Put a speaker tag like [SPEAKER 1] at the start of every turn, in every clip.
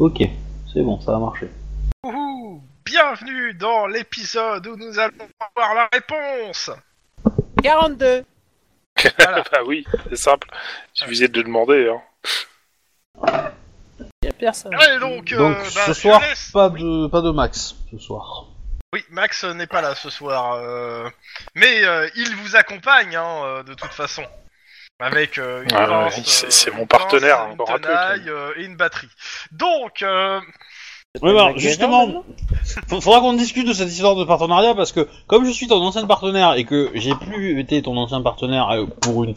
[SPEAKER 1] Ok, c'est bon, ça a marché.
[SPEAKER 2] Ouhou Bienvenue dans l'épisode où nous allons avoir la réponse
[SPEAKER 3] 42
[SPEAKER 2] Voilà.
[SPEAKER 4] bah oui, c'est simple. Il suffisait de le demander. Hein.
[SPEAKER 3] Y'a personne.
[SPEAKER 2] Allez donc, euh,
[SPEAKER 1] Donc
[SPEAKER 2] bah,
[SPEAKER 1] ce soir,
[SPEAKER 2] laisse-
[SPEAKER 1] pas de pas de Max ce soir.
[SPEAKER 2] Oui, Max n'est pas là ce soir, euh, mais euh, il vous accompagne hein, euh, de toute façon. Avec euh, une
[SPEAKER 4] Ah,
[SPEAKER 2] pince,
[SPEAKER 4] oui, c'est-
[SPEAKER 2] euh,
[SPEAKER 4] c'est mon partenaire,
[SPEAKER 2] pince,
[SPEAKER 4] encore
[SPEAKER 2] une
[SPEAKER 4] un peu,
[SPEAKER 2] euh, et une batterie. Donc, euh,
[SPEAKER 1] bah,
[SPEAKER 3] Guerrero,
[SPEAKER 1] justement, Faudra qu'on discute de cette histoire de partenariat parce que comme je suis ton ancien partenaire et que j'ai plus été ton ancien partenaire euh, pour une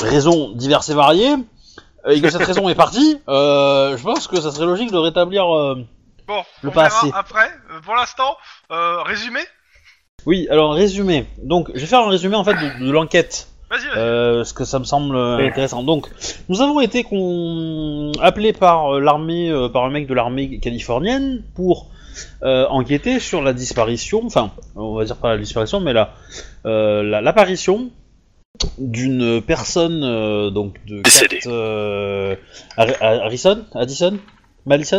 [SPEAKER 1] raison diverse et variée euh, et que cette raison est partie, euh, je pense que ça serait logique de rétablir. euh,
[SPEAKER 2] bon,
[SPEAKER 1] Le
[SPEAKER 2] on verra
[SPEAKER 1] passé.
[SPEAKER 2] après. Euh, pour l'instant, euh, résumé?
[SPEAKER 1] Oui, alors résumé. Donc je vais faire un résumé en fait de, de l'enquête
[SPEAKER 2] Vas-y, vas-y.
[SPEAKER 1] euh, ce que ça me semble euh, intéressant. Donc, nous avons été con... appelés par euh, l'armée, euh, par un mec de l'armée californienne pour euh, enquêter sur la disparition, enfin, on va dire pas la disparition, mais la euh, la- l'apparition d'une personne euh, donc de
[SPEAKER 4] Décédée.
[SPEAKER 1] Kate, euh, Har- Harrison, Addison, Madison,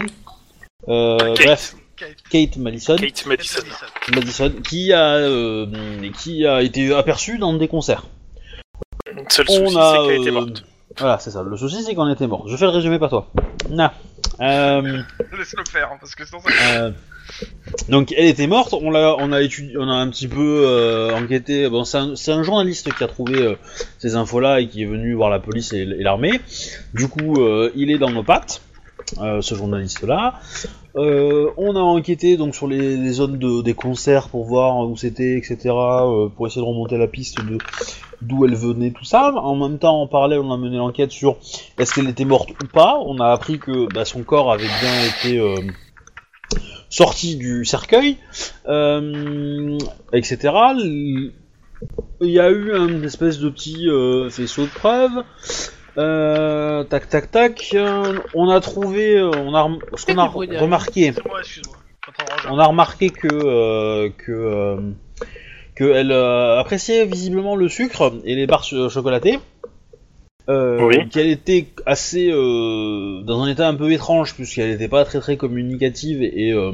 [SPEAKER 1] euh,
[SPEAKER 4] Kate.
[SPEAKER 1] bref,
[SPEAKER 2] Kate.
[SPEAKER 1] Kate Madison,
[SPEAKER 4] Kate Madison.
[SPEAKER 1] Madison, qui a euh, qui a été aperçue dans des concerts.
[SPEAKER 4] Le seul souci, c'est qu'elle était
[SPEAKER 1] euh,
[SPEAKER 4] morte.
[SPEAKER 1] Voilà, c'est ça. Le souci, c'est qu'on était mort. Je fais le résumé, pas toi. Na. Euh,
[SPEAKER 2] Laisse-le faire, hein, parce que sinon ça...
[SPEAKER 1] euh, donc, elle était morte. On l'a, on a étudié, on a un petit peu euh, enquêté. Bon, c'est un, un journaliste qui a trouvé ces infos-là et qui est venu voir la police et, et l'armée. Du coup, il est dans nos pattes, ce journaliste-là. Euh, on a enquêté donc sur les, zones de, des concerts pour voir où c'était, etc. euh, pour essayer de remonter la piste d'où elle venait, tout ça. En même temps, en parallèle, on a mené l'enquête sur est-ce qu'elle était morte ou pas. On a appris que bah, son corps avait bien été euh, sorti du cercueil, etc. Il y a eu un espèce de petit faisceau de preuves. Euh, tac, tac, tac. Euh, on a trouvé, euh, on a rem- ce qu'on a
[SPEAKER 3] du bruit derrière.
[SPEAKER 1] remarqué.
[SPEAKER 2] Excuse-moi. Attends.
[SPEAKER 1] On a remarqué que euh, que euh, que elle euh, appréciait visiblement le sucre et les barres ch- chocolatées. Euh,
[SPEAKER 4] Oui.
[SPEAKER 1] Qu'elle était assez euh, dans un état un peu étrange puisqu'elle n'était pas très très communicative et euh,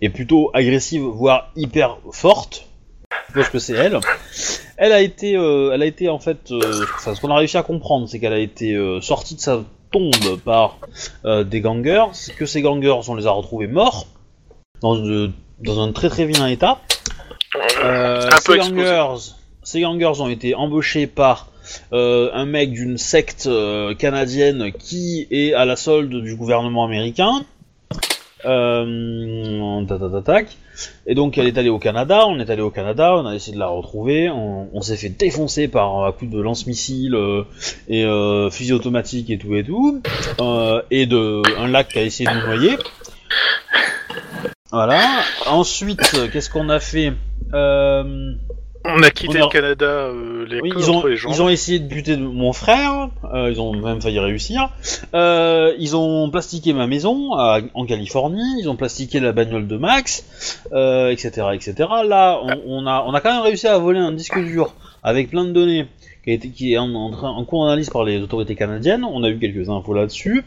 [SPEAKER 1] et plutôt agressive voire hyper forte. Suppose que c'est elle. Elle a été euh, elle a été en fait euh, enfin, ce qu'on a réussi à comprendre c'est qu'elle a été euh, sortie de sa tombe par des gangers, que ces gangers on les a retrouvés morts dans, un très très vilain état. Ces, gangers, ces gangers ont été embauchés par un mec d'une secte canadienne qui est à la solde du gouvernement américain. Euh, tac, tac, tac. Et donc elle est allée au Canada, on est allé au Canada, on a essayé de la retrouver, on, s'est fait défoncer par un coup de lance-missile euh, et euh, fusil automatique et tout et tout, euh, et de un lac qui a essayé de nous noyer. Voilà. Ensuite, euh, qu'est-ce qu'on a fait? Euh,
[SPEAKER 4] On a quitté
[SPEAKER 1] on a-
[SPEAKER 4] le Canada, euh, les
[SPEAKER 1] oui, ils ont,
[SPEAKER 4] les jambes.
[SPEAKER 1] ils ont essayé de buter mon frère, euh, ils ont même failli réussir. Euh, ils ont plastiqué ma maison à- en Californie, ils ont plastiqué la bagnole de Max, euh, etc., etc. Là, on, on a, on a quand même réussi à voler un disque dur avec plein de données qui, a été, qui est en, en, en cours d'analyse par les autorités canadiennes. On a eu quelques infos là-dessus.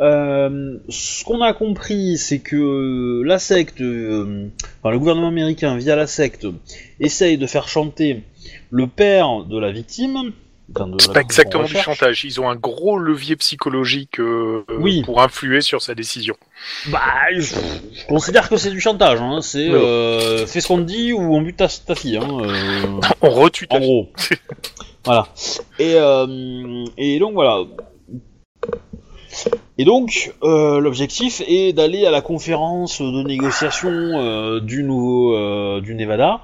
[SPEAKER 1] Euh, ce qu'on a compris, c'est que la secte, euh, enfin le gouvernement américain via la secte, essaye de faire chanter le père de la victime. enfin,
[SPEAKER 4] C'est pas exactement du chantage. Ils ont un gros levier psychologique euh, euh,
[SPEAKER 1] Oui.
[SPEAKER 4] pour influer sur sa décision.
[SPEAKER 1] Bah, je, je considère que c'est du chantage. Hein. C'est euh, fais ce qu'on te dit ou on bute ta, ta fille. Hein. euh,
[SPEAKER 4] On retue ta
[SPEAKER 1] en gros. voilà. Et, euh, et donc voilà. Et donc, euh, l'objectif est d'aller à la conférence de négociation euh, du nouveau euh, du Nevada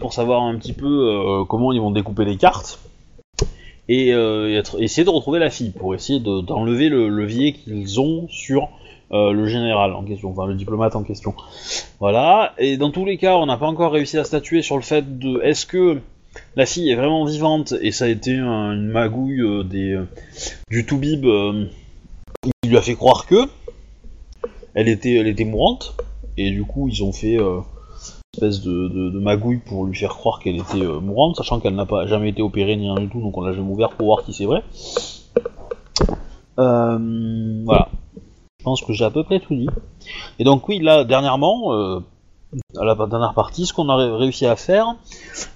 [SPEAKER 1] pour savoir un petit peu comment ils vont découper les cartes et, essayer de retrouver la fille pour essayer de- d'enlever le levier qu'ils ont sur le général en question, enfin le diplomate en question. Voilà. Et dans tous les cas, on n'a pas encore réussi à statuer sur le fait de est-ce que la fille est vraiment vivante? Et ça a été un- une magouille des, du Toubib qui lui a fait croire que elle était, elle était mourante et du coup ils ont fait euh, une espèce de, magouille pour lui faire croire qu'elle était euh, mourante, sachant qu'elle n'a pas jamais été opérée ni rien du tout, donc on l'a jamais ouvert pour voir si c'est vrai. Euh, voilà. Je pense que j'ai à peu près tout dit. Et donc oui, là, dernièrement, à la dernière partie, ce qu'on a ré- réussi à faire,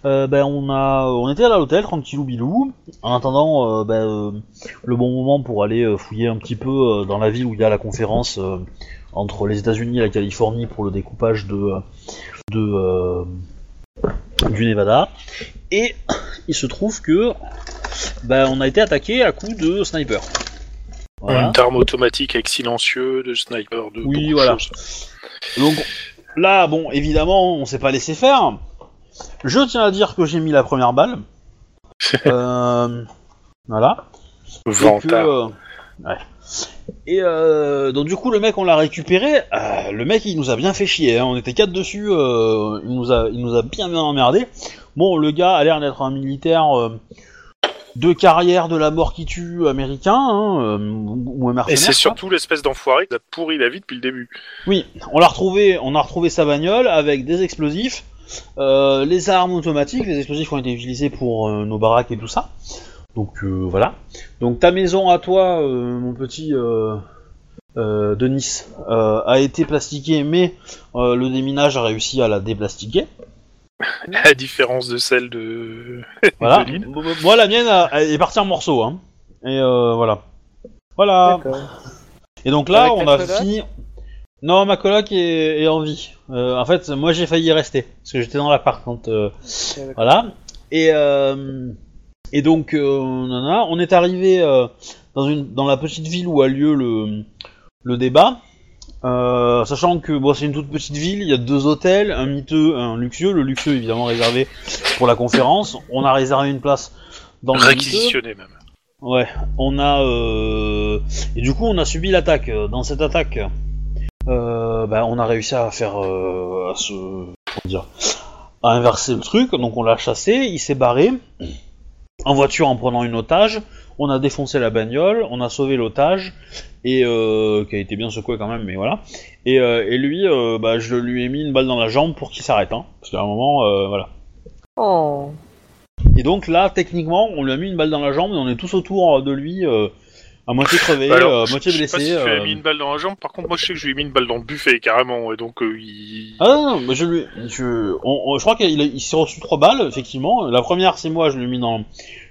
[SPEAKER 1] euh, ben on a, on était à l'hôtel tranquillou bilou, en attendant euh, ben, euh, le bon moment pour aller fouiller un petit peu dans la ville où il y a la conférence entre les États-Unis et la Californie pour le découpage de, de du Nevada. Et il se trouve que ben, on a été attaqué à coups de sniper. Voilà.
[SPEAKER 4] D'armes automatiques avec silencieux, de sniper, de
[SPEAKER 1] Oui, voilà. Donc là, bon, évidemment, on s'est pas laissé faire. Je tiens à dire que j'ai mis la première balle. Euh, voilà. Et que,
[SPEAKER 4] Vantard.
[SPEAKER 1] euh, ouais. Et euh, donc du coup, le mec, on l'a récupéré. Euh, le mec, il nous a bien fait chier. hein. On était quatre dessus. euh, il nous a, il nous a bien bien emmerdé. Bon, le gars a l'air d'être un militaire de carrière de la mort qui tue américain, hein, euh, ou un
[SPEAKER 4] Et c'est surtout l'espèce d'enfoiré qui a pourri la vie depuis le début.
[SPEAKER 1] Oui, on l'a retrouvé, on a retrouvé sa bagnole avec des explosifs, euh, les armes automatiques, les explosifs ont été utilisés pour euh, nos baraques et tout ça. Donc euh, voilà. Donc ta maison à toi, mon petit Denis, a été plastiquée, mais le déminage a réussi à la déplastiquer.
[SPEAKER 4] À la différence de celle de.
[SPEAKER 1] Voilà. Moi la mienne elle est partie en morceaux, hein. Et euh, voilà. Voilà. Et donc là,
[SPEAKER 3] Avec
[SPEAKER 1] on a fini. Non, ma coloc est, est en vie. Euh, en fait, moi j'ai failli y rester parce que j'étais dans l'appart quand. euh, voilà. Et euh, et donc, euh, on est arrivé euh, dans une dans la petite ville où a lieu le le débat. Euh, sachant que bon, c'est une toute petite ville, il y a deux hôtels, un miteux, un luxueux. Le luxueux évidemment réservé pour la conférence. On a réservé une place dans le miteux.
[SPEAKER 4] Réquisitionné même.
[SPEAKER 1] Ouais, on a euh... et du coup on a subi l'attaque. Dans cette attaque, euh, bah, on a réussi à faire à se comment dire à inverser le truc. Donc on l'a chassé, il s'est barré en voiture en prenant une otage. On a défoncé la bagnole, on a sauvé l'otage et euh, qui a été bien secoué quand même, mais voilà. Et, euh, et lui, euh, bah, je lui ai mis une balle dans la jambe pour qu'il s'arrête, hein, parce qu'à un moment, euh, voilà.
[SPEAKER 3] Oh.
[SPEAKER 1] Et donc là, techniquement, on lui a mis une balle dans la jambe et on est tous autour de lui, euh, à moitié crevé,
[SPEAKER 4] Bah alors,
[SPEAKER 1] euh, à moitié
[SPEAKER 4] je sais pas
[SPEAKER 1] blessé.
[SPEAKER 4] si tu lui as
[SPEAKER 1] euh.
[SPEAKER 4] mis une balle dans la jambe, par contre, moi je sais que je lui ai mis une balle dans le buffet carrément, et donc euh, il.
[SPEAKER 1] Ah non, non, mais je lui, je, on- on- je crois qu'il il s'est reçu trois balles, effectivement. La première, c'est moi, je lui ai mis dans,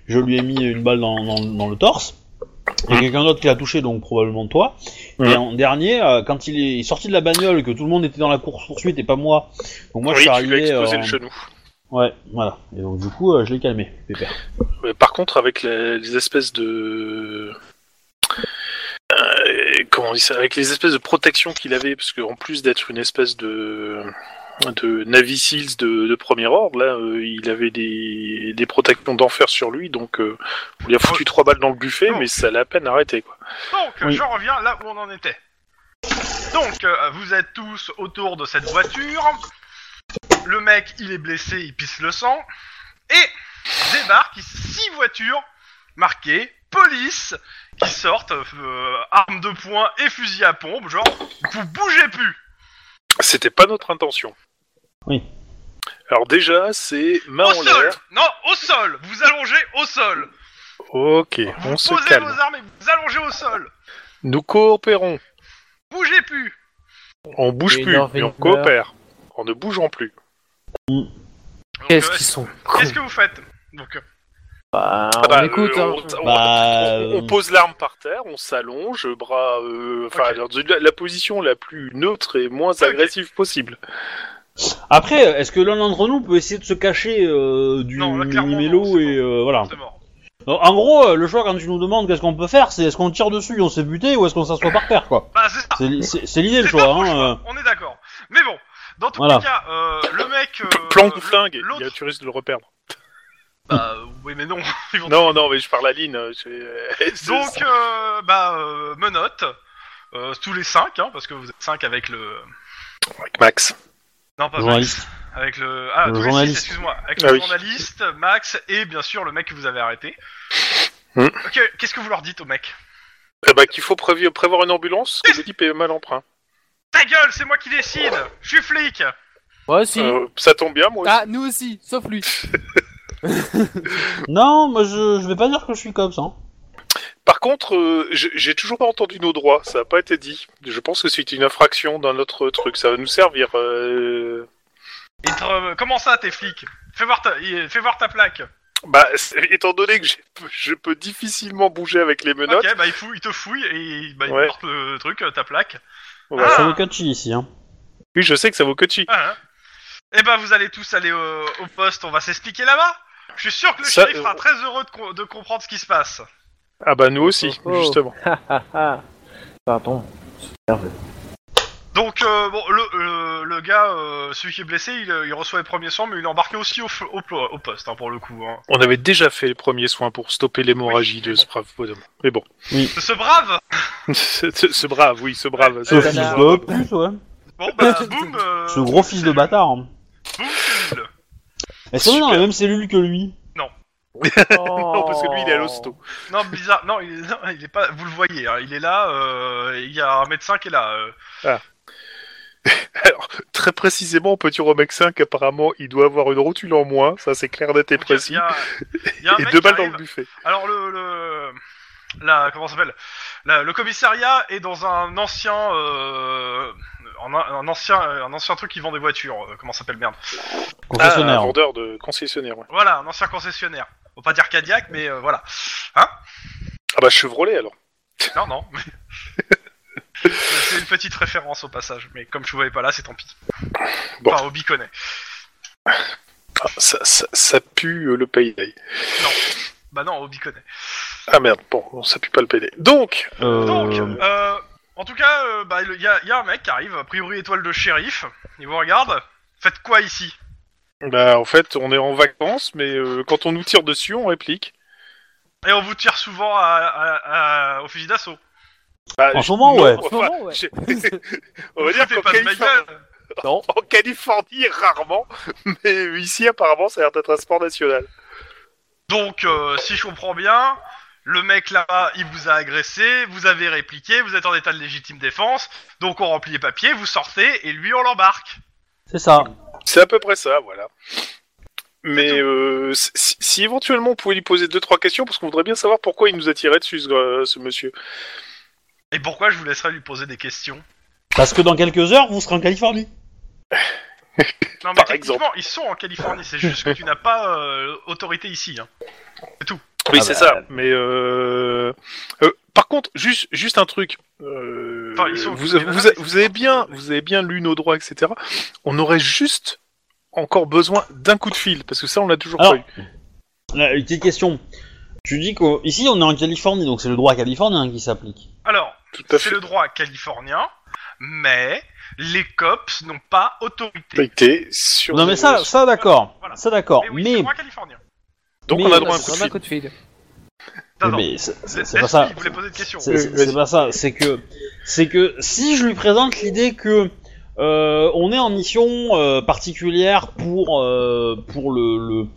[SPEAKER 1] je lui ai mis une balle dans, dans, dans le torse. Il y a quelqu'un d'autre qui l'a touché, donc probablement toi. Et
[SPEAKER 4] Mhm.
[SPEAKER 1] en dernier, euh, quand il est sorti de la bagnole, que tout le monde était dans la course poursuite et pas moi, donc moi
[SPEAKER 4] oui,
[SPEAKER 1] je suis
[SPEAKER 4] tu
[SPEAKER 1] arrivé.
[SPEAKER 4] explosé
[SPEAKER 1] euh,
[SPEAKER 4] le genou.
[SPEAKER 1] Ouais, voilà. Et donc du coup, euh, je l'ai calmé, pépère.
[SPEAKER 4] Ouais, par contre, avec les, les espèces de. Euh, comment on dit ça? Avec les espèces de protections qu'il avait, parce qu'en plus d'être une espèce de de Navy Seals de, de premier ordre, là, euh, il avait des, des protections d'enfer sur lui, donc euh, on lui a foutu trois balles dans le buffet, mais ça l'a à peine arrêté, quoi.
[SPEAKER 2] Donc,
[SPEAKER 1] Oui.
[SPEAKER 2] je reviens là où on en était. Donc, euh, vous êtes tous autour de cette voiture. Le mec, il est blessé, il pisse le sang. Et débarquent six voitures marquées police qui sortent, euh, armes de poing et fusil à pompe. Genre, vous bougez plus.
[SPEAKER 4] C'était pas notre intention.
[SPEAKER 1] Oui.
[SPEAKER 4] Alors déjà, c'est main
[SPEAKER 2] Au
[SPEAKER 4] en
[SPEAKER 2] sol
[SPEAKER 4] l'air.
[SPEAKER 2] Non, au sol Vous allongez au sol
[SPEAKER 4] Ok,
[SPEAKER 2] Vous
[SPEAKER 4] on se
[SPEAKER 2] posez
[SPEAKER 4] calme.
[SPEAKER 2] vos armes et vous allongez au sol
[SPEAKER 4] Nous coopérons.
[SPEAKER 2] Bougez plus
[SPEAKER 4] On bouge
[SPEAKER 3] Et
[SPEAKER 4] plus,
[SPEAKER 3] Norvin
[SPEAKER 4] mais on
[SPEAKER 3] meurt.
[SPEAKER 4] coopère. En ne bougeant plus.
[SPEAKER 2] Donc,
[SPEAKER 3] Qu'est-ce
[SPEAKER 2] euh,
[SPEAKER 3] qu'ils sont
[SPEAKER 2] Qu'est-ce que vous faites? Donc, euh,
[SPEAKER 3] Bah,
[SPEAKER 4] Ah
[SPEAKER 3] on
[SPEAKER 4] bah,
[SPEAKER 3] écoute,
[SPEAKER 4] euh,
[SPEAKER 3] hein.
[SPEAKER 4] on, on-
[SPEAKER 1] Bah,
[SPEAKER 4] on- on
[SPEAKER 1] euh,
[SPEAKER 4] pose l'arme par terre, on s'allonge, bras. euh, Enfin, de la, la position la plus neutre et moins agressive possible.
[SPEAKER 1] Après, est-ce que l'un d'entre nous peut essayer de se cacher euh, du
[SPEAKER 2] Non, là,
[SPEAKER 1] mélo
[SPEAKER 2] non,
[SPEAKER 1] et euh, voilà. En gros, euh, le choix quand tu nous demandes qu'est-ce qu'on peut faire, c'est est-ce qu'on tire dessus et on se fait buter ou est-ce qu'on s'assoit par terre quoi?
[SPEAKER 2] Bah, c'est
[SPEAKER 1] l'idée le choix. Hein,
[SPEAKER 2] choix,
[SPEAKER 1] euh.
[SPEAKER 2] On est d'accord. Mais bon, dans tous
[SPEAKER 1] Voilà.
[SPEAKER 2] les cas, euh, le mec... euh,
[SPEAKER 4] Planque ou flingue, il
[SPEAKER 2] L'autre...
[SPEAKER 4] y a tu risques de le reperdre.
[SPEAKER 2] Bah, euh, oui, mais non.
[SPEAKER 4] Non, non, mais je parle à Lynn. euh, je- c'est-
[SPEAKER 2] Donc, euh, bah, euh, menottes. Euh, tous les cinq, hein, parce que vous êtes cinq avec le...
[SPEAKER 4] Avec Max.
[SPEAKER 2] Non, pas
[SPEAKER 1] Journaliste.
[SPEAKER 2] Max. Avec le... Ah,
[SPEAKER 1] Le
[SPEAKER 2] tous
[SPEAKER 1] journaliste.
[SPEAKER 2] excuse-moi. Avec
[SPEAKER 4] Ah
[SPEAKER 2] le
[SPEAKER 4] oui.
[SPEAKER 2] journaliste, Max, et bien sûr le mec que vous avez arrêté.
[SPEAKER 4] Hmm.
[SPEAKER 2] Ok, qu'est-ce que vous leur dites au mec?
[SPEAKER 4] Eh ben, qu'il faut prévoir une ambulance, que le type est mal emprunt.
[SPEAKER 2] Ta gueule, c'est moi qui décide Je suis flic
[SPEAKER 3] Moi aussi.
[SPEAKER 4] Euh, ça tombe bien, moi aussi.
[SPEAKER 3] Ah, nous aussi, sauf lui.
[SPEAKER 1] Non, moi je, je vais pas dire que je suis comme ça. hein.
[SPEAKER 4] Par contre, euh, j'ai toujours pas entendu nos droits, ça n'a pas été dit. Je pense que c'est une infraction dans notre truc, ça va nous servir. euh,
[SPEAKER 2] Et te- comment ça, t'es flic? Fais voir ta, fais voir ta plaque.
[SPEAKER 4] Bah, étant donné que je peux difficilement bouger avec les menottes,
[SPEAKER 2] Ok, bah il, fouille, il te fouille et bah, il
[SPEAKER 4] Ouais.
[SPEAKER 2] porte le truc, euh, ta plaque.
[SPEAKER 4] voilà.
[SPEAKER 2] Ah.
[SPEAKER 1] Ça vaut catchy ici, hein.
[SPEAKER 4] oui, je sais que ça vaut que chi.
[SPEAKER 2] Ah, hein. Et bah vous allez tous aller au, au poste, on va s'expliquer là-bas. Je suis sûr que le
[SPEAKER 4] Ça,
[SPEAKER 2] shérif
[SPEAKER 4] euh,
[SPEAKER 2] sera très heureux de, co- de comprendre ce qui se passe.
[SPEAKER 4] Ah bah nous aussi,
[SPEAKER 3] Oh, oh.
[SPEAKER 4] justement.
[SPEAKER 3] Ah, ah. Pardon. Nerveux.
[SPEAKER 2] Donc euh, bon, le, le, le gars, euh, celui qui est blessé, il, euh, il reçoit les premiers soins, mais il est embarqué aussi au, f- au, poste hein, pour le coup. Hein.
[SPEAKER 4] On avait déjà fait les premiers soins pour stopper l'hémorragie
[SPEAKER 2] Oui,
[SPEAKER 4] de ce brave bonhomme. Mais bon,
[SPEAKER 2] Ce brave
[SPEAKER 4] ce, brave, oui, ce brave.
[SPEAKER 1] Ce
[SPEAKER 2] Euh,
[SPEAKER 1] fils de pute, ouais.
[SPEAKER 2] Bon bah boum. euh,
[SPEAKER 1] Ce gros fils de bâtard. hein. Est-ce qu'on est dans
[SPEAKER 4] Super.
[SPEAKER 1] la même cellule que lui
[SPEAKER 4] non, parce que lui, il est à l'hosto.
[SPEAKER 2] Non bizarre, non il, est, non, il est pas. Vous le voyez, hein, il est là. euh, il y a un médecin qui est là. euh.
[SPEAKER 4] Alors, très précisément, petit Romex 5, apparemment, il doit avoir une rotule en moins, ça c'est clair, net et
[SPEAKER 2] Donc, il y a-
[SPEAKER 4] précis.
[SPEAKER 2] il y a, il y a un
[SPEAKER 4] Et
[SPEAKER 2] mec
[SPEAKER 4] deux
[SPEAKER 2] qui
[SPEAKER 4] balles dans
[SPEAKER 2] arrive.
[SPEAKER 4] le buffet.
[SPEAKER 2] Alors le, le la comment ça s'appelle? La- Le commissariat est dans un ancien euh, un, un ancien un ancien truc qui vend des voitures. euh, comment ça s'appelle merde
[SPEAKER 4] Ah, un
[SPEAKER 1] Confessionnaire.
[SPEAKER 4] vendeur de concessionnaire, ouais.
[SPEAKER 2] Voilà, un ancien concessionnaire. Faut pas dire Cadillac, mais euh, voilà. Hein
[SPEAKER 4] Ah bah Chevrolet alors.
[SPEAKER 2] Non, non. C'est une petite référence au passage, mais comme je vous voyais pas là, c'est tant pis.
[SPEAKER 4] Bon.
[SPEAKER 2] Enfin, Obi connaît.
[SPEAKER 4] Ah, ça, ça, ça pue euh, le payday.
[SPEAKER 2] Bah non, Obi connaît.
[SPEAKER 4] Ah merde, bon, ça pue pas le payday. Donc,
[SPEAKER 1] Euh,
[SPEAKER 2] Donc, euh, en tout cas, euh, bah, il y, a, il y a un mec qui arrive, a priori étoile de shérif. Il vous regarde. Faites quoi ici?
[SPEAKER 4] Bah en fait, on est en vacances, mais euh, quand on nous tire dessus, on réplique.
[SPEAKER 2] Et on vous tire souvent à, à- à- au fusil d'assaut.
[SPEAKER 4] Bah,
[SPEAKER 1] En
[SPEAKER 4] je-
[SPEAKER 1] ce moment,
[SPEAKER 4] non,
[SPEAKER 1] ouais.
[SPEAKER 3] En moment,
[SPEAKER 4] on va dire qu'en
[SPEAKER 2] pas
[SPEAKER 4] Californie.
[SPEAKER 3] Non.
[SPEAKER 4] en Californie, rarement, mais ici, apparemment, ça a l'air d'être un sport national.
[SPEAKER 2] Donc, euh, si je comprends bien, le mec là, il vous a agressé, vous avez répliqué, vous êtes en état de légitime défense, donc on remplit les papiers, vous sortez, et lui on l'embarque.
[SPEAKER 1] C'est ça.
[SPEAKER 4] C'est à peu près ça, voilà. Mais
[SPEAKER 2] C'est tout.
[SPEAKER 4] euh, si, si éventuellement on pouvait lui poser deux trois questions, parce qu'on voudrait bien savoir pourquoi il nous a tiré dessus, ce, euh, ce monsieur.
[SPEAKER 2] Et pourquoi je vous laisserai lui poser des questions?
[SPEAKER 1] Parce que dans quelques heures, vous serez en Californie.
[SPEAKER 2] Non mais
[SPEAKER 4] Par
[SPEAKER 2] techniquement, ils sont en Californie, c'est juste que tu n'as pas euh, autorité ici. Hein.
[SPEAKER 4] Oui,
[SPEAKER 1] Ah
[SPEAKER 4] c'est
[SPEAKER 1] bah,
[SPEAKER 4] ça. Mais euh... euh, par contre, juste, juste un truc. Euh,
[SPEAKER 2] Enfin, ils sont-
[SPEAKER 4] vous, vous, vous avez bien, vous avez bien lu nos droits, etc. On aurait juste encore besoin d'un coup de fil, parce que ça, on l'a toujours
[SPEAKER 1] Alors,
[SPEAKER 4] pas eu.
[SPEAKER 1] Là, une petite question. Tu dis qu'ici, on est en Californie, donc c'est le droit californien qui s'applique.
[SPEAKER 2] Alors, c'est le droit californien, mais les cops n'ont pas autorité.
[SPEAKER 4] Sur.
[SPEAKER 1] Non mais ça, ça d'accord.
[SPEAKER 2] Voilà.
[SPEAKER 1] Ça d'accord.
[SPEAKER 2] Mais oui, le droit californien.
[SPEAKER 4] Donc
[SPEAKER 1] mais-
[SPEAKER 4] on a droit à un coup de
[SPEAKER 3] un
[SPEAKER 4] fil.
[SPEAKER 3] coup de fil.
[SPEAKER 2] Non, non.
[SPEAKER 1] mais c'est pas ça.
[SPEAKER 2] Voulait poser.
[SPEAKER 1] C'est pas ça. C'est que c'est que si je lui présente l'idée que euh, on est en mission euh, particulière pour euh, pour le, le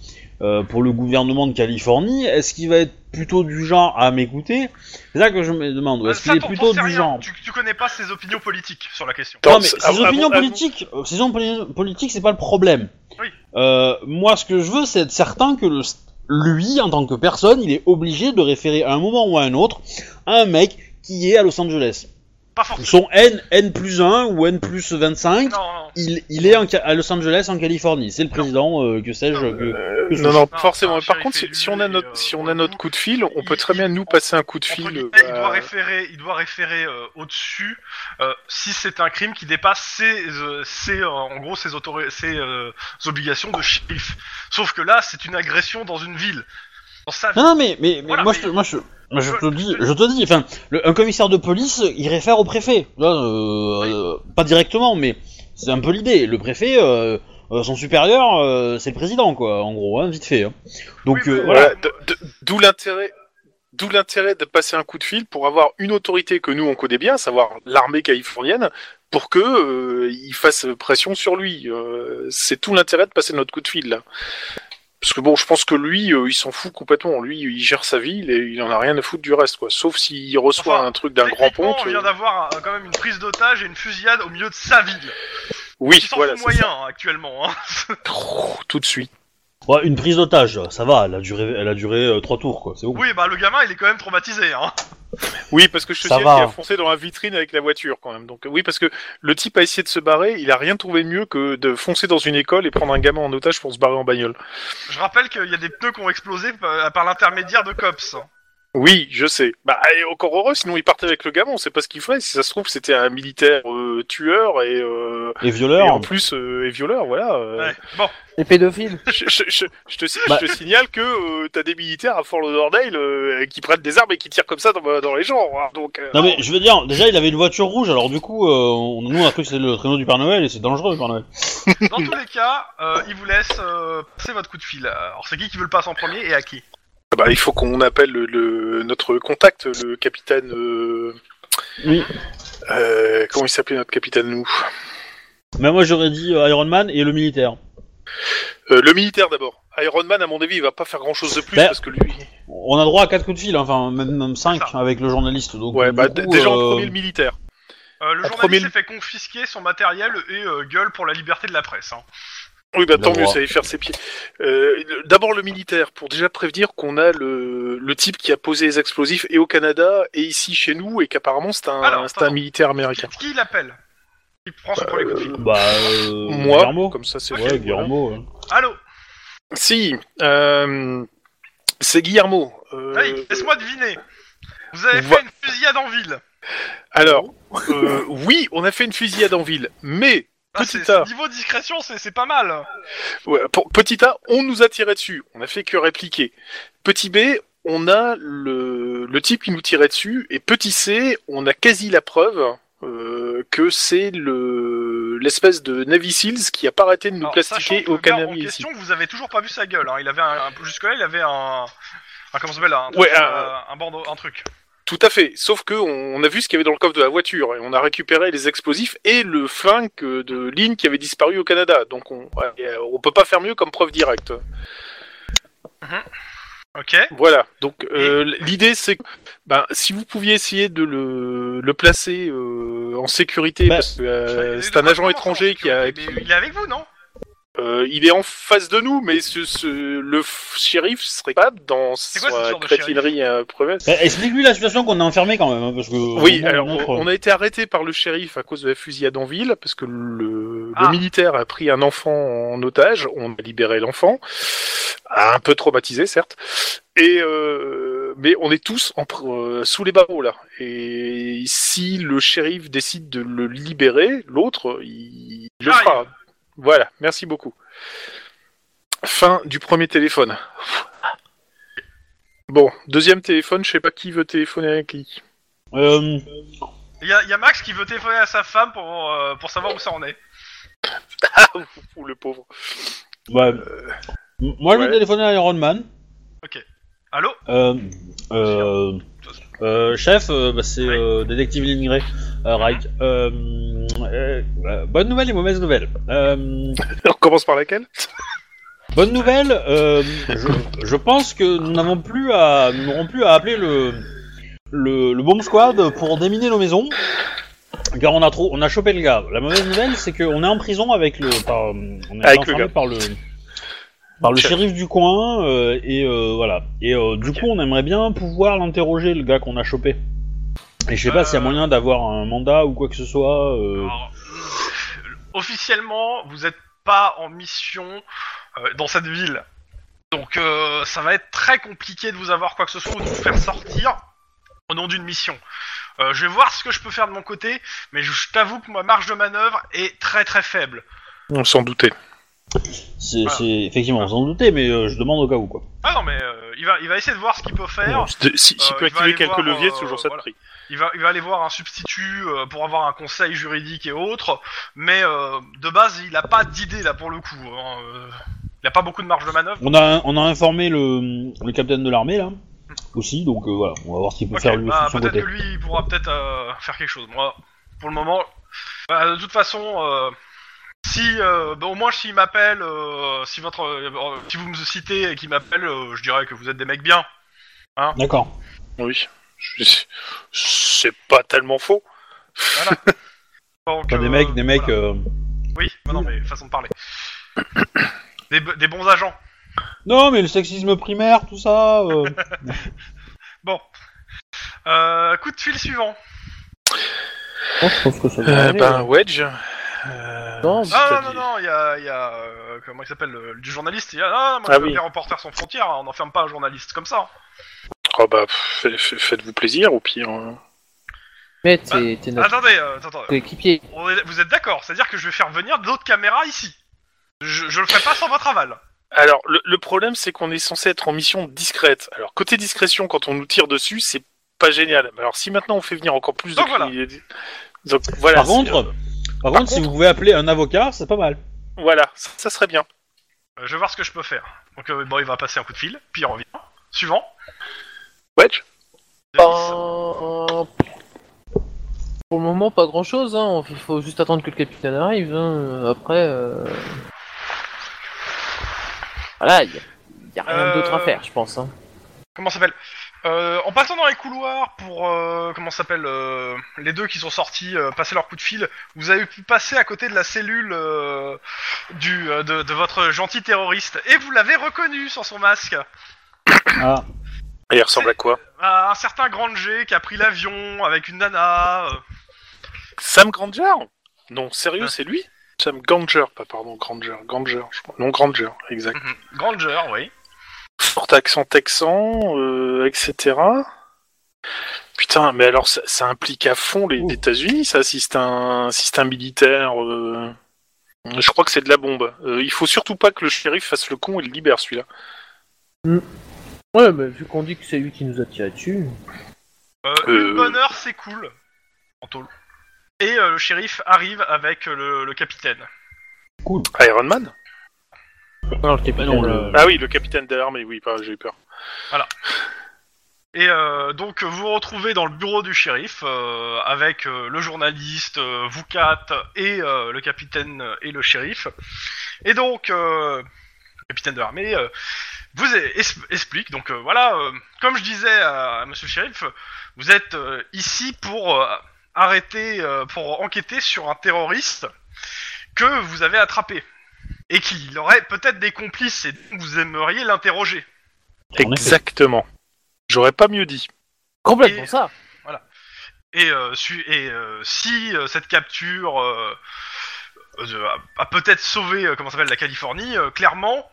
[SPEAKER 1] euh, pour le gouvernement de Californie, est-ce qu'il va être plutôt du genre à m'écouter? C'est ça que je me demande. Est-ce
[SPEAKER 2] ça,
[SPEAKER 1] qu'il est
[SPEAKER 2] t'en-
[SPEAKER 1] plutôt
[SPEAKER 2] t'en sais
[SPEAKER 1] du
[SPEAKER 2] rien.
[SPEAKER 1] genre
[SPEAKER 2] Tu, tu connais pas ses opinions politiques sur la question.
[SPEAKER 1] Non mais ses opinions politiques, euh, ses opinions politiques, c'est pas le problème.
[SPEAKER 2] Oui.
[SPEAKER 1] Euh, moi, ce que je veux, c'est être certain que le, lui, en tant que personne, il est obligé de référer à un moment ou à un autre à un mec qui est à Los Angeles.
[SPEAKER 2] Pas forcément.
[SPEAKER 1] Son N, N plus 1 ou N plus 25,
[SPEAKER 2] Non, non.
[SPEAKER 1] il, il est en à Los Angeles, en Californie. C'est le président, euh, que sais-je. que-
[SPEAKER 4] Euh,
[SPEAKER 1] que
[SPEAKER 4] non, non,
[SPEAKER 2] Non,
[SPEAKER 4] forcément. Par contre, si, si on a notre,
[SPEAKER 2] et,
[SPEAKER 4] si
[SPEAKER 2] euh,
[SPEAKER 4] on a notre coup de fil, on
[SPEAKER 2] il-
[SPEAKER 4] peut très bien nous passer un coup de fil.
[SPEAKER 2] il
[SPEAKER 4] euh,
[SPEAKER 2] doit
[SPEAKER 4] à-
[SPEAKER 2] référer, il doit référer euh, au-dessus euh, si c'est un crime qui dépasse ses, euh, ses, euh, en gros, ses, autori- ses euh, obligations de shérif. Sauf que là, c'est une agression dans une ville. Dans sa ville.
[SPEAKER 1] Non, non, mais, mais, mais
[SPEAKER 2] Voilà,
[SPEAKER 1] moi,
[SPEAKER 2] mais-
[SPEAKER 1] Je, te- moi, je, je te dis, je te dis, enfin, le- un commissaire de police, il réfère au préfet. Euh, euh, pas directement, mais c'est un peu l'idée. Le préfet, euh, euh, son supérieur, euh, c'est le président, quoi, en gros, hein, vite fait. hein. Donc,
[SPEAKER 2] Oui,
[SPEAKER 1] euh, voilà.
[SPEAKER 4] Voilà, d'où l'intérêt. D'où l'intérêt de passer un coup de fil pour avoir une autorité que nous on connaît bien, à savoir l'armée californienne, pour que euh, il fasse pression sur lui. Euh, c'est tout l'intérêt de passer notre coup de fil là. Parce que bon, je pense que lui, euh, il s'en fout complètement. Lui, il gère sa vie, il, est- il en a rien à foutre du reste, quoi. Sauf s'il reçoit
[SPEAKER 2] Enfin,
[SPEAKER 4] un truc d'un grand ponte.
[SPEAKER 2] On vient
[SPEAKER 4] euh,
[SPEAKER 2] d'avoir euh, quand même une prise d'otage et une fusillade au milieu de sa ville.
[SPEAKER 4] Oui,
[SPEAKER 2] s'en
[SPEAKER 4] voilà,
[SPEAKER 2] fout
[SPEAKER 4] c'est
[SPEAKER 2] moyen
[SPEAKER 4] ça.
[SPEAKER 2] hein, actuellement. Hein.
[SPEAKER 4] Tout de suite.
[SPEAKER 1] Ouais, une prise d'otage, ça va, elle a duré, elle a duré euh, trois tours, quoi. C'est bon.
[SPEAKER 2] Oui, bah le gamin, il est quand même traumatisé, hein.
[SPEAKER 4] Oui, parce que je te dis qu'il a foncé dans la vitrine avec la voiture quand même. Donc euh, oui, parce que le type a essayé de se barrer, il a rien trouvé de mieux que de foncer dans une école et prendre un gamin en otage pour se barrer en bagnole.
[SPEAKER 2] Je rappelle qu'il y a des pneus qui ont explosé par, par l'intermédiaire de Cops.
[SPEAKER 4] Oui, je sais. Bah et encore heureux, sinon il partait avec le gamin, on sait pas ce qu'il ferait. Si ça se trouve, c'était un militaire euh, tueur et, euh,
[SPEAKER 1] Et
[SPEAKER 4] et
[SPEAKER 1] violeur.
[SPEAKER 4] en plus euh, et violeur, voilà. euh.
[SPEAKER 2] Ouais. Bon,
[SPEAKER 3] Les pédophiles.
[SPEAKER 4] Je, je- je- je te,
[SPEAKER 1] Bah.
[SPEAKER 4] je te signale que euh, t'as des militaires à Fort Lauderdale euh, qui prennent des armes et qui tirent comme ça dans, dans les gens. hein. Donc euh,
[SPEAKER 1] Non mais je veux dire, déjà il avait une voiture rouge, alors du coup, euh, on- nous on a cru que c'était le traîneau du Père Noël et c'est dangereux le Père Noël.
[SPEAKER 2] dans tous les cas, euh, il vous laisse euh, passer votre coup de fil. Alors, c'est qui qui veut le passer en premier et à qui?
[SPEAKER 4] Bah, il faut qu'on appelle le, le- notre contact, le capitaine. euh,
[SPEAKER 1] Oui.
[SPEAKER 4] euh, comment il s'appelait notre capitaine nous?
[SPEAKER 1] Mais moi j'aurais dit euh, Iron Man et le militaire.
[SPEAKER 4] Euh, Le militaire d'abord. Iron Man, à mon avis, il va pas faire grand chose de plus
[SPEAKER 1] Bah,
[SPEAKER 4] parce que lui.
[SPEAKER 1] On a droit à quatre coups de fil, hein, enfin même, même cinq
[SPEAKER 2] C'est ça.
[SPEAKER 1] avec le journaliste. Donc,
[SPEAKER 4] Ouais, bah
[SPEAKER 1] coup,
[SPEAKER 4] déjà en premier le militaire.
[SPEAKER 2] euh, Le journaliste
[SPEAKER 4] premier-
[SPEAKER 2] s'est fait confisquer son matériel et euh, gueule pour la liberté de la presse. Hein.
[SPEAKER 4] Oui, bah tant mieux, ça va y faire ses pieds. Euh, D'abord le militaire, pour déjà prévenir qu'on a le, le type qui a posé les explosifs et au Canada et ici chez nous et qu'apparemment c'est un,
[SPEAKER 2] Alors,
[SPEAKER 4] militaire américain.
[SPEAKER 2] Qui, l'appelle? Qui prend son premier coup de fil?
[SPEAKER 1] Bah, euh,
[SPEAKER 4] Moi,
[SPEAKER 1] Guillermo.
[SPEAKER 4] comme ça c'est
[SPEAKER 1] Ouais, Guillermo. ouais.
[SPEAKER 2] Allô?
[SPEAKER 4] Si, euh, c'est Guillermo. Euh,
[SPEAKER 2] Hey, laisse-moi deviner. Vous avez
[SPEAKER 4] va-
[SPEAKER 2] fait une fusillade en ville?
[SPEAKER 4] Alors, euh, oui, on a fait une fusillade en ville, mais
[SPEAKER 2] Ah,
[SPEAKER 4] Petit A.
[SPEAKER 2] Niveau discrétion, c'est c'est pas mal.
[SPEAKER 4] Ouais, pour, petit A, on nous a tiré dessus. On a fait que répliquer. Petit B, on a le, le type qui nous tirait dessus. Et petit C, on a quasi la preuve euh, que c'est le l'espèce de Navy Seals qui a pas arrêté de nous
[SPEAKER 2] Alors,
[SPEAKER 4] plastiquer au Canada
[SPEAKER 2] en
[SPEAKER 4] ici.
[SPEAKER 2] question, vous avez toujours pas vu sa gueule. Hein. Il avait un, un- jusque-là, il avait un, un comment ça s'appelle un,
[SPEAKER 4] Ouais, un-
[SPEAKER 2] un bandeau, un truc.
[SPEAKER 4] Tout à fait. Sauf que on, on a vu ce qu'il y avait dans le coffre de la voiture et on a récupéré les explosifs et le flingue de ligne qui avait disparu au Canada. Donc on, euh, on peut pas faire mieux comme preuve directe.
[SPEAKER 2] Ok.
[SPEAKER 4] Voilà. Donc euh, l'idée c'est que ben, si vous pouviez essayer de le, le placer euh, en sécurité
[SPEAKER 1] Bah,
[SPEAKER 4] parce que euh, c'est un agent étranger qui a
[SPEAKER 2] mais
[SPEAKER 4] qui-
[SPEAKER 2] Il est avec vous, non?
[SPEAKER 4] Euh, il est en face de nous mais ce, ce le shérif serait pas dans
[SPEAKER 2] quoi
[SPEAKER 4] sa crétinerie euh, première.
[SPEAKER 1] Eh, Explique-lui la situation qu'on est enfermé quand même, hein, parce que.
[SPEAKER 4] Oui,
[SPEAKER 1] moment
[SPEAKER 4] alors on, on a été arrêté par le shérif à cause de la fusillade en ville parce que le,
[SPEAKER 2] Ah.
[SPEAKER 4] le militaire a pris un enfant en otage. On a libéré l'enfant, un peu traumatisé certes, et euh, mais on est tous en, euh, sous les barreaux là. Et si le shérif décide de le libérer, l'autre il, il le
[SPEAKER 2] J'arrive.
[SPEAKER 4] fera. Voilà, merci beaucoup. Fin du premier téléphone. Bon, deuxième téléphone, je sais pas qui veut téléphoner avec qui.
[SPEAKER 1] Euh,
[SPEAKER 2] Il y, a, il y a Max qui veut téléphoner à sa femme pour, euh, pour savoir où ça en est.
[SPEAKER 4] Ouh, le pauvre.
[SPEAKER 1] ouais. M- Moi je vais
[SPEAKER 4] ouais.
[SPEAKER 1] téléphoner à Iron Man.
[SPEAKER 2] Allô?
[SPEAKER 1] Euh, euh, euh, chef, euh, bah, c'est
[SPEAKER 2] Oui.
[SPEAKER 1] euh, détective Lindgren, euh, Reich. Euh, euh, euh, bonne nouvelle et mauvaise nouvelle. Euh,
[SPEAKER 4] On commence par laquelle?
[SPEAKER 1] bonne nouvelle, euh, je, je pense que nous n'avons plus à, nous n'aurons plus à appeler le, le, le bomb squad pour déminer nos maisons. Car on a trop, on a chopé le gars. La mauvaise nouvelle, c'est qu'on est en prison avec le, par, on est
[SPEAKER 4] Avec le gars.
[SPEAKER 1] par le, par le
[SPEAKER 4] Shérif.
[SPEAKER 1] du coin euh, et euh, voilà. Et euh, du coup, on aimerait bien pouvoir l'interroger, le gars qu'on a chopé. Et je sais pas s'il y a moyen d'avoir un mandat ou quoi que ce soit.
[SPEAKER 2] Alors, officiellement, vous n'êtes pas en mission euh, dans cette ville. Donc euh, ça va être très compliqué de vous avoir quoi que ce soit ou de vous faire sortir au nom d'une mission. Euh, je vais voir ce que je peux faire de mon côté, mais je, je t'avoue que ma marge de manœuvre est très très faible.
[SPEAKER 4] On s'en doutait.
[SPEAKER 1] C'est,
[SPEAKER 2] voilà.
[SPEAKER 1] c'est effectivement, sans douter, mais euh, je demande au cas où quoi.
[SPEAKER 2] Ah non mais euh, il va il va essayer de voir ce qu'il peut faire.
[SPEAKER 4] Si, si
[SPEAKER 2] Euh,
[SPEAKER 4] peut
[SPEAKER 2] il va
[SPEAKER 4] activer quelques
[SPEAKER 2] voir,
[SPEAKER 4] leviers, c'est toujours ça de
[SPEAKER 2] voilà.
[SPEAKER 4] prix.
[SPEAKER 2] Il va, il va aller voir un substitut euh, pour avoir un conseil juridique et autres, mais euh, de base, il a pas d'idée là pour le coup. hein, euh, il a pas beaucoup de marge de manœuvre.
[SPEAKER 1] On a, on a informé le, le capitaine de l'armée là aussi, donc euh, voilà, on va voir ce qu'il peut faire lui
[SPEAKER 2] bah, peut-être
[SPEAKER 1] côté.
[SPEAKER 2] que lui, il pourra peut-être euh, faire quelque chose. Moi, pour le moment, bah, de toute façon, euh, si, euh, bah, au moins s'il m'appelle, euh, si votre, euh, si vous me citez et qu'il m'appelle, euh, je dirais que vous êtes des mecs bien.
[SPEAKER 1] D'accord.
[SPEAKER 4] Oui. Je- C'est pas tellement faux.
[SPEAKER 2] Voilà. Donc,
[SPEAKER 1] Pas des
[SPEAKER 2] euh,
[SPEAKER 1] mecs, des mecs.
[SPEAKER 2] voilà.
[SPEAKER 1] euh,
[SPEAKER 2] Oui, bah non, mais façon de parler. des, b- des bons agents.
[SPEAKER 1] Non, mais le sexisme primaire, tout ça. euh,
[SPEAKER 2] Euh, coup de fil suivant.
[SPEAKER 3] Bon, je pense que ça va
[SPEAKER 4] Euh,
[SPEAKER 3] aller,
[SPEAKER 4] ben,
[SPEAKER 3] ouais.
[SPEAKER 4] Wedge. Euh,
[SPEAKER 3] Non,
[SPEAKER 2] Ah non, non, non, il y a, il y a euh, comment il s'appelle, le- du journaliste. Il y a, ah, moi,
[SPEAKER 4] Ah
[SPEAKER 2] je veux
[SPEAKER 4] oui.
[SPEAKER 2] les reporters sans frontières, hein, on n'enferme pas un journaliste comme ça.
[SPEAKER 4] Oh bah, f- f- faites-vous plaisir, au pire. hein.
[SPEAKER 3] Mais t'es t'es notre
[SPEAKER 2] Attendez, euh, attends, attends.
[SPEAKER 3] coéquipier.
[SPEAKER 2] On est- vous êtes d'accord C'est-à-dire que je vais faire venir d'autres caméras ici. Je, je le ferai pas sans votre aval.
[SPEAKER 4] Alors, le, le problème, c'est qu'on est censé être en mission discrète. Alors, côté discrétion, quand on nous tire dessus, c'est pas génial. Mais Alors, si maintenant on fait venir encore plus
[SPEAKER 2] Donc
[SPEAKER 4] de...
[SPEAKER 2] voilà.
[SPEAKER 4] Donc, voilà.
[SPEAKER 1] Par
[SPEAKER 4] c'est-
[SPEAKER 1] contre, par contre, si vous pouvez appeler un avocat, c'est pas mal.
[SPEAKER 4] Voilà, ça, ça serait bien.
[SPEAKER 2] Euh, je vais voir ce que je peux faire. Donc euh, bon, il va passer un coup de fil, puis il revient. Suivant.
[SPEAKER 4] Wedge
[SPEAKER 3] Ben, euh, Pour le moment, pas grand chose. Hein. Faut- Faut juste attendre que le capitaine arrive. Hein. Après, euh... voilà, y a, y a rien
[SPEAKER 2] Euh,
[SPEAKER 3] d'autre à faire, je pense. Hein.
[SPEAKER 2] Comment ça s'appelle? Euh, En passant dans les couloirs pour euh, comment ça s'appelle euh, les deux qui sont sortis euh, passer leur coup de fil, vous avez pu passer à côté de la cellule euh, du euh, de, de votre gentil terroriste et vous l'avez reconnu sans son masque.
[SPEAKER 1] Ah,
[SPEAKER 4] Et il ressemble à quoi?
[SPEAKER 2] À un certain Granger qui a pris l'avion avec une nana.
[SPEAKER 4] Sam Granger? Non, sérieux,
[SPEAKER 2] Ah.
[SPEAKER 4] c'est lui? Sam Granger, pas pardon, Granger, Granger, je crois. Non, Granger, exact.
[SPEAKER 2] mhm. Granger, oui.
[SPEAKER 4] Fort accent texan, euh, etc. Putain, mais alors ça, ça implique à fond les. États-Unis, ça, si c'est un, si un militaire. euh, Je crois que c'est de la bombe. Euh, il faut surtout pas que le shérif fasse le con et le libère celui-là.
[SPEAKER 3] Ouais, mais vu qu'on dit que c'est lui qui nous a tiré dessus.
[SPEAKER 2] Euh,
[SPEAKER 4] Euh.
[SPEAKER 2] Une bonne heure, c'est cool. Et euh, le shérif arrive avec le, le capitaine.
[SPEAKER 4] Iron Man?
[SPEAKER 3] Non, le capitaine.
[SPEAKER 1] non, le-
[SPEAKER 3] euh,
[SPEAKER 4] Ah oui, le capitaine de l'armée, oui, pas, j'ai eu peur.
[SPEAKER 2] Et euh, donc vous vous retrouvez dans le bureau du shérif euh, avec euh, le journaliste, euh, vous quatre et euh, le capitaine et le shérif. Et donc euh, le capitaine de l'armée euh, vous explique. Donc euh, voilà, euh, comme je disais à, à Monsieur le shérif, vous êtes euh, ici pour euh, arrêter, euh, pour enquêter sur un terroriste que vous avez attrapé et qu'il aurait peut-être des complices et donc vous aimeriez l'interroger.
[SPEAKER 4] Exactement. J'aurais pas mieux dit.
[SPEAKER 3] Complètement
[SPEAKER 2] Et-
[SPEAKER 3] ça.
[SPEAKER 2] Et, euh, su- et euh, si euh, cette capture euh, euh, a, a peut-être sauvé euh, comment ça s'appelle la Californie, euh, clairement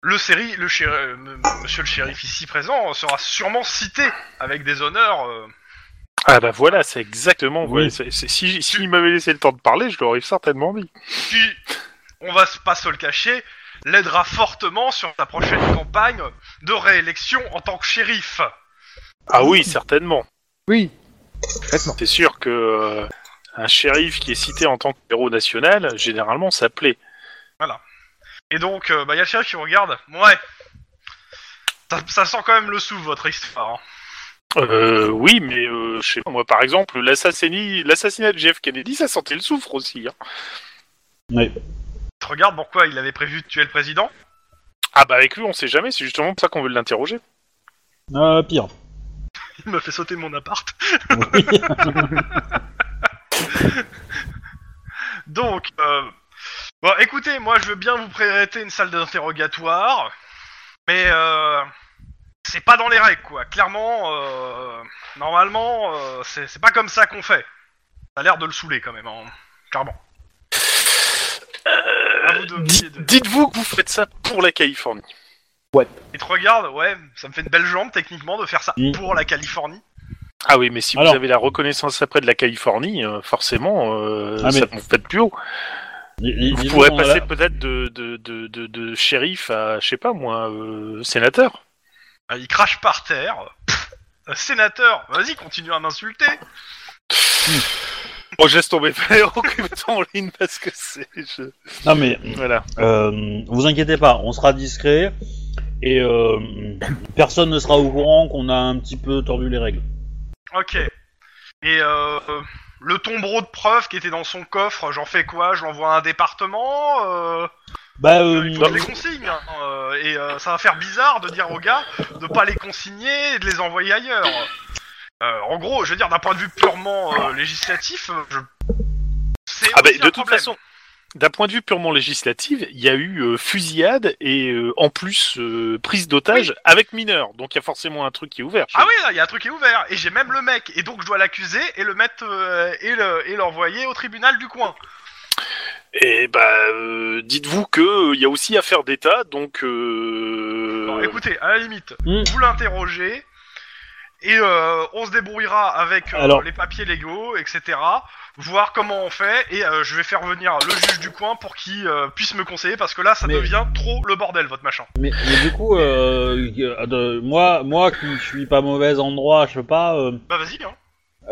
[SPEAKER 2] le série, le euh, m- Monsieur le shérif ici présent euh, sera sûrement cité avec des honneurs. euh.
[SPEAKER 4] Ah bah voilà, c'est exactement.
[SPEAKER 1] Oui.
[SPEAKER 4] ouais, c'est- c'est- si s'il m'avait laissé le temps de parler, je l'aurais certainement dit.
[SPEAKER 2] On va pas se le cacher, l'aidera fortement sur sa prochaine campagne de réélection en tant que shérif.
[SPEAKER 4] Ah oui, certainement.
[SPEAKER 3] Oui.
[SPEAKER 4] C'est sûr que euh, un shérif qui est cité en tant que héros national, généralement, ça plaît.
[SPEAKER 2] Et donc, euh, bah, y a le shérif qui regarde. Ouais. Ça, ça sent quand même le sou votre histoire. hein.
[SPEAKER 4] Euh, oui, mais euh, je sais pas, moi, par exemple, l'assassinat, l'assassinat de Jeff Kennedy, ça sentait le soufre aussi. hein.
[SPEAKER 1] oui.
[SPEAKER 2] Te regarde pourquoi il avait prévu de tuer le président?
[SPEAKER 4] Ah bah avec lui, on sait jamais. C'est justement pour ça qu'on veut l'interroger.
[SPEAKER 1] Euh, pire.
[SPEAKER 2] Il m'a fait sauter mon appart.
[SPEAKER 1] Oui.
[SPEAKER 2] Donc, euh, bon, écoutez, moi je veux bien vous prêter une salle d'interrogatoire, mais euh, c'est pas dans les règles, quoi. Clairement, euh, normalement, euh, c'est c'est pas comme ça qu'on fait. Ça a l'air de le saouler quand même, hein, clairement.
[SPEAKER 4] Dites-vous que vous faites ça pour la Californie.
[SPEAKER 2] Il te regarde, ouais, ça me fait une belle jambe techniquement de faire ça
[SPEAKER 1] Mm.
[SPEAKER 2] pour la Californie.
[SPEAKER 4] Ah oui, mais si
[SPEAKER 1] Alors-
[SPEAKER 4] vous avez la reconnaissance après de la Californie, euh, forcément, euh,
[SPEAKER 1] Ah, mais-
[SPEAKER 4] ça vous fait plus haut. Vous pourrez
[SPEAKER 1] a
[SPEAKER 4] passer
[SPEAKER 1] la-
[SPEAKER 4] peut-être de, de, de, de, de shérif à, je sais pas moi, euh, sénateur.
[SPEAKER 2] Ah, Il crache par terre. Pff, euh, sénateur, vas-y, continue à m'insulter.
[SPEAKER 4] Bon, je laisse tomber, en ligne parce que c'est... je-
[SPEAKER 1] Non mais
[SPEAKER 4] Voilà.
[SPEAKER 1] euh, vous inquiétez pas, on sera discret et euh, personne ne sera au courant qu'on a un petit peu tordu les règles.
[SPEAKER 2] Ok. Et euh, le tombereau de preuves qui était dans son coffre, j'en fais quoi? Je l'envoie à un département? Euh,
[SPEAKER 1] Bah euh,
[SPEAKER 2] Il faut les consigne. hein, et euh, ça va faire bizarre de dire aux gars de pas les consigner et de les envoyer ailleurs. Euh, en gros, je veux dire, d'un point de vue purement euh, législatif, euh, je... c'est
[SPEAKER 4] Ah bah, de
[SPEAKER 2] un
[SPEAKER 4] toute
[SPEAKER 2] problème.
[SPEAKER 4] façon, d'un point de vue purement législatif, il y a eu euh, fusillade et euh, en plus euh, prise d'otage avec mineur. Donc il y a forcément un truc qui est ouvert.
[SPEAKER 2] Ah oui, là, il y a un truc qui est ouvert. Et j'ai même le mec. Et donc je dois l'accuser et le mettre euh, et le- et l'envoyer au tribunal du coin.
[SPEAKER 4] Et bah, euh, dites-vous que euh, il y a aussi affaire d'État, donc. Euh...
[SPEAKER 2] Non, écoutez, à la limite,
[SPEAKER 1] Hmm.
[SPEAKER 2] vous l'interrogez et euh, on se débrouillera avec euh,
[SPEAKER 1] Alors-
[SPEAKER 2] les papiers légaux, etc. Voir comment on fait et euh, je vais faire venir le juge du coin pour qu'il puisse me conseiller parce que là ça
[SPEAKER 1] Mais-
[SPEAKER 2] devient trop le bordel votre machin.
[SPEAKER 1] Mais, mais du coup, euh, de- moi, moi qui suis pas mauvais en droit, je sais pas. euh,
[SPEAKER 2] Bah vas-y, hein.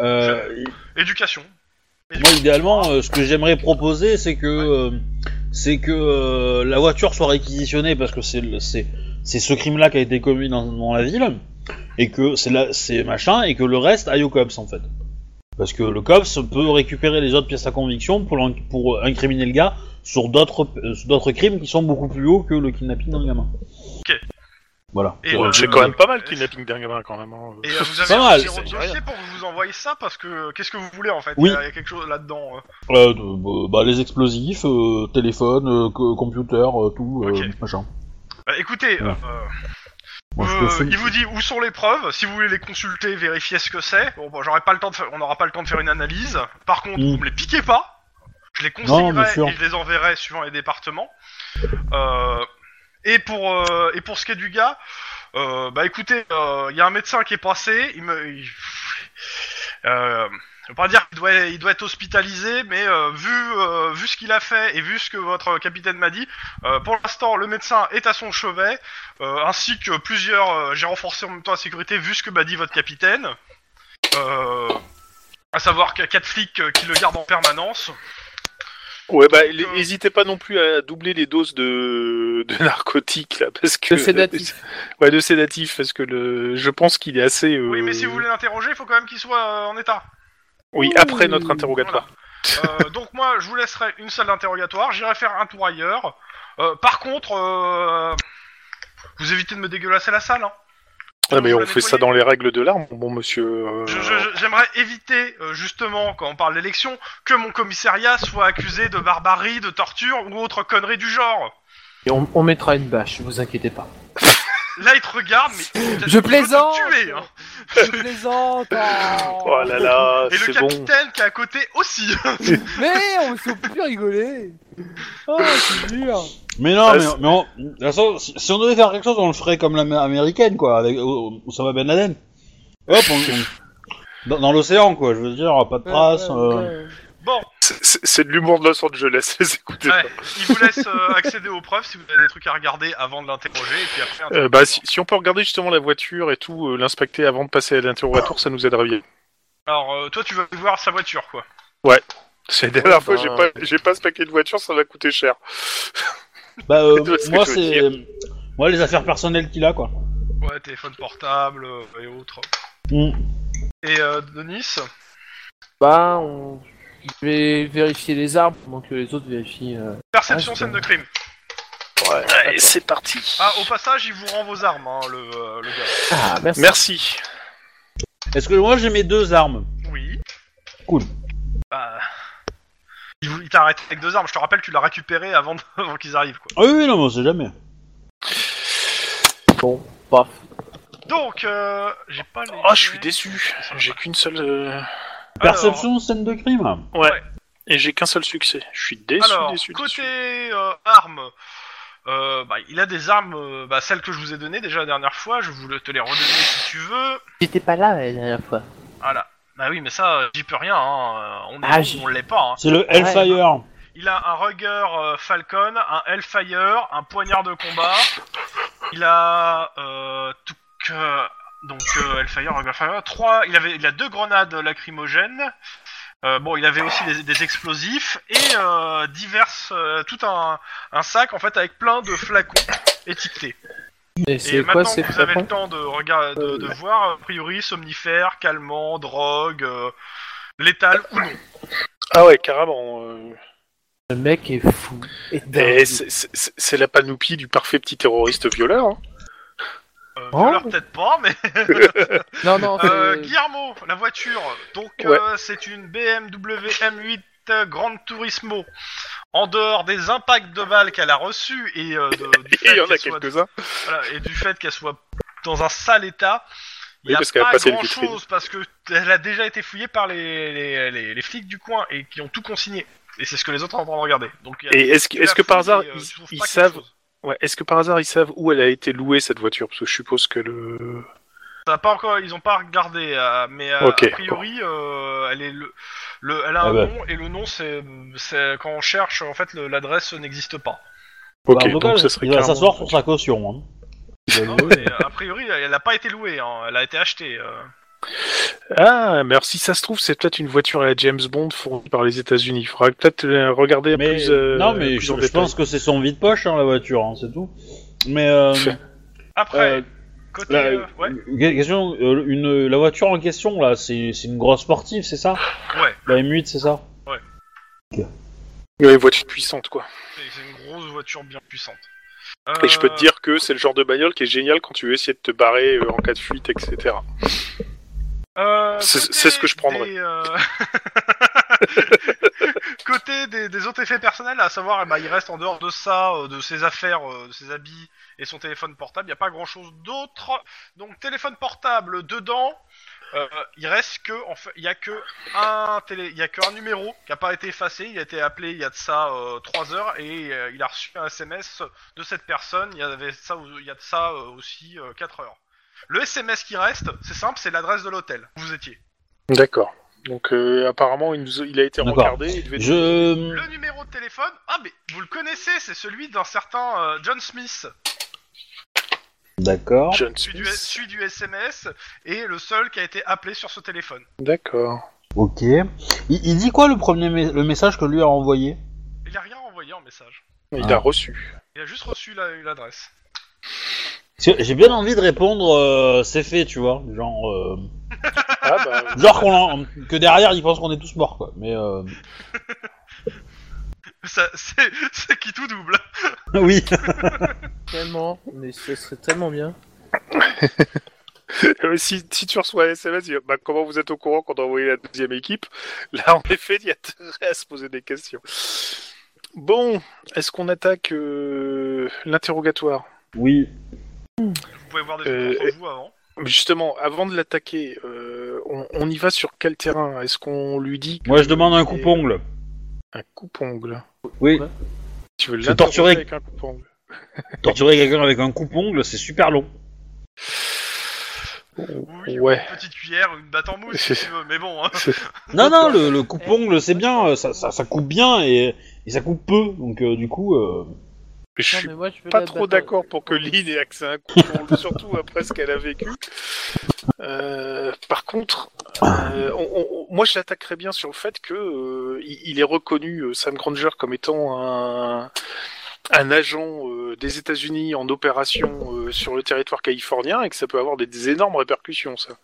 [SPEAKER 1] euh,
[SPEAKER 2] Éducation.
[SPEAKER 1] moi, idéalement, euh, ce que j'aimerais proposer, c'est que, euh, c'est que euh, la voiture soit réquisitionnée parce que c'est, le- c'est, c'est ce crime-là qui a été commis dans, dans la ville et que c'est là, c'est machin et que le reste aille au cops en fait. Parce que le cops peut récupérer les autres pièces à conviction pour, pour incriminer le gars sur d'autres, euh, sur d'autres crimes qui sont beaucoup plus hauts que le kidnapping d'un gamin.
[SPEAKER 2] Ok.
[SPEAKER 1] Voilà.
[SPEAKER 2] Et, euh,
[SPEAKER 4] c'est quand même pas mal le kidnapping d'un gamin quand même. hein.
[SPEAKER 2] Et euh, vous
[SPEAKER 1] Pas
[SPEAKER 2] avez
[SPEAKER 1] mal,
[SPEAKER 2] un
[SPEAKER 4] dit
[SPEAKER 2] dossier pour vous envoyer ça parce que qu'est-ce que vous voulez en fait?
[SPEAKER 1] Oui.
[SPEAKER 2] Il y a- il y a quelque chose là-dedans. euh.
[SPEAKER 1] Euh, de- bah, les explosifs, euh, téléphone, euh, co- computer, euh, tout, euh, machin.
[SPEAKER 2] Bah, écoutez. Euh, Euh, il vous dit où sont les preuves. Si vous voulez les consulter, vérifier ce que c'est. Bon, bah, j'aurai pas le temps de faire, on n'aura pas le temps de faire une analyse. Par contre,
[SPEAKER 1] Mm.
[SPEAKER 2] vous me les piquez pas. Je les
[SPEAKER 1] sûr.
[SPEAKER 2] et je les enverrai suivant les départements. Euh, et pour euh, et pour ce qui est du gars, euh, bah écoutez, euh, il y a un médecin qui est passé. Il me, il- euh, je veux pas dire qu'il doit, il doit être hospitalisé, mais euh, vu euh, vu ce qu'il a fait et vu ce que votre capitaine m'a dit, euh, pour l'instant, le médecin est à son chevet. Euh, ainsi que plusieurs. euh, J'ai renforcé en même temps la sécurité vu ce que m'a dit votre capitaine. Euh, à savoir qu'il y a quatre flics euh, qui le gardent en permanence.
[SPEAKER 4] Ouais, bah,
[SPEAKER 2] euh,
[SPEAKER 4] n'hésitez pas non plus à doubler les doses de, de narcotiques là, parce que
[SPEAKER 3] Le sédatif.
[SPEAKER 4] Ouais, de sédatif, parce que le, je pense qu'il est assez. euh,
[SPEAKER 2] Oui, mais si vous voulez l'interroger, il faut quand même qu'il soit euh, en état.
[SPEAKER 4] Oui, après notre interrogatoire.
[SPEAKER 2] Euh, donc moi, je vous laisserai une salle d'interrogatoire. J'irai faire un tour ailleurs. Euh, par contre, euh, vous évitez de me dégueulasser la salle. Hein.
[SPEAKER 4] Ouais, mais on fait ça dans les règles de l'arme, bon monsieur. euh,
[SPEAKER 2] J'aimerais éviter, euh, justement, quand on parle d'élection, que mon commissariat soit accusé de barbarie, de torture ou autre connerie du genre.
[SPEAKER 3] Et on, on mettra une bâche, vous inquiétez pas.
[SPEAKER 2] Là, il te regarde, mais
[SPEAKER 3] Je
[SPEAKER 2] veux te
[SPEAKER 3] plaisante
[SPEAKER 2] tuer, hein.
[SPEAKER 3] Je plaisante
[SPEAKER 4] Oh là là,
[SPEAKER 2] Et le
[SPEAKER 4] bon.
[SPEAKER 2] capitaine qui est à côté aussi.
[SPEAKER 3] Mais on s'en peut plus rigoler Oh, c'est dur
[SPEAKER 1] Mais non,
[SPEAKER 4] Ah,
[SPEAKER 1] mais, mais on- de toute façon, si, si on devait faire quelque chose, on le ferait comme l'américaine, quoi, avec Osama Ben Laden. Hop, on, on- dans, dans l'océan, quoi. Je veux dire, pas de traces. euh,
[SPEAKER 2] Bon,
[SPEAKER 4] C'est- de l'humour de Los Angeles, écoutez
[SPEAKER 2] ouais, il vous laisse euh, accéder aux preuves si vous avez des trucs à regarder avant de l'interroger, et puis après...
[SPEAKER 4] Euh, bah, si, si on peut regarder justement la voiture et tout, euh, l'inspecter avant de passer à l'interrogatoire, ça nous aiderait bien.
[SPEAKER 2] Alors, euh, toi, tu vas voir sa voiture, quoi.
[SPEAKER 4] C'est la dernière fois,
[SPEAKER 3] bah.
[SPEAKER 4] j'ai pas, j'ai pas ce paquet de voiture, ça va coûter cher.
[SPEAKER 1] Bah, euh, moi, c'est. Moi, les affaires personnelles qu'il a, quoi.
[SPEAKER 2] Ouais, téléphone portable et autres.
[SPEAKER 1] Mm.
[SPEAKER 2] Et euh, Denis?
[SPEAKER 3] Bah, on... je vais vérifier les armes pendant que les autres vérifient... euh,
[SPEAKER 2] Perception
[SPEAKER 3] Ah,
[SPEAKER 2] scène de crime.
[SPEAKER 4] Ouais, allez, c'est parti.
[SPEAKER 2] Ah, au passage, il vous rend vos armes, hein, le, euh, le gars.
[SPEAKER 3] Ah, merci
[SPEAKER 4] Merci.
[SPEAKER 1] Est-ce que moi, j'ai mes deux armes?
[SPEAKER 2] Oui.
[SPEAKER 1] Cool.
[SPEAKER 2] Bah... Il, vous- il t'a arrêté avec deux armes. Je te rappelle, tu l'as récupéré avant, de- avant qu'ils arrivent, quoi.
[SPEAKER 1] Ah oui, oui, non, mais on sait jamais.
[SPEAKER 3] Bon, paf.
[SPEAKER 2] Donc, euh, j'ai pas les...
[SPEAKER 4] Oh, je suis déçu. J'ai qu'une seule. euh,
[SPEAKER 1] Perception, scène de crime.
[SPEAKER 4] Ouais.
[SPEAKER 2] Ouais.
[SPEAKER 4] Et j'ai qu'un seul succès. Je suis déçu,
[SPEAKER 2] Alors,
[SPEAKER 4] déçu,
[SPEAKER 2] côté
[SPEAKER 4] déçu.
[SPEAKER 2] euh, armes, euh, bah, il a des armes, euh, bah, celles que je vous ai données déjà la dernière fois, je voulais te les redonner si tu veux.
[SPEAKER 3] J'étais pas là la dernière fois.
[SPEAKER 2] Voilà. Bah oui, mais ça, euh, j'y peux rien, hein. euh, on est
[SPEAKER 3] Ah,
[SPEAKER 2] l'est pas. Hein.
[SPEAKER 1] C'est le Hellfire.
[SPEAKER 2] Il a un Ruger euh, Falcon, un Hellfire, un poignard de combat. Il a euh, tout que- donc euh, Hellfire, Ruger Fire, trois. Il avait, il a deux grenades lacrymogènes. Euh, bon, il avait aussi des, des explosifs et euh, diverses, euh, tout un, un sac en fait avec plein de flacons étiquetés.
[SPEAKER 3] Et
[SPEAKER 2] Et
[SPEAKER 3] c'est
[SPEAKER 2] maintenant
[SPEAKER 3] quoi
[SPEAKER 2] que vous avez le temps de regarder, de, de voir, a priori somnifère, calmant, drogue, euh, létal ou non.
[SPEAKER 4] Ah ouais, carrément. euh,
[SPEAKER 3] Le mec est fou.
[SPEAKER 4] C'est la panoplie du parfait petit terroriste violeur. hein.
[SPEAKER 2] Euh,
[SPEAKER 3] Oh.
[SPEAKER 2] violeur, peut-être pas, mais
[SPEAKER 3] Non, non,
[SPEAKER 2] Euh, Guillermo, la voiture. Donc
[SPEAKER 4] Ouais.
[SPEAKER 2] euh, c'est une BMW M8 euh, Gran Turismo, en dehors des impacts de balles qu'elle a reçus et, euh, de- du
[SPEAKER 4] Et
[SPEAKER 2] fait
[SPEAKER 4] il y en a
[SPEAKER 2] qu'elle soit-
[SPEAKER 4] quelques-uns.
[SPEAKER 2] voilà, et du fait qu'elle soit dans un sale état, il
[SPEAKER 4] Oui,
[SPEAKER 2] n'y a
[SPEAKER 4] parce qu'elle a
[SPEAKER 2] pas
[SPEAKER 4] passé le
[SPEAKER 2] grand
[SPEAKER 4] vitrine.
[SPEAKER 2] chose parce que elle a déjà été fouillée par les, les, les- les flics du coin et qui ont tout consigné. Et c'est ce que les autres sont en train de regarder. Donc, il y a-
[SPEAKER 4] Et est-ce que,
[SPEAKER 2] tu
[SPEAKER 4] est-ce
[SPEAKER 2] la
[SPEAKER 4] que par
[SPEAKER 2] fouilles
[SPEAKER 4] hasard,
[SPEAKER 2] et, euh,
[SPEAKER 4] ils,
[SPEAKER 2] tu trouves
[SPEAKER 4] ils
[SPEAKER 2] pas quelque
[SPEAKER 4] savent,
[SPEAKER 2] chose.
[SPEAKER 4] Ouais, est-ce que par hasard ils savent où elle a été louée cette voiture? Parce que je suppose que le.
[SPEAKER 2] Ça pas encore, ils ont pas regardé, euh, mais euh, a priori, euh, elle est le, le, elle a
[SPEAKER 1] Ah
[SPEAKER 2] un
[SPEAKER 1] bah.
[SPEAKER 2] nom et le nom c'est, c'est quand on cherche en fait le- l'adresse n'existe pas.
[SPEAKER 4] Ok,
[SPEAKER 1] Bah,
[SPEAKER 4] donc ça serait
[SPEAKER 1] il va s'asseoir sur sa caution. Hein.
[SPEAKER 2] Non, mais, euh, a priori, elle n'a pas été louée, hein, elle a été achetée.
[SPEAKER 4] Ah, mais alors si ça se trouve, c'est peut-être une voiture à la James Bond fournie par les États-Unis. Il faudra peut-être euh, regarder
[SPEAKER 1] Mais,
[SPEAKER 4] plus. euh,
[SPEAKER 1] non, mais
[SPEAKER 4] plus
[SPEAKER 1] je, pense que c'est son vide-poche, hein, la voiture, hein, c'est tout. Mais, euh,
[SPEAKER 2] Après,
[SPEAKER 1] euh,
[SPEAKER 2] côté,
[SPEAKER 1] la,
[SPEAKER 2] euh, ouais,
[SPEAKER 1] une question, euh, une, la voiture en question, là, c'est c'est une grosse sportive, c'est ça?
[SPEAKER 2] Ouais,
[SPEAKER 1] La M8, c'est ça?
[SPEAKER 4] Ouais, voiture puissante, quoi.
[SPEAKER 2] c'est une grosse voiture bien puissante.
[SPEAKER 4] Et je peux te dire que c'est le genre de bagnole qui est génial quand tu veux essayer de te barrer euh, en cas de fuite, etc.
[SPEAKER 2] Euh,
[SPEAKER 4] C'est- ce que je prendrais.
[SPEAKER 2] des, euh, côté des, des autres effets personnels, à savoir, ben, il reste en dehors de ça, euh, de ses affaires, de ses habits et son téléphone portable, il n'y a pas grand chose d'autre. Donc, téléphone portable, dedans, euh, il reste que, en fait, il y a que un télé, il y a qu'un numéro qui n'a pas été effacé, il a été appelé il y a de ça 3 heures et il a reçu un SMS de cette personne, il y avait ça, il y a de ça aussi 4 heures. Le SMS qui reste, c'est simple, c'est l'adresse de l'hôtel où vous étiez.
[SPEAKER 4] D'accord. Donc euh, apparemment, il, nous a- il a été regardé. Il devait...
[SPEAKER 1] Je...
[SPEAKER 2] Le numéro de téléphone, ah mais vous le connaissez, c'est celui d'un certain euh, John Smith,
[SPEAKER 1] D'accord.
[SPEAKER 4] John
[SPEAKER 2] celui du,
[SPEAKER 4] Smith.
[SPEAKER 2] celui du SMS, et le seul qui a été appelé sur ce téléphone.
[SPEAKER 4] D'accord.
[SPEAKER 1] Ok. Il, il dit quoi le premier me- le message que lui a envoyé?
[SPEAKER 2] Il a rien envoyé en message.
[SPEAKER 4] Il
[SPEAKER 1] Ah.
[SPEAKER 4] a reçu.
[SPEAKER 2] Il a juste reçu la- l'adresse.
[SPEAKER 1] J'ai bien envie de répondre, euh, c'est fait, tu vois. Genre, euh,
[SPEAKER 4] Ah bah.
[SPEAKER 1] genre qu'on en- que derrière ils pensent qu'on est tous morts, quoi. Mais euh...
[SPEAKER 2] Ça, c'est, c'est qui tout double.
[SPEAKER 1] oui.
[SPEAKER 3] Tellement, mais ce serait tellement bien.
[SPEAKER 4] Euh, si, si tu reçois un SMS, bah, comment vous êtes au courant qu'on a envoyé la deuxième équipe? Là, en effet, il y a intérêt à se poser des questions. Bon, est-ce qu'on attaque euh, l'interrogatoire?
[SPEAKER 1] Oui.
[SPEAKER 2] Vous pouvez voir des
[SPEAKER 4] Euh,
[SPEAKER 2] entre vous avant.
[SPEAKER 4] Justement, avant de l'attaquer, euh, on, on y va sur quel terrain? Est-ce qu'on lui dit que-
[SPEAKER 1] Moi je demande un coupe-ongle.
[SPEAKER 4] Un coupe-ongle.
[SPEAKER 1] Oui.
[SPEAKER 4] Tu veux l'interroger
[SPEAKER 1] torturer.
[SPEAKER 4] avec un coupe-ongle
[SPEAKER 1] Torturer quelqu'un avec un coupe-ongle, c'est super long.
[SPEAKER 2] Oui,
[SPEAKER 4] ouais.
[SPEAKER 2] une petite cuillère, une batte en mousse si tu veux, mais bon. Hein.
[SPEAKER 1] Non, non, le, le coupe-ongle c'est bien, euh, ça, ça, ça coupe bien et, et ça coupe peu. Donc euh, du coup, euh,
[SPEAKER 4] Je
[SPEAKER 3] Non,
[SPEAKER 4] suis
[SPEAKER 3] mais moi, je veux
[SPEAKER 4] pas trop d'accord pour que Lynn ait accès à un coupe-ongle, surtout après ce qu'elle a vécu. Euh, par contre, euh, on- on- moi je l'attaquerais bien sur le fait que euh, il, il est reconnu, euh, Sam Granger, comme étant un, un agent euh, des États-Unis en opération euh, sur le territoire californien et que ça peut avoir des, des énormes répercussions, ça.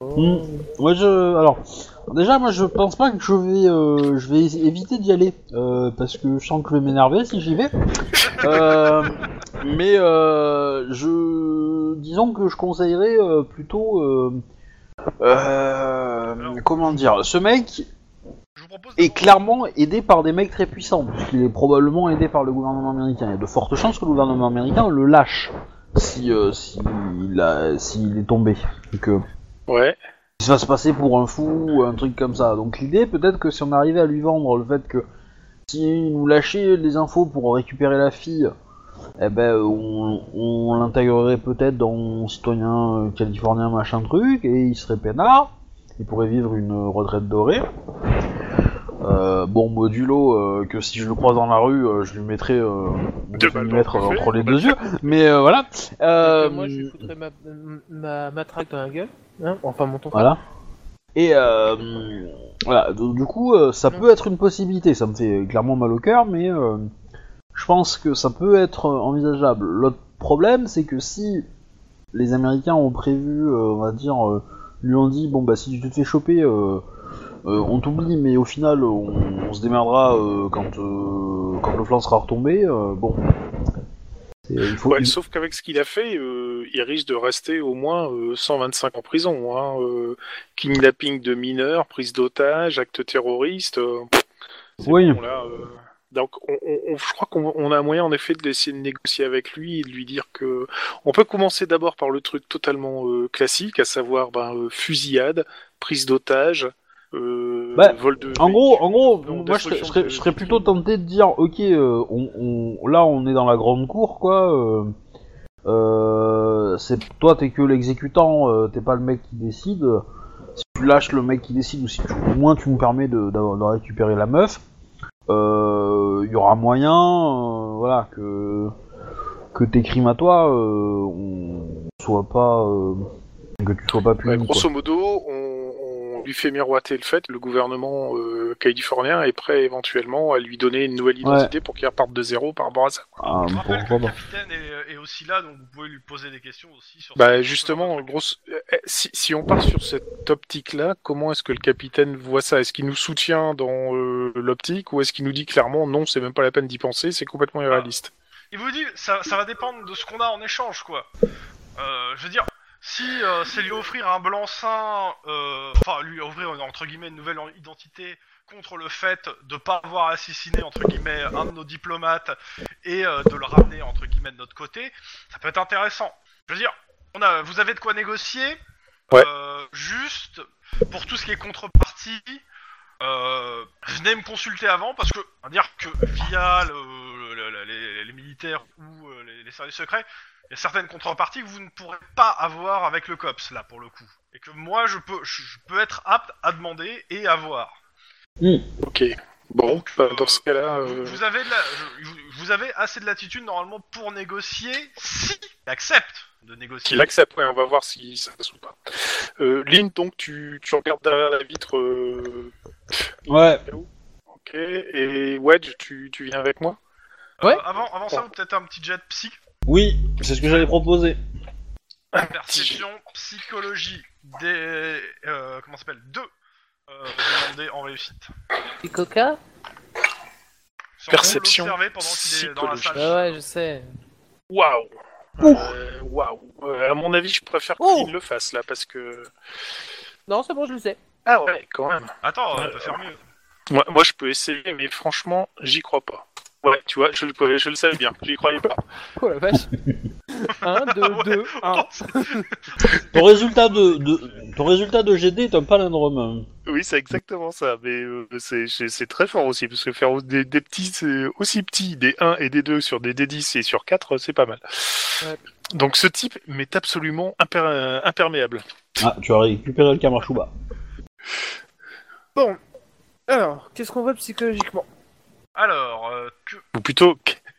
[SPEAKER 1] Hmm. moi je, alors déjà moi je pense pas que je vais, euh, je vais éviter d'y aller euh, parce que je sens que je vais m'énerver si j'y vais. Euh, mais euh, je, disons que je conseillerais euh, plutôt, comment dire, ce mec est clairement aidé par des mecs très puissants, puisqu'il est probablement aidé par le gouvernement américain. Il y a de fortes chances que le gouvernement américain le lâche si, euh, s'il s'il est tombé. Donc,
[SPEAKER 4] Ouais.
[SPEAKER 1] il va se passer pour un fou ou un truc comme ça. Donc l'idée, peut-être que si on arrivait à lui vendre le fait que s'il nous lâchait les infos pour récupérer la fille, eh ben on, on l'intégrerait peut-être dans citoyen euh, californien machin truc et il serait peinard. Il pourrait vivre une retraite dorée. Euh, bon, modulo euh, que si je le croise dans la rue, euh, je lui mettrais euh,
[SPEAKER 4] Deux balles buffet.
[SPEAKER 1] entre les deux yeux. Mais euh, voilà. Euh,
[SPEAKER 3] moi, je lui foutrais ma, ma matraque dans la gueule. Hein enfin, mon ton.
[SPEAKER 1] Voilà. Et euh, voilà, donc, du coup, euh, ça peut être une possibilité. Ça me fait clairement mal au cœur, mais euh, je pense que ça peut être envisageable. L'autre problème, c'est que si les Américains ont prévu, euh, on va dire, euh, lui ont dit bon bah si tu te fais choper, euh, euh, on t'oublie, mais au final on, on se démerdera euh, quand euh, quand le flanc sera retombé. euh, bon, C'est- il faut.
[SPEAKER 4] Ouais,
[SPEAKER 1] il-
[SPEAKER 4] sauf qu'avec ce qu'il a fait, euh, il risque de rester au moins euh, 125 en prison. Hein, euh, kidnapping de mineurs, prise d'otages, actes terroristes. euh,
[SPEAKER 1] Oui.
[SPEAKER 4] bon, là, euh, Donc, on, on- on- je crois qu'on on a un moyen, en effet, d'essayer de négocier avec lui et de lui dire que. On peut commencer d'abord par le truc totalement euh, classique, à savoir ben, euh, fusillade, prise d'otage, euh,
[SPEAKER 1] Bah,
[SPEAKER 4] vol de.
[SPEAKER 1] En gros, en gros, moi je serais,
[SPEAKER 4] destruction
[SPEAKER 1] je serais-
[SPEAKER 4] de-
[SPEAKER 1] je serais plutôt tenté de dire, ok, euh, on, on- là on est dans la grande cour, quoi. Euh, euh, c'est toi, t'es que l'exécutant, euh, t'es pas le mec qui décide. Si tu lâches le mec qui décide, ou si tu- au moins tu nous permets de, récupérer la meuf, il y aura moyen, euh, voilà, que que tes crimes à toi, euh, on soit pas, euh, que tu sois pas puni.
[SPEAKER 4] Ouais,
[SPEAKER 1] quoi.
[SPEAKER 4] grosso modo, on, on lui fait miroiter le fait, le gouvernement euh, californien est prêt éventuellement à lui donner une nouvelle identité pour qu'il reparte de zéro par rapport à ça.
[SPEAKER 1] Ah,
[SPEAKER 2] Je rappelle que
[SPEAKER 1] pourquoi
[SPEAKER 2] le capitaine est, est aussi là, donc vous pouvez lui poser des questions aussi sur.
[SPEAKER 4] Bah justement,
[SPEAKER 2] ce-
[SPEAKER 4] grosse... euh, si, si on part sur cette optique-là, comment est-ce que le capitaine voit ça? Est-ce qu'il nous soutient dans euh, l'optique ou est-ce qu'il nous dit clairement non, c'est même pas la peine d'y penser, c'est complètement irréaliste?
[SPEAKER 2] Il vous dit, ça, ça va dépendre de ce qu'on a en échange, quoi. Euh, je veux dire, si euh, c'est lui offrir un blanc-seing, euh, enfin lui offrir entre guillemets une nouvelle identité contre le fait de pas avoir assassiné entre guillemets un de nos diplomates et euh, de le ramener entre guillemets de notre côté, ça peut être intéressant. Je veux dire, on a, vous avez de quoi négocier.
[SPEAKER 4] Ouais.
[SPEAKER 2] Juste pour tout ce qui est contrepartie. Venez me consulter avant parce que on va dire que via le- militaires ou euh, les, les services secrets, il y a certaines contreparties que vous ne pourrez pas avoir avec le COPS là pour le coup, et que moi je peux je, je peux être apte à demander et avoir.
[SPEAKER 4] Ok. Bon,
[SPEAKER 2] Donc,
[SPEAKER 4] bah,
[SPEAKER 2] euh,
[SPEAKER 4] dans ce cas-là,
[SPEAKER 2] Vous,
[SPEAKER 4] euh,
[SPEAKER 2] vous avez de la, je- vous- vous avez assez de latitude normalement pour négocier si il accepte de négocier.
[SPEAKER 4] qu'il accepte, ouais, on va voir si ça passe ou pas. Euh, Lynn, donc tu, tu regardes derrière la vitre, euh,
[SPEAKER 1] Ouais.
[SPEAKER 4] ok, et Wedge, tu, tu viens avec moi?
[SPEAKER 2] Euh,
[SPEAKER 3] Ouais.
[SPEAKER 2] avant avant ça, peut-être un petit jet psy
[SPEAKER 1] Oui, c'est ce que j'allais proposer.
[SPEAKER 2] Perception, psychologie, des. Euh, comment ça s'appelle Deux euh, demandés en réussite.
[SPEAKER 3] Coca
[SPEAKER 2] Sans
[SPEAKER 4] Perception,
[SPEAKER 2] l'observer pendant qu'il est dans la
[SPEAKER 4] psychologie.
[SPEAKER 2] salle.
[SPEAKER 3] Bah ouais, je sais.
[SPEAKER 4] Waouh Euh, Waouh Euh, À mon avis, je préfère
[SPEAKER 3] Oh
[SPEAKER 4] Lynn le fasse là, parce que...
[SPEAKER 3] Non, c'est bon, je le sais.
[SPEAKER 4] Ah ouais, quand même.
[SPEAKER 2] Attends, on
[SPEAKER 4] Euh,
[SPEAKER 2] peut faire mieux.
[SPEAKER 4] Moi, moi, je peux essayer, mais franchement, j'y crois pas. Ouais, tu vois, je le, je le savais bien, j'y croyais pas.
[SPEAKER 3] Oh la vache. 1, 2,
[SPEAKER 2] Ouais.
[SPEAKER 3] 2, 1.
[SPEAKER 1] Ton résultat de, de- ton résultat de GD est un palindrome.
[SPEAKER 4] Oui, c'est exactement ça, mais euh, c'est- c'est c'est très fort aussi, parce que faire des, des petits, c'est aussi petits, des 1 et des 2 sur des D10 et sur 4, c'est pas mal.
[SPEAKER 3] Ouais.
[SPEAKER 4] Donc ce type m'est absolument imper- euh, imperméable.
[SPEAKER 1] Ah, tu as récupéré le.
[SPEAKER 3] Bon. Alors, qu'est-ce qu'on voit psychologiquement?
[SPEAKER 2] Alors, euh, que...
[SPEAKER 4] Ou plutôt,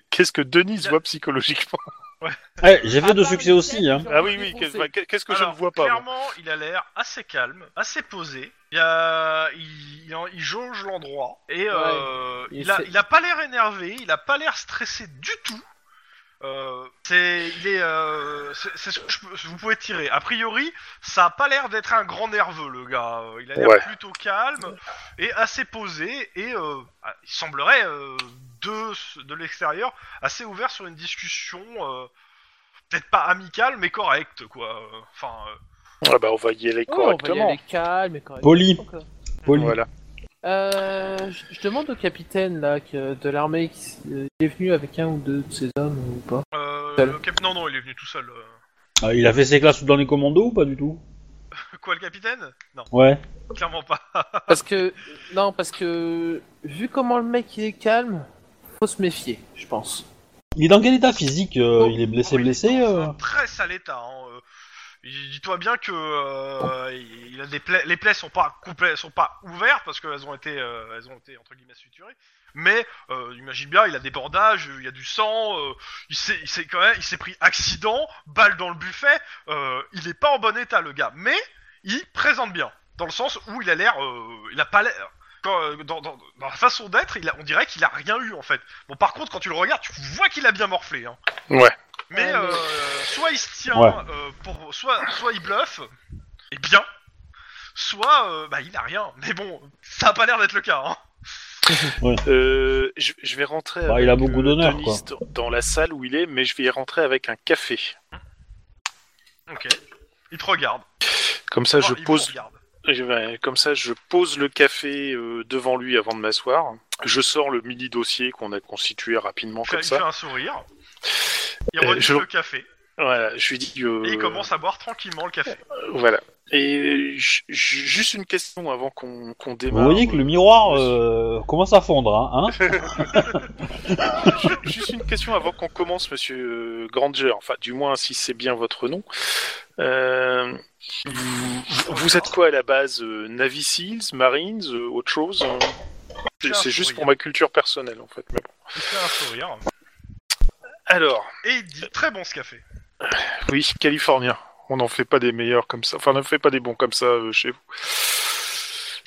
[SPEAKER 4] qu'est-ce que Denise voit psychologiquement
[SPEAKER 1] Eh, j'ai fait
[SPEAKER 3] Ah,
[SPEAKER 1] de
[SPEAKER 3] bah,
[SPEAKER 1] succès aussi, hein.
[SPEAKER 4] Ah oui, oui, qu'est- qu'est-ce que je ne vois pas moi
[SPEAKER 2] Clairement, il a l'air assez calme, assez posé. Il, a... il... il en- il jauge l'endroit et euh,
[SPEAKER 3] il
[SPEAKER 2] a... il a pas l'air énervé, il a pas l'air stressé du tout. Euh, c'est, il est, euh, c'est, c'est ce que je peux- vous pouvez tirer. A priori, ça a pas l'air d'être un grand nerveux, le gars. Euh, Il a l'air
[SPEAKER 4] Ouais.
[SPEAKER 2] plutôt calme et assez posé et euh, il semblerait euh, de, de l'extérieur assez ouvert sur une discussion, euh, peut-être pas amicale mais correcte, quoi. Euh, Enfin, euh,
[SPEAKER 4] Ah bah on va y aller
[SPEAKER 3] Oh, on va y
[SPEAKER 4] correctement.
[SPEAKER 3] aller calme et correct.
[SPEAKER 1] Poli. Poli.
[SPEAKER 4] Voilà.
[SPEAKER 3] Euh, je, je demande au capitaine là que, de l'armée qui s- euh, il est venu avec un ou deux de ses hommes ou pas.
[SPEAKER 2] euh,
[SPEAKER 3] Seul.
[SPEAKER 2] le cap- non, non, il est venu tout seul. euh.
[SPEAKER 1] Ah, il a fait ses classes dans les commandos ou pas du tout?
[SPEAKER 2] Quoi, le capitaine? Non,
[SPEAKER 1] Ouais.
[SPEAKER 2] clairement pas.
[SPEAKER 3] Parce que non, parce que vu comment le mec il est calme, faut se méfier, je pense.
[SPEAKER 1] Il est dans quel état physique euh,
[SPEAKER 2] Oh,
[SPEAKER 1] Il est blessé,
[SPEAKER 2] oh, il est
[SPEAKER 1] blessé
[SPEAKER 2] dans
[SPEAKER 1] euh
[SPEAKER 2] un très sale état. Hein. euh. Dis-toi bien que euh, les plaies sont pas sont pas ouvertes parce qu'elles ont été, euh, elles ont été entre guillemets suturées. Mais euh, imagine bien, il a des bandages, il y a du sang, il s'est, pris accident, balle dans le buffet. il est pas en bon état le gars, mais il présente bien dans le sens où il a l'air, il a pas l'air. dans, la façon d'être, on dirait qu'il a rien eu en fait. Bon, par contre, quand tu le regardes, tu vois qu'il a bien morflé. Hein.
[SPEAKER 4] Ouais.
[SPEAKER 2] Mais
[SPEAKER 3] mais-
[SPEAKER 2] euh, soit il se tient,
[SPEAKER 1] Ouais.
[SPEAKER 2] euh, pour, soit, soit il bluffe, et bien, soit euh, bah, il a rien. Mais bon, ça a pas l'air d'être le cas. Hein.
[SPEAKER 4] Euh, je, je vais rentrer
[SPEAKER 1] Bah,
[SPEAKER 4] avec
[SPEAKER 1] il a beaucoup
[SPEAKER 4] euh,
[SPEAKER 1] d'honneur,
[SPEAKER 4] Denis dans- dans la salle où il est, mais je vais y rentrer avec un café.
[SPEAKER 2] Ok. Il te regarde.
[SPEAKER 4] Comme ça,
[SPEAKER 2] Enfin,
[SPEAKER 4] je
[SPEAKER 2] il vous
[SPEAKER 4] pose,
[SPEAKER 2] regarde.
[SPEAKER 4] Et ben, comme ça, je pose le café euh, devant lui avant de m'asseoir. Je sors le mini dossier qu'on a constitué rapidement
[SPEAKER 2] Il fait,
[SPEAKER 4] comme
[SPEAKER 2] il fait
[SPEAKER 4] ça.
[SPEAKER 2] un sourire. Il
[SPEAKER 4] Euh, je-
[SPEAKER 2] le café.
[SPEAKER 4] Voilà, je lui dis. euh,
[SPEAKER 2] Et il commence à boire tranquillement le café.
[SPEAKER 4] euh, Voilà. Et juste une question avant qu'on démarre.
[SPEAKER 1] Vous voyez que le miroir euh, commence à fondre, hein, hein
[SPEAKER 4] Ju- Juste une question avant qu'on commence, Monsieur euh, Granger. Enfin, du moins, si c'est bien votre nom. Euh, vous, vous êtes quoi à la base euh, Navy Seals, Marines, euh, autre chose euh C'est- juste pour ma culture personnelle, en fait. Mais bon.
[SPEAKER 2] Un sourire.
[SPEAKER 4] Alors,
[SPEAKER 2] Et il dit très bon ce café.
[SPEAKER 4] oui, californien. On n'en fait pas des meilleurs comme ça. Enfin, on n'en fait pas des bons comme ça euh, chez vous.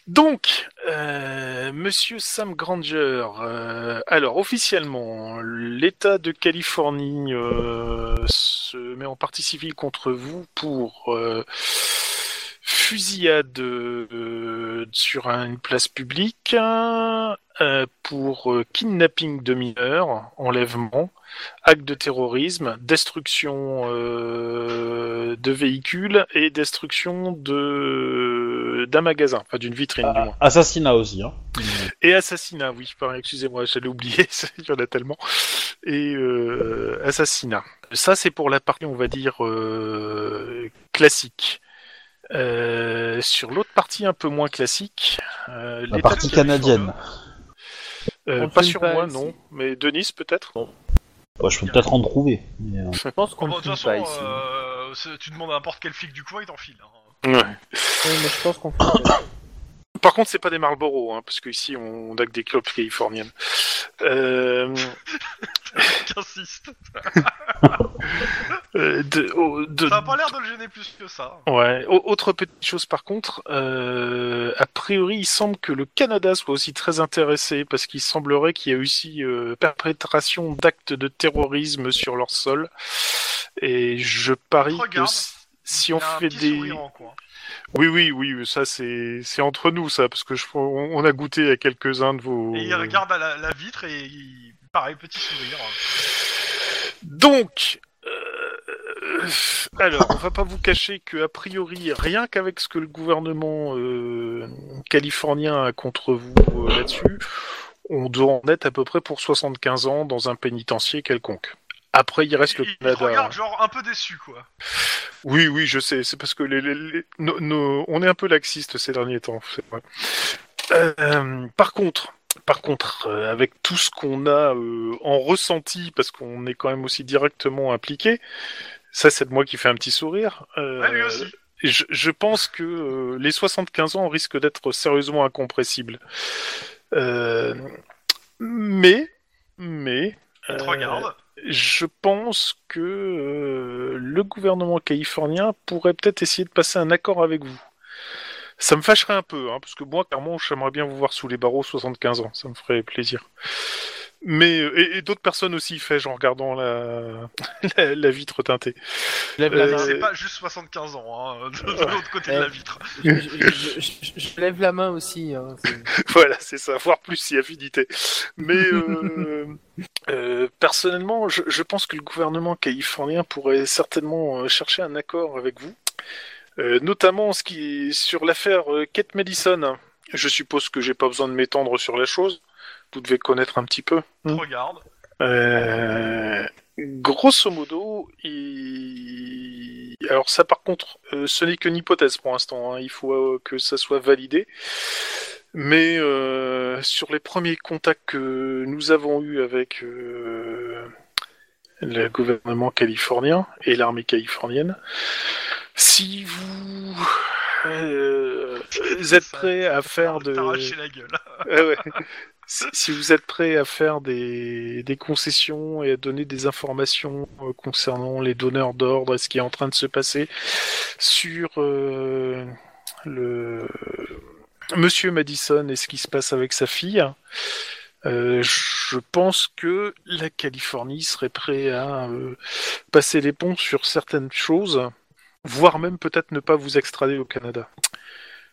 [SPEAKER 4] Donc, euh, Monsieur Sam Granger, euh, alors officiellement, l'État de Californie euh, se met en partie civile contre vous pour euh, fusillade euh, sur une place publique, euh, pour euh, kidnapping de mineurs, enlèvement, acte de terrorisme, destruction euh, de véhicules et destruction de d'un magasin, enfin d'une vitrine du moins.
[SPEAKER 1] Assassinat aussi, hein.
[SPEAKER 4] Et assassinat, oui, pardon, excusez-moi, j'allais oublier, il y en a tellement. Et assassinat. Ça, c'est pour la partie, on va dire, classique. Euh, sur l'autre partie un peu moins classique, euh,
[SPEAKER 1] La partie canadienne.
[SPEAKER 4] Euh, pas sur
[SPEAKER 3] pas
[SPEAKER 4] moi,
[SPEAKER 3] ici.
[SPEAKER 4] non, mais Denis peut-être?
[SPEAKER 1] Bah, je peux peut-être en trouver. mais, euh,
[SPEAKER 3] Je pense qu'on
[SPEAKER 2] Bon,
[SPEAKER 3] ne
[SPEAKER 2] de toute
[SPEAKER 3] filme
[SPEAKER 2] façon,
[SPEAKER 3] pas ici.
[SPEAKER 2] euh, tu demandes à n'importe quel flic du coin, il t'enfile. Hein.
[SPEAKER 4] Ouais.
[SPEAKER 3] Oui, mais je pense qu'on filme pas.
[SPEAKER 4] Par contre, c'est pas des Marlboro, hein, parce qu'ici on a que des clopes californiennes. Euh,
[SPEAKER 2] J'insiste.
[SPEAKER 4] euh, de- oh, de-
[SPEAKER 2] Ça a pas l'air de le gêner plus que ça.
[SPEAKER 4] Ouais. Au- Autre petite chose par contre, euh, a priori, il semble que le Canada soit aussi très intéressé parce qu'il semblerait qu'il y a aussi euh, perpétration d'actes de terrorisme sur leur sol. Et je parie que
[SPEAKER 2] Regarde.
[SPEAKER 4] Si on fait des,
[SPEAKER 2] sourire en coin.
[SPEAKER 4] oui, oui, oui, ça c'est c'est entre nous ça parce que je on on a goûté à quelques-uns de vos.
[SPEAKER 2] Et il regarde à la, la vitre et il... pareil, petit sourire.
[SPEAKER 4] Donc, euh, alors, on va pas vous cacher que a priori, rien qu'avec ce que le gouvernement euh, californien a contre vous euh, là-dessus, on doit en être à peu près pour 75 ans dans un pénitencier quelconque. Après, il reste le
[SPEAKER 2] il,
[SPEAKER 4] Canada.
[SPEAKER 2] regarde genre un peu déçu quoi.
[SPEAKER 4] Oui, oui, je sais. C'est parce que les, on est un peu laxiste ces derniers temps. vrai. Euh, par contre, par contre, euh, avec tout ce qu'on a euh, en ressenti, parce qu'on est quand même aussi directement impliqué, ça c'est de moi qui fait un petit sourire.
[SPEAKER 2] Ouais, lui aussi.
[SPEAKER 4] je, je pense que les 75 ans risquent d'être sérieusement incompressibles. Mais, mais.
[SPEAKER 2] Il te
[SPEAKER 4] euh,
[SPEAKER 2] regarde.
[SPEAKER 4] Je pense que euh, le gouvernement californien pourrait peut-être essayer de passer un accord avec vous. Ça me fâcherait un peu, hein, parce que moi, clairement, j'aimerais bien vous voir sous les barreaux 75 ans, ça me ferait plaisir. Mais euh, et, et d'autres personnes aussi fait en regardant la, la, la vitre teintée.
[SPEAKER 3] Je lève la
[SPEAKER 4] Euh,
[SPEAKER 3] main.
[SPEAKER 2] C'est pas juste 75 ans, hein, de, de l'autre côté de la vitre.
[SPEAKER 3] Je, je- je- je- je lève la main aussi. hein, c'est-
[SPEAKER 4] voilà, c'est ça, voire plus si affinité. Mais euh, euh, personnellement, je, je pense que le gouvernement californien pourrait certainement euh, chercher un accord avec vous, Euh, notamment ce qui est sur l'affaire euh, Kate Madison. Je suppose que j'ai pas besoin de m'étendre sur la chose. Vous devez connaître un petit peu.
[SPEAKER 2] Te regarde.
[SPEAKER 4] Euh, grosso modo, il... alors ça par contre, euh, ce n'est qu'une hypothèse pour l'instant, hein. il faut euh, que ça soit validé. Mais euh, sur les premiers contacts que nous avons eus avec euh, le gouvernement californien et l'armée californienne, si vous, euh, vous êtes
[SPEAKER 2] Ça,
[SPEAKER 4] prêts à faire de...
[SPEAKER 2] La gueule.
[SPEAKER 4] Ah ouais. Si, vous êtes prêt à faire des, des concessions et à donner des informations euh, concernant les donneurs d'ordre et ce qui est en train de se passer sur euh, le Monsieur Madison et ce qui se passe avec sa fille, euh, je pense que la Californie serait prêt à euh, passer les ponts sur certaines choses, voire même peut-être ne pas vous extrader au Canada.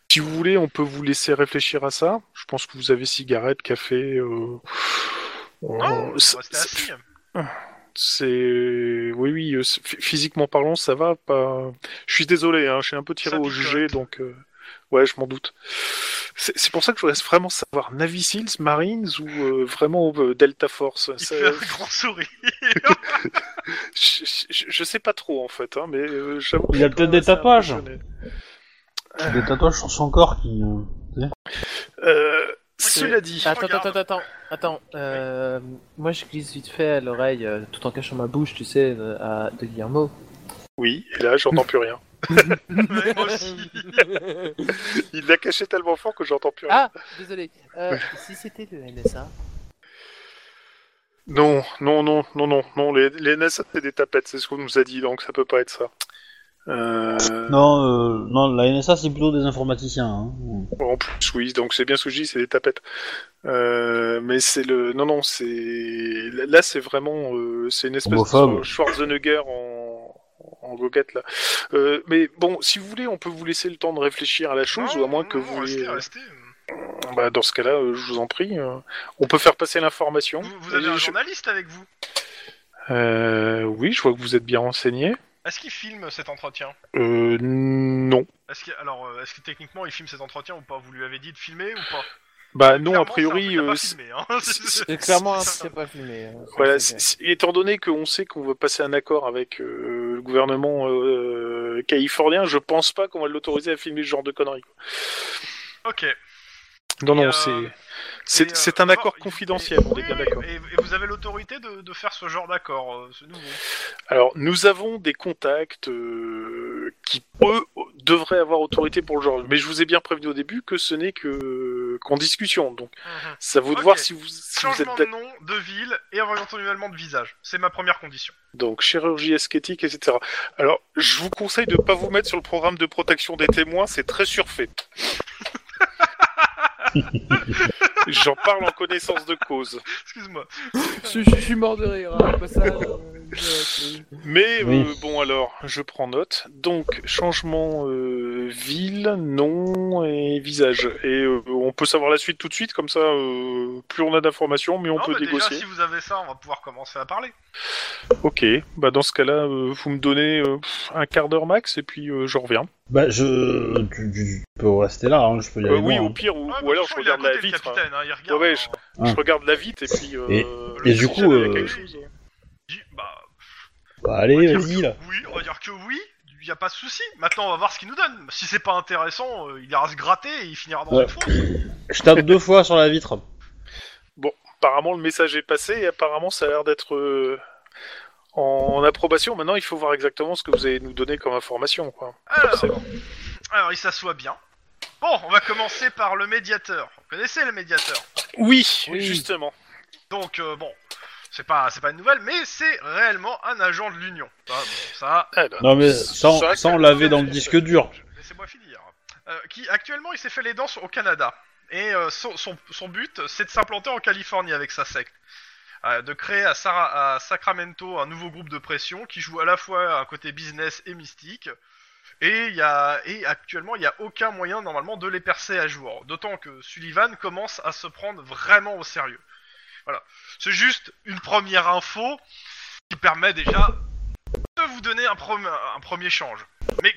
[SPEAKER 4] Si vous voulez, on peut vous laisser réfléchir à ça. Je pense que vous avez cigarette, café. euh,
[SPEAKER 2] Non,
[SPEAKER 4] euh, c'est- c'est oui, oui. euh, Physiquement parlant, ça va pas. Je suis désolé, hein, je suis un peu tiré
[SPEAKER 2] Ça
[SPEAKER 4] au jugé, donc. euh, Ouais, je m'en doute. C'est c'est pour ça que je voudrais vraiment savoir Navy Seals, Marines ou euh, vraiment euh, Delta Force.
[SPEAKER 2] Il
[SPEAKER 4] Ça-
[SPEAKER 2] fait un grand sourire.
[SPEAKER 4] je, je- je sais pas trop en fait, hein, mais euh, j'avoue.
[SPEAKER 1] Il y a peut-être des
[SPEAKER 4] quand même
[SPEAKER 1] tatouages.
[SPEAKER 4] assez impressionné.
[SPEAKER 1] Des tatouages sur son corps qui. euh,
[SPEAKER 4] Euh, cela dit,
[SPEAKER 3] Attends, attends, attends, attends. Euh, moi, je glisse vite fait à l'oreille, euh, tout en cachant ma bouche, tu sais, euh, à de Guillermo.
[SPEAKER 4] oui, et là j'entends plus rien.
[SPEAKER 2] Moi aussi.
[SPEAKER 4] Il l'a caché tellement fort que j'entends plus rien.
[SPEAKER 3] ah, désolé. Euh, si c'était le NSA.
[SPEAKER 4] Non, non, non, non, non, non, les, les NSA c'est des tapettes, c'est ce qu'on nous a dit, donc ça peut pas être ça. Euh,
[SPEAKER 1] Non, euh, non, la NSA c'est plutôt des informaticiens. Hein.
[SPEAKER 4] En plus, oui, donc c'est bien ce que je dis, c'est des tapettes. Euh, mais c'est le, non, non, c'est là, c'est vraiment, euh, c'est une espèce
[SPEAKER 1] Homophobe.
[SPEAKER 4] de Schwarzenegger en, en goguette là. Euh, mais bon, si vous voulez, on peut vous laisser le temps de réfléchir à la chose,
[SPEAKER 2] Non,
[SPEAKER 4] ou à moins
[SPEAKER 2] non,
[SPEAKER 4] que vous,
[SPEAKER 2] Restez,
[SPEAKER 4] bah, dans ce cas-là, euh, je vous en prie, euh, on peut faire passer l'information.
[SPEAKER 2] Vous, vous avez
[SPEAKER 4] Et
[SPEAKER 2] un
[SPEAKER 4] je-
[SPEAKER 2] journaliste avec vous?
[SPEAKER 4] Euh, oui, je vois que vous êtes bien renseigné.
[SPEAKER 2] Est-ce qu'il filme cet entretien
[SPEAKER 4] Euh, non.
[SPEAKER 2] Est-ce que, alors, euh, est-ce que techniquement il filme cet entretien ou pas Vous lui avez dit de filmer ou pas
[SPEAKER 4] Bah non,
[SPEAKER 2] Clairement,
[SPEAKER 4] a priori,
[SPEAKER 2] c'est un truc à
[SPEAKER 4] euh,
[SPEAKER 2] pas
[SPEAKER 4] c'est-
[SPEAKER 2] filmer, hein.
[SPEAKER 3] C'est clairement un truc qui a pas filmé. hein,
[SPEAKER 4] Voilà,
[SPEAKER 3] c'est
[SPEAKER 4] c'est- c'est- étant donné qu'on sait qu'on veut passer un accord avec euh, le gouvernement euh, californien, je pense pas qu'on va l'autoriser à filmer ce genre de conneries. quoi.
[SPEAKER 2] Ok.
[SPEAKER 4] Non,
[SPEAKER 2] Et,
[SPEAKER 4] non,
[SPEAKER 2] euh,
[SPEAKER 4] c'est c'est
[SPEAKER 2] euh,
[SPEAKER 4] c'est un accord confidentiel,
[SPEAKER 2] et-
[SPEAKER 4] on est
[SPEAKER 2] oui,
[SPEAKER 4] bien
[SPEAKER 2] oui,
[SPEAKER 4] d'accord.
[SPEAKER 2] Et, et vous avez l'autorité de, de faire ce genre d'accord, euh, c'est nouveau.
[SPEAKER 4] Alors, nous avons des contacts euh, qui, eux, devraient avoir autorité pour le genre. Mais je vous ai bien prévenu au début que ce n'est que qu'en discussion. Donc, ça vous de voir si vous, si vous êtes
[SPEAKER 2] Changement de nom, de ville et éventuellement de visage. C'est ma première condition.
[SPEAKER 4] Donc, chirurgie esthétique, etc. Alors, je vous conseille de pas vous mettre sur le programme de protection des témoins, c'est très surfait. J'en parle en connaissance de cause.
[SPEAKER 2] Excuse-moi.
[SPEAKER 3] Je, je- je suis mort de rire. hein, euh,
[SPEAKER 4] Mais
[SPEAKER 1] Oui.
[SPEAKER 4] euh, bon alors, je prends note. Donc changement euh, ville, nom et visage. Et euh, on peut savoir la suite tout de suite, comme ça, euh, plus on a d'informations, mieux on
[SPEAKER 2] Non,
[SPEAKER 4] peut
[SPEAKER 2] bah,
[SPEAKER 4] négocier.
[SPEAKER 2] déjà, si vous avez ça, on va pouvoir commencer à parler.
[SPEAKER 4] Ok, bah dans ce cas-là, euh, vous me donnez euh, un quart d'heure max et puis euh, je reviens.
[SPEAKER 1] Bah, je. Tu, tu peux rester là, hein, je peux y
[SPEAKER 4] Euh,
[SPEAKER 1] aller.
[SPEAKER 4] oui, au
[SPEAKER 1] hein.
[SPEAKER 4] pire, ou,
[SPEAKER 2] Ouais,
[SPEAKER 4] ou alors je regarde la vitre.
[SPEAKER 2] hein, il regarde.
[SPEAKER 4] Ouais, ouais,
[SPEAKER 2] hein.
[SPEAKER 1] Ah.
[SPEAKER 4] Je regarde la vitre et puis. Euh,
[SPEAKER 1] Et-
[SPEAKER 2] Le
[SPEAKER 1] et du coup, euh,
[SPEAKER 4] chose.
[SPEAKER 2] Bah,
[SPEAKER 1] Bah, allez, vas-y là.
[SPEAKER 2] Oui, on va dire que oui. Il y a pas de souci. Maintenant, on va voir ce qu'il nous donne. Si c'est pas intéressant, euh, il ira se gratter et il finira dans
[SPEAKER 1] Ouais.
[SPEAKER 2] une fosse.
[SPEAKER 1] Je tape deux fois sur la vitre.
[SPEAKER 4] apparemment le message est passé et apparemment ça a l'air d'être euh, en, en approbation. Maintenant, il faut voir exactement ce que vous allez nous donner comme information. Quoi.
[SPEAKER 2] Alors, il s'assoit bien. Bon, on va commencer par le médiateur. Vous connaissez le médiateur
[SPEAKER 4] Oui,
[SPEAKER 3] Oui.
[SPEAKER 4] justement.
[SPEAKER 2] Donc, euh, bon, c'est pas, c'est pas une nouvelle, mais c'est réellement un agent de l'Union. Ça, bon, ça,
[SPEAKER 4] Alors,
[SPEAKER 1] Non, mais
[SPEAKER 4] c'est
[SPEAKER 1] sans, sans laver dans le disque dur.
[SPEAKER 2] Laissez-moi finir. Euh, qui actuellement il s'est fait les dents au Canada. Et euh, son, son, son but c'est de s'implanter en Californie avec sa secte. Euh, de créer à, Sara- à Sacramento un nouveau groupe de pression qui joue à la fois un côté business et mystique. Et, il y a, et actuellement il n'y a aucun moyen normalement de les percer à jour. D'autant que Sullivan commence à se prendre vraiment au sérieux. Voilà. C'est juste une première info qui permet déjà de vous donner un, prom- un premier change. Mais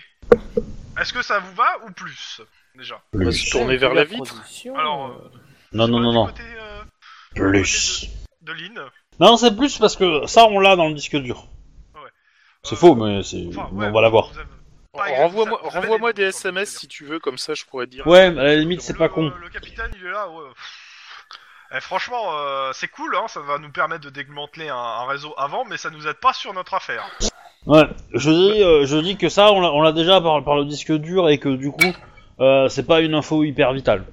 [SPEAKER 2] est-ce que ça vous va ou plus déjà?
[SPEAKER 4] On va se tourner vers la vitre.
[SPEAKER 2] Alors,
[SPEAKER 3] euh,
[SPEAKER 2] euh,
[SPEAKER 1] Non, non, non, non.
[SPEAKER 2] côté, euh,
[SPEAKER 1] Plus.
[SPEAKER 2] De Lynn.
[SPEAKER 1] Non, c'est plus parce que ça, on l'a dans le disque dur. C'est
[SPEAKER 2] Euh,
[SPEAKER 1] faux, mais c'est.
[SPEAKER 2] enfin,
[SPEAKER 1] on va l'avoir.
[SPEAKER 2] avez-
[SPEAKER 4] Renvoie-moi
[SPEAKER 2] des
[SPEAKER 4] SMS si tu veux, comme ça je pourrais te dire.
[SPEAKER 1] Ouais, à la limite, c'est pas con.
[SPEAKER 2] Le capitaine, il est là. Ouais. Eh, franchement, euh, c'est cool, hein, ça va nous permettre de démanteler un, un réseau avant, mais ça nous aide pas sur notre affaire.
[SPEAKER 1] Ouais, je dis, euh, je dis que ça, on l'a on l'a déjà par, par le disque dur et que du coup, euh, c'est pas une info hyper vitale.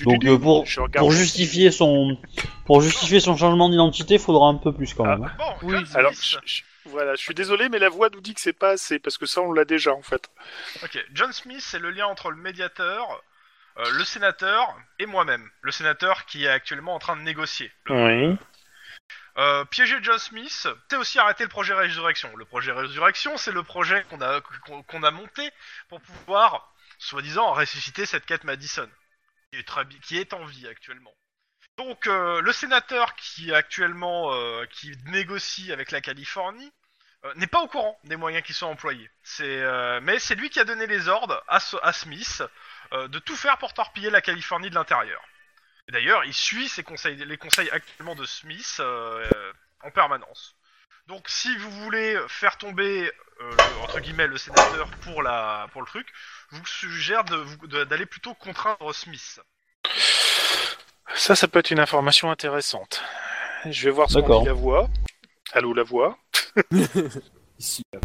[SPEAKER 1] Donc euh, pour,
[SPEAKER 4] je regarde.
[SPEAKER 1] pour justifier son pour justifier son changement d'identité, faudra un peu plus quand
[SPEAKER 4] Ah.
[SPEAKER 1] même. hein.
[SPEAKER 2] Bon,
[SPEAKER 3] Oui,
[SPEAKER 2] John
[SPEAKER 4] Alors,
[SPEAKER 2] Smith.
[SPEAKER 4] je- je- voilà, je suis désolé, mais la voix nous dit que c'est pas assez, parce que ça on l'a déjà en fait.
[SPEAKER 2] Ok, John Smith, c'est le lien entre le médiateur, euh, le sénateur et moi-même. Le sénateur qui est actuellement en train de négocier.
[SPEAKER 4] Oui.
[SPEAKER 2] Euh, piéger John Smith, c'est aussi arrêter le projet Résurrection. Le projet Résurrection, c'est le projet qu'on a, qu'on qu'on a monté pour pouvoir, soi-disant, ressusciter cette quête Madison, qui est, en vie actuellement. Donc, euh, le sénateur qui actuellement, euh, qui négocie avec la Californie, euh, n'est pas au courant des moyens qui sont employés. Mais c'est lui qui a donné les ordres à, Smith de tout faire pour torpiller la Californie de l'intérieur. D'ailleurs, il suit ses conseils, les conseils actuellement de Smith en permanence. Donc, si vous voulez faire tomber euh, le- entre guillemets le sénateur pour la pour le truc, je vous suggère de d'aller plutôt contraindre Smith.
[SPEAKER 4] Ça, ça peut être une information intéressante. Je vais voir ce qu'on
[SPEAKER 1] D'accord.
[SPEAKER 4] dit la voix. Allô, la voix
[SPEAKER 5] Ici, là,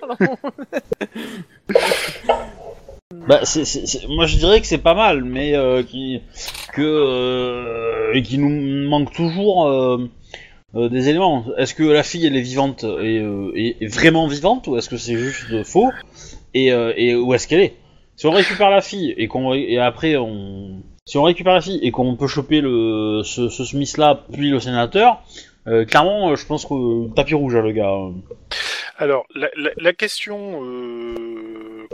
[SPEAKER 3] Pardon.
[SPEAKER 1] Bah, c'est, c'est- c'est- moi je dirais que c'est pas mal, mais euh, qui, que, euh, qui nous manque toujours euh, euh, des éléments. Est-ce que la fille elle est vivante et, euh, vraiment vivante ou est-ce que c'est juste faux et, euh, où est-ce qu'elle est? Si on récupère la fille et qu'on et après on, si on récupère la fille et qu'on peut choper le ce, ce Smith là puis le sénateur, clairement je pense que tapis rouge hein, le gars.
[SPEAKER 4] Alors, la, question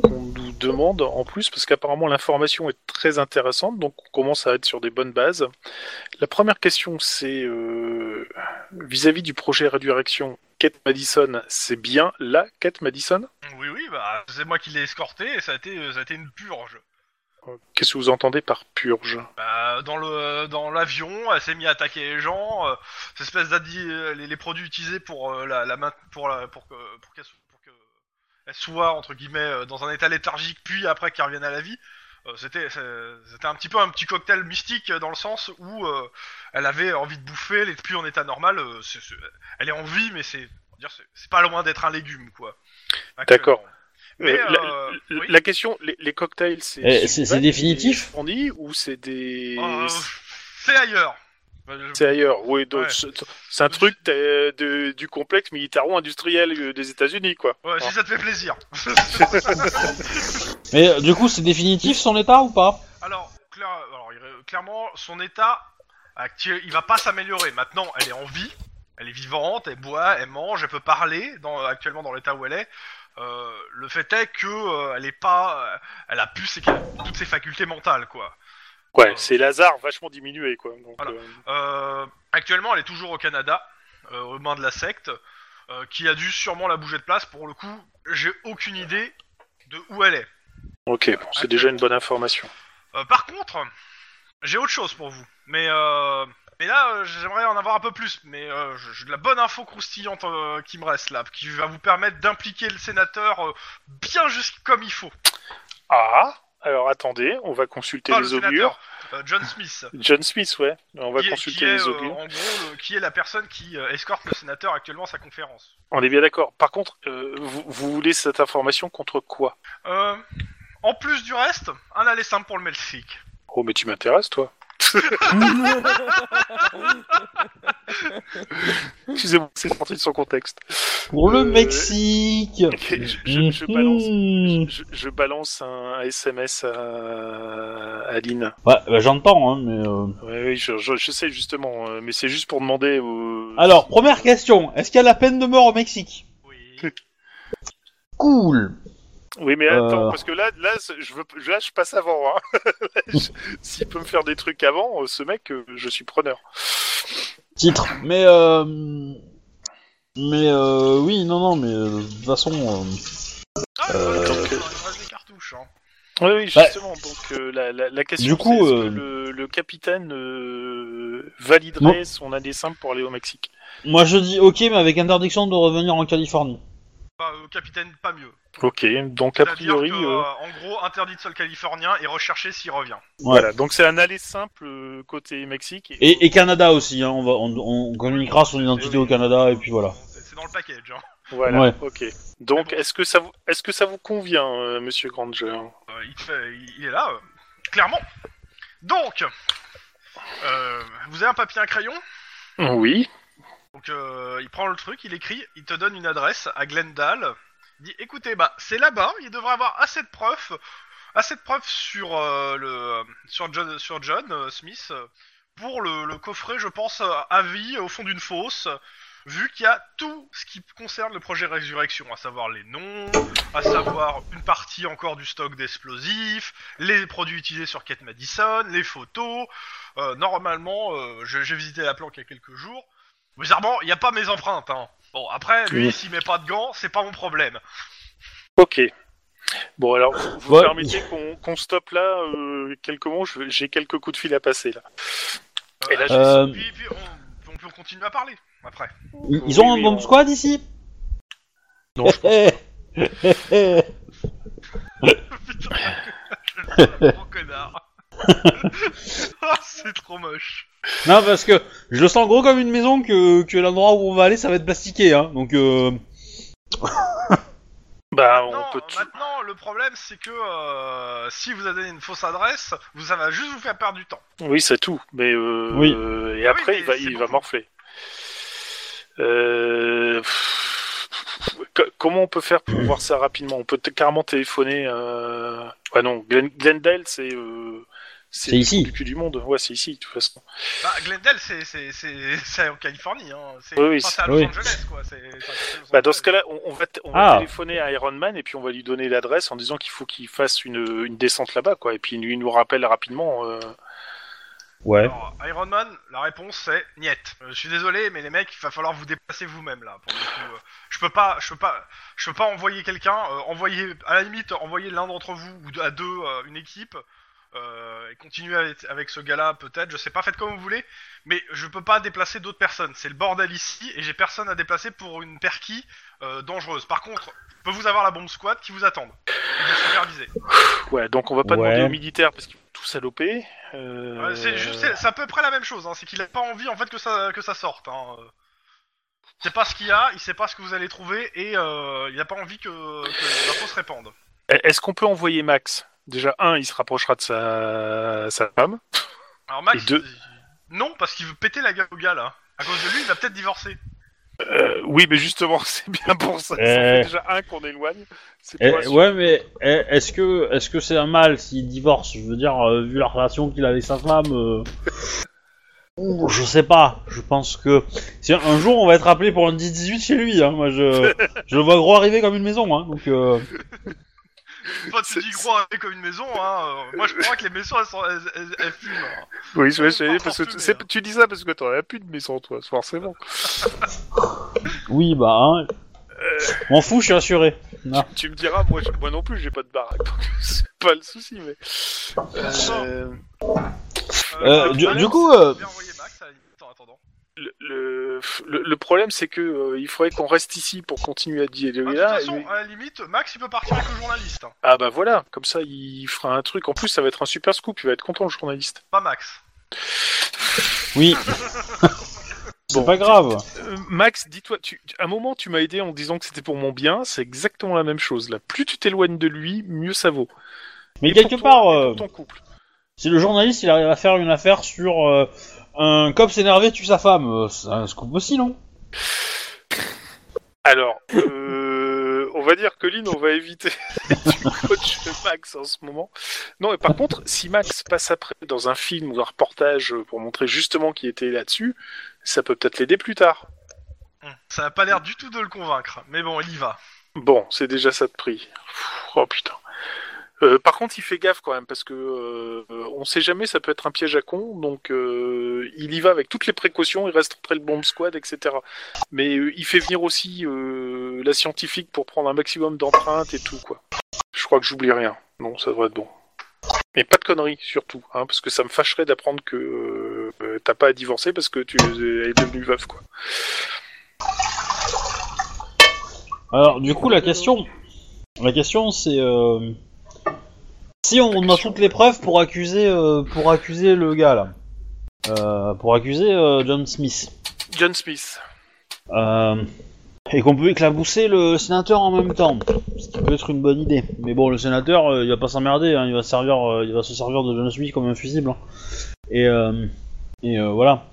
[SPEAKER 4] qu'on demande en plus, parce qu'apparemment l'information est très intéressante, donc on commence à être sur des bonnes bases. La première question, c'est euh, vis-à-vis du projet Rédurection, Kate Madison, c'est bien la Kate Madison?
[SPEAKER 2] Oui, oui, bah c'est moi qui l'ai escorté et ça a été ça a été une purge.
[SPEAKER 4] Qu'est-ce que vous entendez par purge?
[SPEAKER 2] Bah, dans le dans l'avion, elle s'est mise à attaquer les gens. Euh, cette espèce euh, les, les produits utilisés pour euh, la, la main, pour la, pour que pour qu'elle so- pour que elle soit entre guillemets euh, dans un état léthargique, puis après qu'elle revienne à la vie. euh, c'était c'était un petit peu un petit cocktail mystique euh, dans le sens où euh, elle avait envie de bouffer, elle est plus en état normal. euh, c'est- c'est- elle est en vie, mais c'est on va dire c'est c'est pas loin d'être un légume quoi.
[SPEAKER 4] D'accord.
[SPEAKER 2] Mais,
[SPEAKER 4] Euh, la,
[SPEAKER 2] euh,
[SPEAKER 4] la-
[SPEAKER 2] oui.
[SPEAKER 4] la question, les, les cocktails, c'est
[SPEAKER 1] Eh, c'est- définitif
[SPEAKER 4] les fournit ou c'est des
[SPEAKER 2] Euh, c'est ailleurs.
[SPEAKER 4] C'est ailleurs, oui.
[SPEAKER 2] Ouais.
[SPEAKER 4] c'est- un truc de- du complexe militaro-industriel euh, des États-Unis, quoi.
[SPEAKER 2] Ouais, si ça te fait plaisir.
[SPEAKER 1] Mais euh, du coup c'est définitif son état ou pas?
[SPEAKER 2] Alors, clair- alors, il- clairement, son état actuel, il va pas s'améliorer. Maintenant, elle est en vie, elle est vivante, elle boit, elle mange, elle peut parler. Dans, actuellement, dans l'état où elle est, Euh, le fait est que euh, elle est pas, euh, elle a plus ses, toutes ses facultés mentales, quoi.
[SPEAKER 4] Ouais, c'est Lazare vachement diminué, quoi. Donc,
[SPEAKER 2] Voilà.
[SPEAKER 4] euh,
[SPEAKER 2] Euh, actuellement, elle est toujours au Canada, euh, aux mains de la secte, qui a dû sûrement la bouger de place. Pour le coup, j'ai aucune idée de où elle est.
[SPEAKER 4] ok, bon, c'est déjà une bonne information.
[SPEAKER 2] Par contre, j'ai autre chose pour vous. Mais, mais là, euh, j'aimerais en avoir un peu plus. Mais euh, j'ai de la bonne info croustillante euh, qui me reste là, qui va vous permettre d'impliquer le sénateur bien juste comme il faut.
[SPEAKER 4] Ah, alors attendez, on va consulter
[SPEAKER 2] Ah, le
[SPEAKER 4] les augures.
[SPEAKER 2] sénateur, euh, John Smith.
[SPEAKER 4] John Smith, ouais. On va
[SPEAKER 2] qui
[SPEAKER 4] consulter
[SPEAKER 2] est,
[SPEAKER 4] les
[SPEAKER 2] euh,
[SPEAKER 4] augures.
[SPEAKER 2] en gros, le- qui est la personne qui euh, escorte le sénateur actuellement à sa conférence.
[SPEAKER 4] On est bien d'accord. Par contre, vous, vous voulez cette information contre quoi?
[SPEAKER 2] En plus du reste, un aller simple pour le Mexique.
[SPEAKER 4] Oh, mais tu m'intéresses, toi. Excusez-moi, c'est sorti de son contexte.
[SPEAKER 1] Pour le
[SPEAKER 4] Euh,
[SPEAKER 1] Mexique
[SPEAKER 4] Ok, je, je- je balance,
[SPEAKER 1] Mhm.
[SPEAKER 4] je, balance un SMS à, à Lynn.
[SPEAKER 1] Ouais, bah, j'entends, hein, mais... euh,
[SPEAKER 4] Ouais, oui, je, je, je sais justement, euh, mais c'est juste pour demander. aux-
[SPEAKER 1] Alors, première question, est-ce qu'il y a la peine de mort au Mexique?
[SPEAKER 2] Oui.
[SPEAKER 1] Cool
[SPEAKER 4] Oui, mais attends,
[SPEAKER 1] Euh.
[SPEAKER 4] parce que là, là, je veux, là, je passe avant. Hein. S'il peut me faire des trucs avant, euh, ce mec, euh, je suis preneur.
[SPEAKER 1] Titre. Mais, euh... Mais, euh... Oui, non, non, mais de toute façon...
[SPEAKER 2] Ah,
[SPEAKER 4] donc,
[SPEAKER 2] cartouches. Hein.
[SPEAKER 4] Oui, oui,
[SPEAKER 1] Bah,
[SPEAKER 4] justement. donc euh, la, la, la question,
[SPEAKER 1] du coup,
[SPEAKER 4] c'est est-ce que le, le capitaine euh, validerait son année simple pour aller au Mexique?
[SPEAKER 1] Moi, je dis ok, mais avec interdiction de revenir en Californie.
[SPEAKER 2] Pas, euh, capitaine, pas mieux.
[SPEAKER 4] Ok, donc a
[SPEAKER 2] C'est-à-dire
[SPEAKER 4] priori,
[SPEAKER 2] que,
[SPEAKER 4] euh,
[SPEAKER 2] euh, en gros, interdit de sol californien et recherché s'il revient.
[SPEAKER 4] voilà. Donc c'est un aller simple euh, côté Mexique.
[SPEAKER 1] Et, et Canada aussi, hein, on, va, on, on communiquera son identité au Canada, et puis voilà.
[SPEAKER 2] C'est c'est dans le package. Hein.
[SPEAKER 4] Voilà.
[SPEAKER 1] Ouais.
[SPEAKER 4] Ok. Donc est-ce que ça vous, est-ce que ça vous convient, euh, Monsieur Granger?
[SPEAKER 2] Euh, il, te fait- il- il est là, euh, clairement. Donc, euh, vous avez un papier, un crayon?
[SPEAKER 4] Oui.
[SPEAKER 2] Donc euh, il prend le truc, il écrit, il te donne une adresse à Glendale. Il dit écoutez, bah c'est là-bas, il devrait avoir assez de preuves, assez de preuves sur euh, le sur John sur John euh, Smith pour le, le coffret, je pense, euh, à vie au fond d'une fosse. Vu qu'il y a tout ce qui concerne le projet Résurrection, à savoir les noms, à savoir une partie encore du stock d'explosifs, les produits utilisés sur Kate Madison, les photos. Normalement, j'ai visité la planque il y a quelques jours. Bizarrement, il n'y a pas mes empreintes. Hein. Bon, après, lui,
[SPEAKER 1] Oui.
[SPEAKER 2] s'il met pas de gants, c'est pas mon problème.
[SPEAKER 4] Ok. Bon, alors, vous,
[SPEAKER 1] Ouais.
[SPEAKER 4] permettez qu'on qu'on stoppe là euh, quelques mots J'ai quelques coups de fil à passer là. Et là, je-
[SPEAKER 1] Euh,
[SPEAKER 2] Puis, puis on, on peut continuer à parler après.
[SPEAKER 1] Ils ils ont
[SPEAKER 4] Oui,
[SPEAKER 1] un bomb
[SPEAKER 4] on-
[SPEAKER 1] squad ici?
[SPEAKER 4] Non, je pense
[SPEAKER 2] Putain, gros connard. Ah, c'est trop moche.
[SPEAKER 1] Non, parce que je le sens gros comme une maison que, que l'endroit où on va aller, ça va être plastiqué, hein. Donc, euh...
[SPEAKER 4] Bah,
[SPEAKER 2] Maintenant,
[SPEAKER 4] on peut. tout-
[SPEAKER 2] maintenant, le problème, c'est que euh, si vous avez donné une fausse adresse, vous, ça va juste vous faire perdre du temps.
[SPEAKER 4] Oui, c'est tout. Mais euh,
[SPEAKER 1] Oui.
[SPEAKER 4] et
[SPEAKER 2] Ah
[SPEAKER 4] après,
[SPEAKER 2] oui,
[SPEAKER 4] il va, il va morfler. Euh, co- Comment on peut faire pour voir ça rapidement? On peut carrément téléphoner. Euh... Ouais, non, Glen- Glendale, c'est. Euh...
[SPEAKER 1] C'est ici.
[SPEAKER 4] du cul du monde. Ouais, c'est ici, de toute façon.
[SPEAKER 2] Bah, Glendale, c'est c'est- c'est- c'est en Californie. Hein. C'est
[SPEAKER 4] Oui, oui,
[SPEAKER 2] enfin, c'est à Los
[SPEAKER 1] oui.
[SPEAKER 2] Angeles, quoi.
[SPEAKER 4] Bah, dans ce cas-là, on, on va, t- on va
[SPEAKER 1] Ah.
[SPEAKER 4] téléphoner à Iron Man et puis on va lui donner l'adresse en disant qu'il faut qu'il fasse une, une descente là-bas, quoi. Et puis il nous rappelle rapidement. euh,
[SPEAKER 1] Ouais.
[SPEAKER 2] Alors, Iron Man, la réponse c'est niet. Euh, je suis désolé, mais les mecs, il va falloir vous déplacer vous-même là. Pour le coup, Euh, je peux pas, je peux pas, je peux pas envoyer quelqu'un. euh, envoyer, à la limite, envoyer l'un d'entre vous ou à deux euh, une équipe et continuer avec, avec ce gars-là peut-être. Je sais pas, faites comme vous voulez, mais je peux pas déplacer d'autres personnes. C'est le bordel ici et j'ai personne à déplacer pour une perquis euh, dangereuse. Par contre, je peux vous avoir la bombe squad qui vous attendent et vous superviser.
[SPEAKER 4] Ouais, donc on va pas
[SPEAKER 1] Ouais.
[SPEAKER 4] demander aux militaires parce qu'ils vont tout saloper. Euh,
[SPEAKER 2] Ouais, c'est juste, c'est c'est à peu près la même chose. Hein. C'est qu'il a pas envie en fait que ça que ça sorte. Hein. Euh, C'est pas ce qu'il y a, il sait pas ce que vous allez trouver et euh, il a pas envie que, que l'info se répande.
[SPEAKER 4] Est-ce qu'on peut envoyer Max? Déjà, un, il se rapprochera de sa, sa femme.
[SPEAKER 2] Alors Max,
[SPEAKER 4] Et deux.
[SPEAKER 2] non parce qu'il veut péter la gueule au gars là. À cause de lui, il va peut-être divorcer.
[SPEAKER 4] Euh, oui, mais justement, c'est bien pour ça. Ça fait déjà un qu'on éloigne. C'est
[SPEAKER 1] Eh,
[SPEAKER 4] pour assurer.
[SPEAKER 1] ouais, mais eh, est-ce que est-ce que c'est un mal s'il divorce? Je veux dire, euh, vu la relation qu'il a avec sa femme, euh, ouh, je sais pas. Je pense que si un jour on va être appelé pour un 10-18 chez lui, hein, moi je je le vois gros arriver comme une maison, hein, donc. Euh...
[SPEAKER 2] Enfin, tu
[SPEAKER 4] C'est-
[SPEAKER 2] dis gros avec comme une maison. Hein. euh, moi, je crois que les maisons elles, sont, elles, elles- elles fument. hein.
[SPEAKER 4] Oui, je sais, parce que tu, c'est-
[SPEAKER 2] hein.
[SPEAKER 4] tu dis ça parce que t'aurais plus de maison, toi, forcément.
[SPEAKER 1] Oui, bah, hein. M'en fous, je suis assuré. Non.
[SPEAKER 4] Tu me diras, moi, je- moi non plus, j'ai pas de baraque, donc c'est pas le souci, mais. Euh,
[SPEAKER 1] Euh, du- coup,
[SPEAKER 2] que
[SPEAKER 1] euh,
[SPEAKER 2] je vais envoyer Max à la limite en attendant.
[SPEAKER 4] Le, le, le- le problème, c'est que euh, il faudrait qu'on reste ici pour continuer à dialoguer
[SPEAKER 2] Bah, de toute
[SPEAKER 4] là.
[SPEAKER 2] façon,
[SPEAKER 4] et-
[SPEAKER 2] à la limite, Max il peut partir avec le journaliste. hein.
[SPEAKER 4] Ah bah voilà, comme ça, il fera un truc. En plus, ça va être un super scoop. Il va être content, le journaliste.
[SPEAKER 2] Pas Max.
[SPEAKER 1] Oui. C'est
[SPEAKER 4] Bon.
[SPEAKER 1] pas grave.
[SPEAKER 4] Euh, Max, dis-toi, tu, à un moment, tu m'as aidé en disant que c'était pour mon bien. C'est exactement la même chose. Là, plus tu t'éloignes de lui, mieux ça vaut.
[SPEAKER 1] Mais
[SPEAKER 4] Et
[SPEAKER 1] quelque
[SPEAKER 4] pour toi,
[SPEAKER 1] part,
[SPEAKER 4] et
[SPEAKER 1] euh,
[SPEAKER 4] pour ton couple.
[SPEAKER 1] si le journaliste il arrive à faire une affaire sur euh, un cops énervé tue sa femme, euh, c'est un scoop aussi, non?
[SPEAKER 4] Alors, euh, on va dire que Lynn, on va éviter du coach Max en ce moment. Non, et par contre, si Max passe après dans un film ou un reportage pour montrer justement qu'il était là-dessus, ça peut peut-être l'aider plus tard.
[SPEAKER 2] Ça n'a pas l'air du tout de le convaincre, mais bon, il y va.
[SPEAKER 4] Bon, c'est déjà ça de prix. Oh putain. Euh, par contre, il fait gaffe quand même parce que euh, on sait jamais, ça peut être un piège à con. Donc, euh, il y va avec toutes les précautions. Il reste entre le bomb squad, etc. Mais euh, il fait venir aussi la scientifique pour prendre un maximum d'empreintes et tout quoi. Je crois que j'oublie rien. Non, ça devrait être bon. Mais pas de conneries surtout, hein, parce que ça me fâcherait d'apprendre que t'as pas à divorcer parce que tu es devenu veuf quoi.
[SPEAKER 1] Alors, du coup, la question, la question, c'est si on a toutes les preuves pour accuser, euh, pour accuser le gars là, euh, pour accuser euh, John Smith,
[SPEAKER 4] John Smith.
[SPEAKER 1] euh, et qu'on peut éclabousser le sénateur en même temps, ce qui peut être une bonne idée. Mais bon, le sénateur, euh, il va pas s'emmerder, hein, il va servir, euh, il va se servir de John Smith comme un fusible. hein. Et euh, et euh, voilà.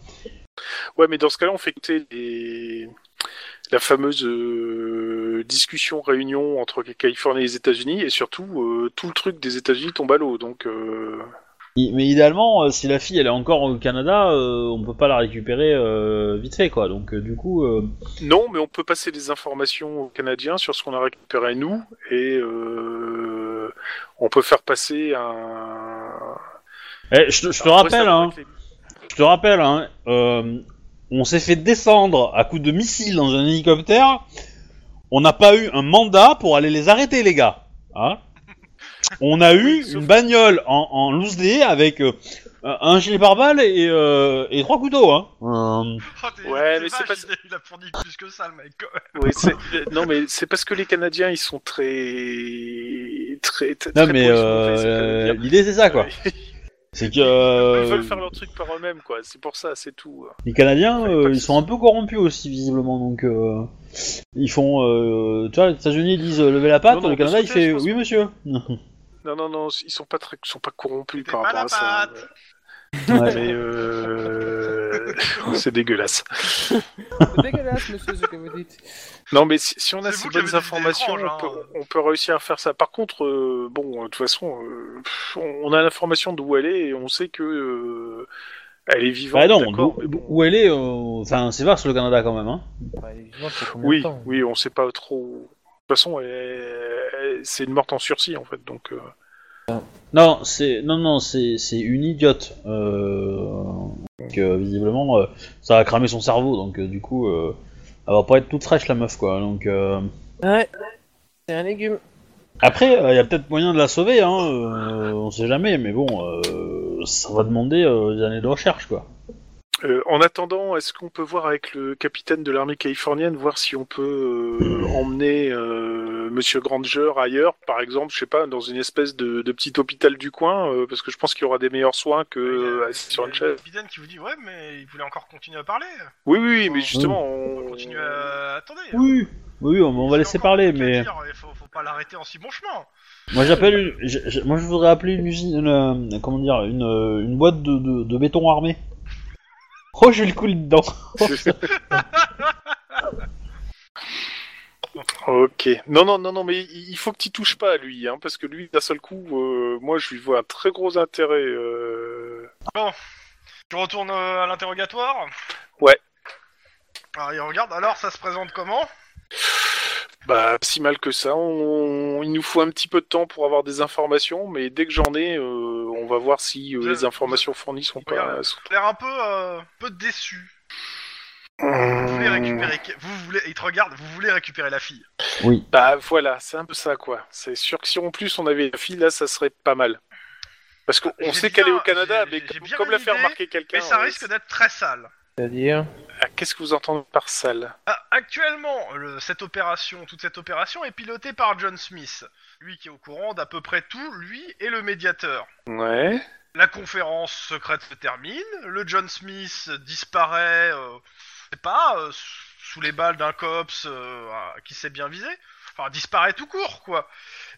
[SPEAKER 4] Ouais, mais dans ce cas-là, on fait écouter les... la fameuse euh, discussion, réunion entre Californie et les États-Unis, et surtout, euh, tout le truc des États-Unis tombe à l'eau. Donc, euh,
[SPEAKER 1] Mais idéalement, si la fille elle est encore au Canada, on peut pas la récupérer vite fait quoi. Donc du coup,
[SPEAKER 4] non, mais on peut passer des informations aux Canadiens sur ce qu'on a récupéré nous, et on peut faire passer un.
[SPEAKER 1] eh, je te, je te rappelle, hein, je te rappelle, hein, on s'est fait descendre à coups de missiles dans un hélicoptère. On n'a pas eu un mandat pour aller les arrêter les gars. Hein on a eu
[SPEAKER 4] Oui, sauf-
[SPEAKER 1] une bagnole en, en loose day avec euh, un gilet pare-balles et, euh, et trois couteaux. Hein. Euh,
[SPEAKER 2] Oh,
[SPEAKER 4] Ouais, mais c'est pas-
[SPEAKER 2] il, a, fourni plus que ça, le mec. quand même.
[SPEAKER 4] Oui, c'est- euh, non, mais c'est parce que les Canadiens, ils sont très, très, très.
[SPEAKER 1] non
[SPEAKER 4] très
[SPEAKER 1] mais euh,
[SPEAKER 4] veux dire.
[SPEAKER 1] l'idée c'est ça quoi. C'est que euh,
[SPEAKER 4] Ils veulent faire leur truc par eux-mêmes, quoi. C'est pour ça, c'est tout.
[SPEAKER 1] les Canadiens, euh, ils sont un peu corrompus aussi visiblement. Donc euh, ils font, euh, tu vois, les États-Unis disent euh, levez la patte,
[SPEAKER 4] Non, non,
[SPEAKER 1] le Canada il fait oui monsieur.
[SPEAKER 4] Non, non, non, ils sont pas très, ils sont pas corrompus par
[SPEAKER 2] pas
[SPEAKER 4] rapport
[SPEAKER 2] la
[SPEAKER 4] à ça. Mais euh... c'est dégueulasse.
[SPEAKER 3] C'est dégueulasse, monsieur, ce que vous dites.
[SPEAKER 4] Non, mais si, si on a ces bonnes informations,
[SPEAKER 2] étranges,
[SPEAKER 4] on,
[SPEAKER 2] hein.
[SPEAKER 4] peut, on peut réussir à faire ça. Par contre, euh, bon, de toute façon, euh, on a l'information d'où elle est et on sait que euh, elle est vivante.
[SPEAKER 1] Bah non,
[SPEAKER 4] d'accord,
[SPEAKER 1] d'où-
[SPEAKER 4] mais bon.
[SPEAKER 1] où elle est, euh, enfin c'est vaste le Canada quand même. Hein.
[SPEAKER 3] Bah,
[SPEAKER 4] Oui,
[SPEAKER 3] de temps
[SPEAKER 4] oui, on sait pas trop. De toute façon, elle est- elle- c'est une morte en sursis en fait, donc. euh,
[SPEAKER 1] Non, c'est non non c'est c'est une idiote. Euh... Donc euh, visiblement euh, ça a cramé son cerveau donc euh, du coup euh, elle va pas être toute fraîche la meuf quoi. Donc euh,
[SPEAKER 3] Ouais, c'est un légume.
[SPEAKER 1] après il y a peut-être moyen de la sauver hein. euh, on sait jamais mais bon euh, ça va demander des années de recherche quoi.
[SPEAKER 4] Euh, en attendant, est-ce qu'on peut voir avec le capitaine de l'armée californienne, voir si on peut euh, emmener euh, Monsieur Granger ailleurs, par exemple, je sais pas, dans une espèce de, de petit hôpital du coin, euh, parce que je pense qu'il y aura des meilleurs soins que
[SPEAKER 2] a-
[SPEAKER 4] euh, assis sur
[SPEAKER 2] il y
[SPEAKER 4] une
[SPEAKER 2] a le
[SPEAKER 4] chaise.
[SPEAKER 2] capitaine qui vous dit ouais mais il voulait encore continuer à parler.
[SPEAKER 4] Oui, oui, oui, mais justement,
[SPEAKER 2] On
[SPEAKER 4] on...
[SPEAKER 2] continue à attendez.
[SPEAKER 1] Oui oui on, on va laisser parler mais
[SPEAKER 2] dire, Il faut, faut pas l'arrêter en si bon chemin.
[SPEAKER 1] moi j'appelle moi je voudrais appeler une usine une, comment dire une, une boîte de, de, de béton armé. Oh j'ai le coulis dedans.
[SPEAKER 4] Ok. Non, non, non, non, mais il faut que tu touches pas à lui, hein, parce que lui, d'un seul coup, euh, moi, je lui vois un très gros intérêt. Euh...
[SPEAKER 2] Je retourne euh, à l'interrogatoire?
[SPEAKER 4] Ouais.
[SPEAKER 2] Alors il regarde. Alors ça se présente comment?
[SPEAKER 4] Bah, si mal que ça. On... Il nous faut un petit peu de temps pour avoir des informations, mais dès que j'en ai, euh, on va voir si euh,
[SPEAKER 2] Je-
[SPEAKER 4] les informations fournies sont pas.
[SPEAKER 2] Regarde. L'air un peu, euh, peu déçu. Vous voulez récupérer. Vous voulez. Il te regarde. Vous voulez récupérer la fille.
[SPEAKER 1] Oui.
[SPEAKER 4] Bah voilà, c'est un peu ça, quoi. C'est sûr que si en plus on avait la fille, là, ça serait pas mal. Parce qu'on
[SPEAKER 2] J'ai
[SPEAKER 4] sait qu'elle est au Canada, mais comme, l'a fait
[SPEAKER 2] idée,
[SPEAKER 4] remarquer quelqu'un.
[SPEAKER 2] Mais ça risque d'être très sale.
[SPEAKER 3] C'est-à-dire
[SPEAKER 4] ah, Qu'est-ce que vous entendez par sale
[SPEAKER 2] Ah, actuellement, le- cette opération, toute cette opération est pilotée par John Smith. Lui qui est au courant d'à peu près tout, lui et le médiateur.
[SPEAKER 4] Ouais.
[SPEAKER 2] La conférence secrète se termine, le John Smith disparaît, euh, je sais pas, euh, sous les balles d'un cops euh, qui s'est bien visé. Enfin, disparaît tout court, quoi.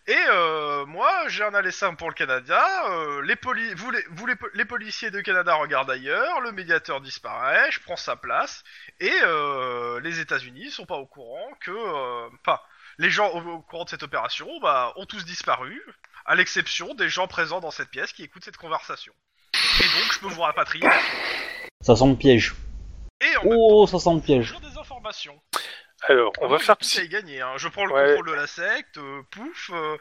[SPEAKER 2] Et euh, moi, j'ai un aller simple pour le Canada. euh, les, poli vous, les, vous les, po- les policiers de Canada regardent ailleurs. Le médiateur disparaît. Je prends sa place. Et euh, les États-Unis sont pas au courant que, euh, enfin, les gens au, au courant de cette opération, bah, ont tous disparu, à l'exception des gens présents dans cette pièce qui écoutent cette conversation. Et donc, je peux vous rapatrier.
[SPEAKER 1] Ça sent le piège.
[SPEAKER 2] Et en même
[SPEAKER 1] Oh ça sent le piège.
[SPEAKER 2] toujours des informations.
[SPEAKER 4] Alors, on
[SPEAKER 2] Ah
[SPEAKER 4] va faire
[SPEAKER 2] tout
[SPEAKER 4] psy-
[SPEAKER 2] gagner. Hein. Je prends le
[SPEAKER 4] Ouais.
[SPEAKER 2] contrôle de la secte. euh, pouf. euh,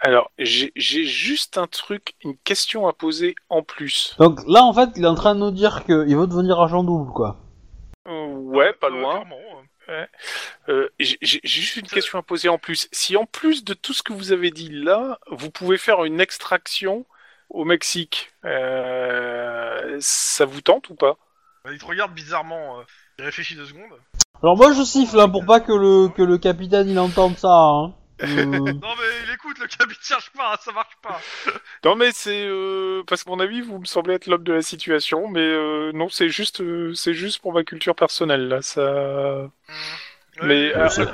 [SPEAKER 4] Alors, j'ai j'ai juste un truc, une question à poser en plus.
[SPEAKER 1] Donc là en fait il est en train de nous dire qu'il veut devenir agent double quoi.
[SPEAKER 4] Euh, ouais, pas
[SPEAKER 2] euh,
[SPEAKER 4] loin.
[SPEAKER 2] clairement, euh.
[SPEAKER 4] Euh, j'ai j'ai juste une question à poser en plus. Si en plus de tout ce que vous avez dit là, vous pouvez faire une extraction au Mexique, euh, ça vous tente ou pas?
[SPEAKER 2] Il te regarde bizarrement. euh, Il réfléchit deux secondes.
[SPEAKER 1] Alors moi je siffle hein, pour pas que le que le capitaine il entende ça. Hein. Euh,
[SPEAKER 2] Non mais il écoute, le cabine cherche pas, ça marche pas.
[SPEAKER 4] Non mais c'est euh, parce qu'à mon avis vous me semblez être l'homme de la situation, mais euh, non c'est juste euh, c'est juste pour ma culture personnelle là. Ça, Mais,
[SPEAKER 2] Ouais,
[SPEAKER 4] euh,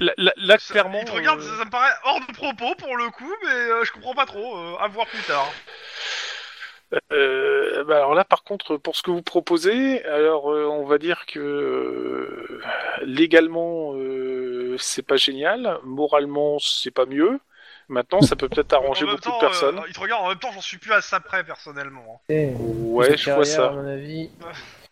[SPEAKER 4] là, là- là,
[SPEAKER 2] ça-
[SPEAKER 4] clairement.
[SPEAKER 2] Il te regarde,
[SPEAKER 4] euh,
[SPEAKER 2] ça, ça me paraît hors de propos pour le coup, mais euh, je comprends pas trop. euh, à voir plus tard.
[SPEAKER 4] Euh, bah alors là, par contre, pour ce que vous proposez, alors euh, on va dire que euh, légalement, euh, c'est pas génial, moralement, c'est pas mieux. Maintenant, ça peut peut-être arranger
[SPEAKER 2] En même
[SPEAKER 4] beaucoup
[SPEAKER 2] temps,
[SPEAKER 4] de personnes.
[SPEAKER 2] euh, il te regarde, en même temps, j'en suis plus à ça près personnellement. hein.
[SPEAKER 3] Eh,
[SPEAKER 4] ouais, je vois
[SPEAKER 3] carrière,
[SPEAKER 4] ça.
[SPEAKER 3] À mon avis.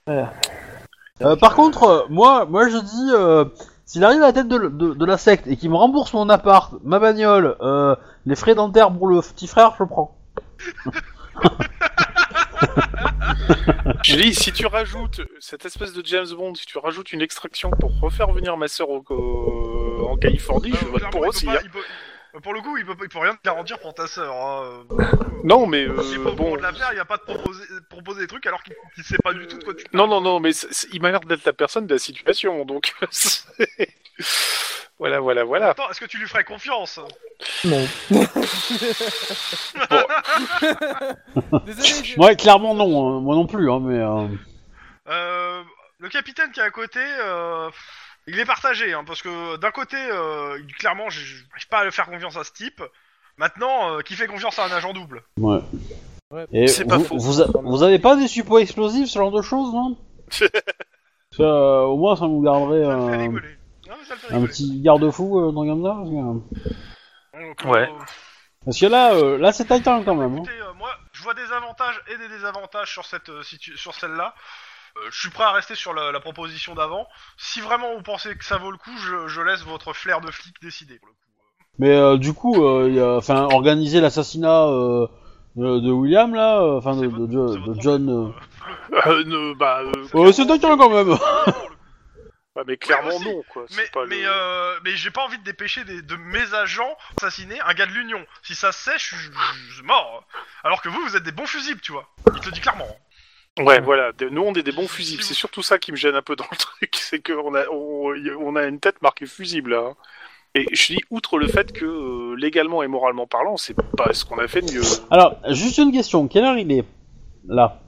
[SPEAKER 1] euh, par contre euh, moi moi je dis euh, s'il arrive à la tête de, de, de la secte et qu'il me rembourse mon appart, ma bagnole, euh, les frais dentaires pour le petit frère je le prends.
[SPEAKER 4] Je dis, si tu rajoutes cette espèce de James Bond, si tu rajoutes une extraction pour refaire venir ma sœur au- au- en Californie, je
[SPEAKER 2] Euh,
[SPEAKER 4] vote
[SPEAKER 2] clairement,
[SPEAKER 4] pour aussi.
[SPEAKER 2] pas-
[SPEAKER 4] hein.
[SPEAKER 2] Pour le coup, il peut, il peut rien te garantir pour ta sœur. Hein.
[SPEAKER 4] Non, mais euh,
[SPEAKER 2] pas au
[SPEAKER 4] bon.
[SPEAKER 2] de l'affaire, il va pas te proposer, proposer des trucs alors qu'il qu'il sait pas du tout de quoi tu
[SPEAKER 4] Non, non, non, mais c'est- c'est- il m'a l'air d'être la personne de la situation, donc. voilà, voilà, voilà.
[SPEAKER 2] Attends, est-ce que tu lui ferais confiance?
[SPEAKER 3] Non. Désolé, je...
[SPEAKER 1] Ouais, clairement non, hein, moi non plus, hein, mais... euh,
[SPEAKER 2] Euh, le capitaine qui est à côté, euh, il est partagé, hein, parce que d'un côté, euh, clairement, je n'arrive pas à le faire confiance à ce type. Maintenant, euh, qui fait confiance à un agent double?
[SPEAKER 1] Ouais. Et
[SPEAKER 4] C'est pas
[SPEAKER 1] vous,
[SPEAKER 4] faux.
[SPEAKER 1] Vous, a- vous avez pas des suppos explosifs, ce genre de choses, non? Ça, euh, Au moins, ça nous garderait
[SPEAKER 2] Ça le fait
[SPEAKER 1] euh,
[SPEAKER 2] rigoler. Non, mais ça le fait
[SPEAKER 1] un
[SPEAKER 2] rigoler.
[SPEAKER 1] petit garde-fou, euh, dans. Parce que,
[SPEAKER 2] Donc,
[SPEAKER 4] Ouais.
[SPEAKER 2] euh,
[SPEAKER 1] parce que là, euh, là c'est Titan quand même. hein.
[SPEAKER 2] écoutez, euh, moi, je vois des avantages et des désavantages sur cette euh, situ- sur celle-là. Euh, je suis prêt à rester sur la, la proposition d'avant. Si vraiment vous pensez que ça vaut le coup, je, je laisse votre flair de flic décider. Pour le coup.
[SPEAKER 1] Mais euh, du coup, euh, il y a- enfin, organiser l'assassinat euh, de, de William là, euh, enfin de, John. euh.
[SPEAKER 4] Euh, ne- bah,
[SPEAKER 1] c'est Titan quand même.
[SPEAKER 4] bah, mais clairement non, quoi.
[SPEAKER 2] Mais,
[SPEAKER 4] C'est pas
[SPEAKER 2] mais,
[SPEAKER 4] le-
[SPEAKER 2] euh, mais j'ai pas envie de dépêcher des- de mes agents assassiner un gars de l'Union. Si ça se sait, je suis je- je suis mort. Alors que vous, vous êtes des bons fusibles, tu vois. Il te le dit clairement.
[SPEAKER 4] Ouais, voilà. de- Nous, on est des bons
[SPEAKER 2] Si
[SPEAKER 4] fusibles. C'est surtout ça qui me gêne un peu dans le truc, c'est qu'on a, on, a une tête marquée fusible là. Et je dis, outre le fait que euh, légalement et moralement parlant, c'est pas ce qu'on a fait de mieux.
[SPEAKER 1] Alors, juste une question. Quelle heure il est là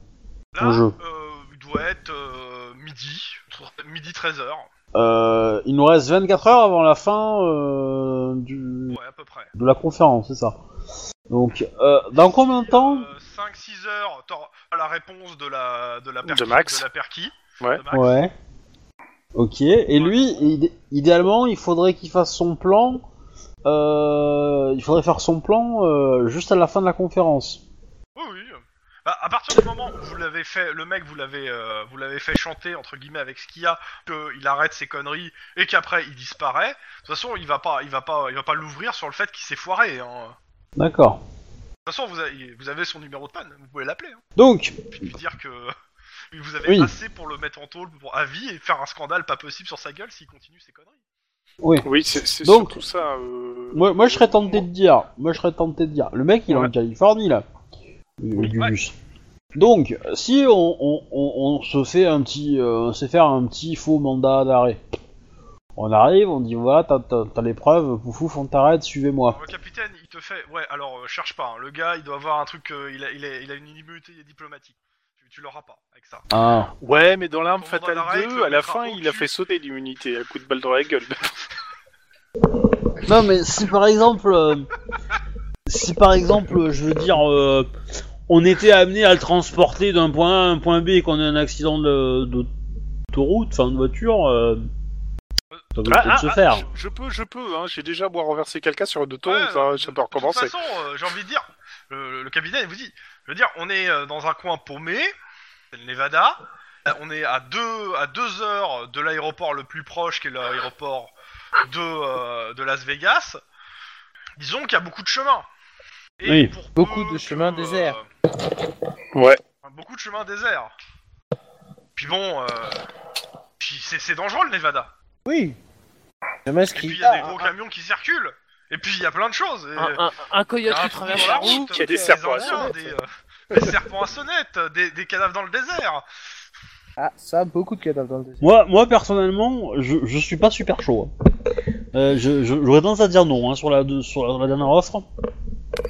[SPEAKER 2] Là,
[SPEAKER 1] Au jeu.
[SPEAKER 2] euh, il doit être euh, midi, midi 13h.
[SPEAKER 1] euh, Il nous reste 24 heures avant la fin euh, du,
[SPEAKER 2] Ouais, à peu près.
[SPEAKER 1] de la conférence, c'est ça. Donc, euh, dans combien de temps
[SPEAKER 2] 5-6 heures, t'auras la réponse de la, de la
[SPEAKER 4] De
[SPEAKER 2] perquis.
[SPEAKER 4] Max.
[SPEAKER 2] de la perquis,
[SPEAKER 4] Ouais.
[SPEAKER 2] de Max.
[SPEAKER 1] Ouais. Ok. Et lui, idé- idéalement, il faudrait qu'il fasse son plan. Euh, il faudrait faire son plan euh, juste à la fin de la conférence.
[SPEAKER 2] Oui, oui. Bah, à partir du moment où vous l'avez fait, le mec, vous l'avez, euh, vous l'avez fait chanter entre guillemets avec ce qu'il y a, qu'il arrête ses conneries et qu'après il disparaît. De toute façon, il va pas, il va pas, il va pas l'ouvrir sur le fait qu'il s'est foiré. Hein.
[SPEAKER 1] D'accord.
[SPEAKER 2] De toute façon, vous avez, vous avez son numéro de panne, vous pouvez l'appeler. Hein,
[SPEAKER 1] Donc,
[SPEAKER 2] puis lui dire que vous avez
[SPEAKER 1] Oui.
[SPEAKER 2] assez pour le mettre en tôle pour à vie et faire un scandale pas possible sur sa gueule s'il continue ses conneries.
[SPEAKER 1] oui.
[SPEAKER 4] Oui, c'est
[SPEAKER 1] Donc-
[SPEAKER 4] surtout ça. euh,
[SPEAKER 1] Moi, moi, je serais tenté de dire. Moi, je serais tenté de dire. Le mec, il est en. Californie là. Le Gugus. Donc, si on, on, on, on se fait un petit, euh, on sait faire un petit faux mandat d'arrêt. On arrive, on dit voilà, t'as, t'as, t'as les preuves, Poufouf, on t'arrête, suivez-moi.
[SPEAKER 2] Le capitaine, il te fait, ouais, alors euh, cherche pas. hein, le gars, il doit avoir un truc, euh, il, a, il, a, il a une immunité diplomatique. Tu, tu l'auras pas avec ça.
[SPEAKER 1] Ah.
[SPEAKER 4] Ouais, mais dans l'arme fatale
[SPEAKER 2] mandat d'arrêt,
[SPEAKER 4] 2,
[SPEAKER 2] tu
[SPEAKER 4] à la fin, il a fait sauter l'immunité à coup de balle dans la gueule.
[SPEAKER 1] Non, mais si par exemple, euh, si par exemple, je veux dire, euh, on était amené à le transporter d'un point A à un point B et qu'on a un accident de, de, d'autoroute, enfin de voiture,
[SPEAKER 4] Ah, ah,
[SPEAKER 1] se
[SPEAKER 4] ah,
[SPEAKER 1] faire.
[SPEAKER 4] je, je peux, je peux. Hein, J'ai déjà moi renversé quelqu'un sur une auto,
[SPEAKER 2] Ouais,
[SPEAKER 4] ça, ça peut
[SPEAKER 2] De
[SPEAKER 4] recommencer.
[SPEAKER 2] toute façon, euh, j'ai envie de dire, le, le capitaine vous dit, je veux dire, on est euh, dans un coin paumé, c'est le Nevada. Euh, On est à deux à deux heures de l'aéroport le plus proche, qui est l'aéroport de euh, de Las Vegas. Disons qu'il y a beaucoup de chemins. Et
[SPEAKER 1] Oui.
[SPEAKER 2] pour
[SPEAKER 3] Beaucoup de chemins
[SPEAKER 2] que,
[SPEAKER 3] déserts.
[SPEAKER 4] Ouais.
[SPEAKER 2] beaucoup de chemins déserts. Puis bon, euh, puis c'est c'est dangereux le Nevada.
[SPEAKER 3] Oui. Je
[SPEAKER 2] Et puis il y a des
[SPEAKER 3] Ah,
[SPEAKER 2] gros
[SPEAKER 3] ah,
[SPEAKER 2] camions qui circulent. Et puis il y a plein de choses. Et-
[SPEAKER 3] un, un, un
[SPEAKER 2] Il
[SPEAKER 3] coyote qui traverse la route.
[SPEAKER 4] qu'il y a des
[SPEAKER 2] des
[SPEAKER 4] serpents à
[SPEAKER 3] sonnette.
[SPEAKER 2] des, euh, des serpents à sonnette, des, des cadavres dans le désert.
[SPEAKER 3] Ah, ça, beaucoup de cadavres dans le désert.
[SPEAKER 1] Moi, moi personnellement, je, je suis pas super chaud. hein. Euh, j'aurais tendance à dire non hein, sur, la, de- sur la, la dernière offre.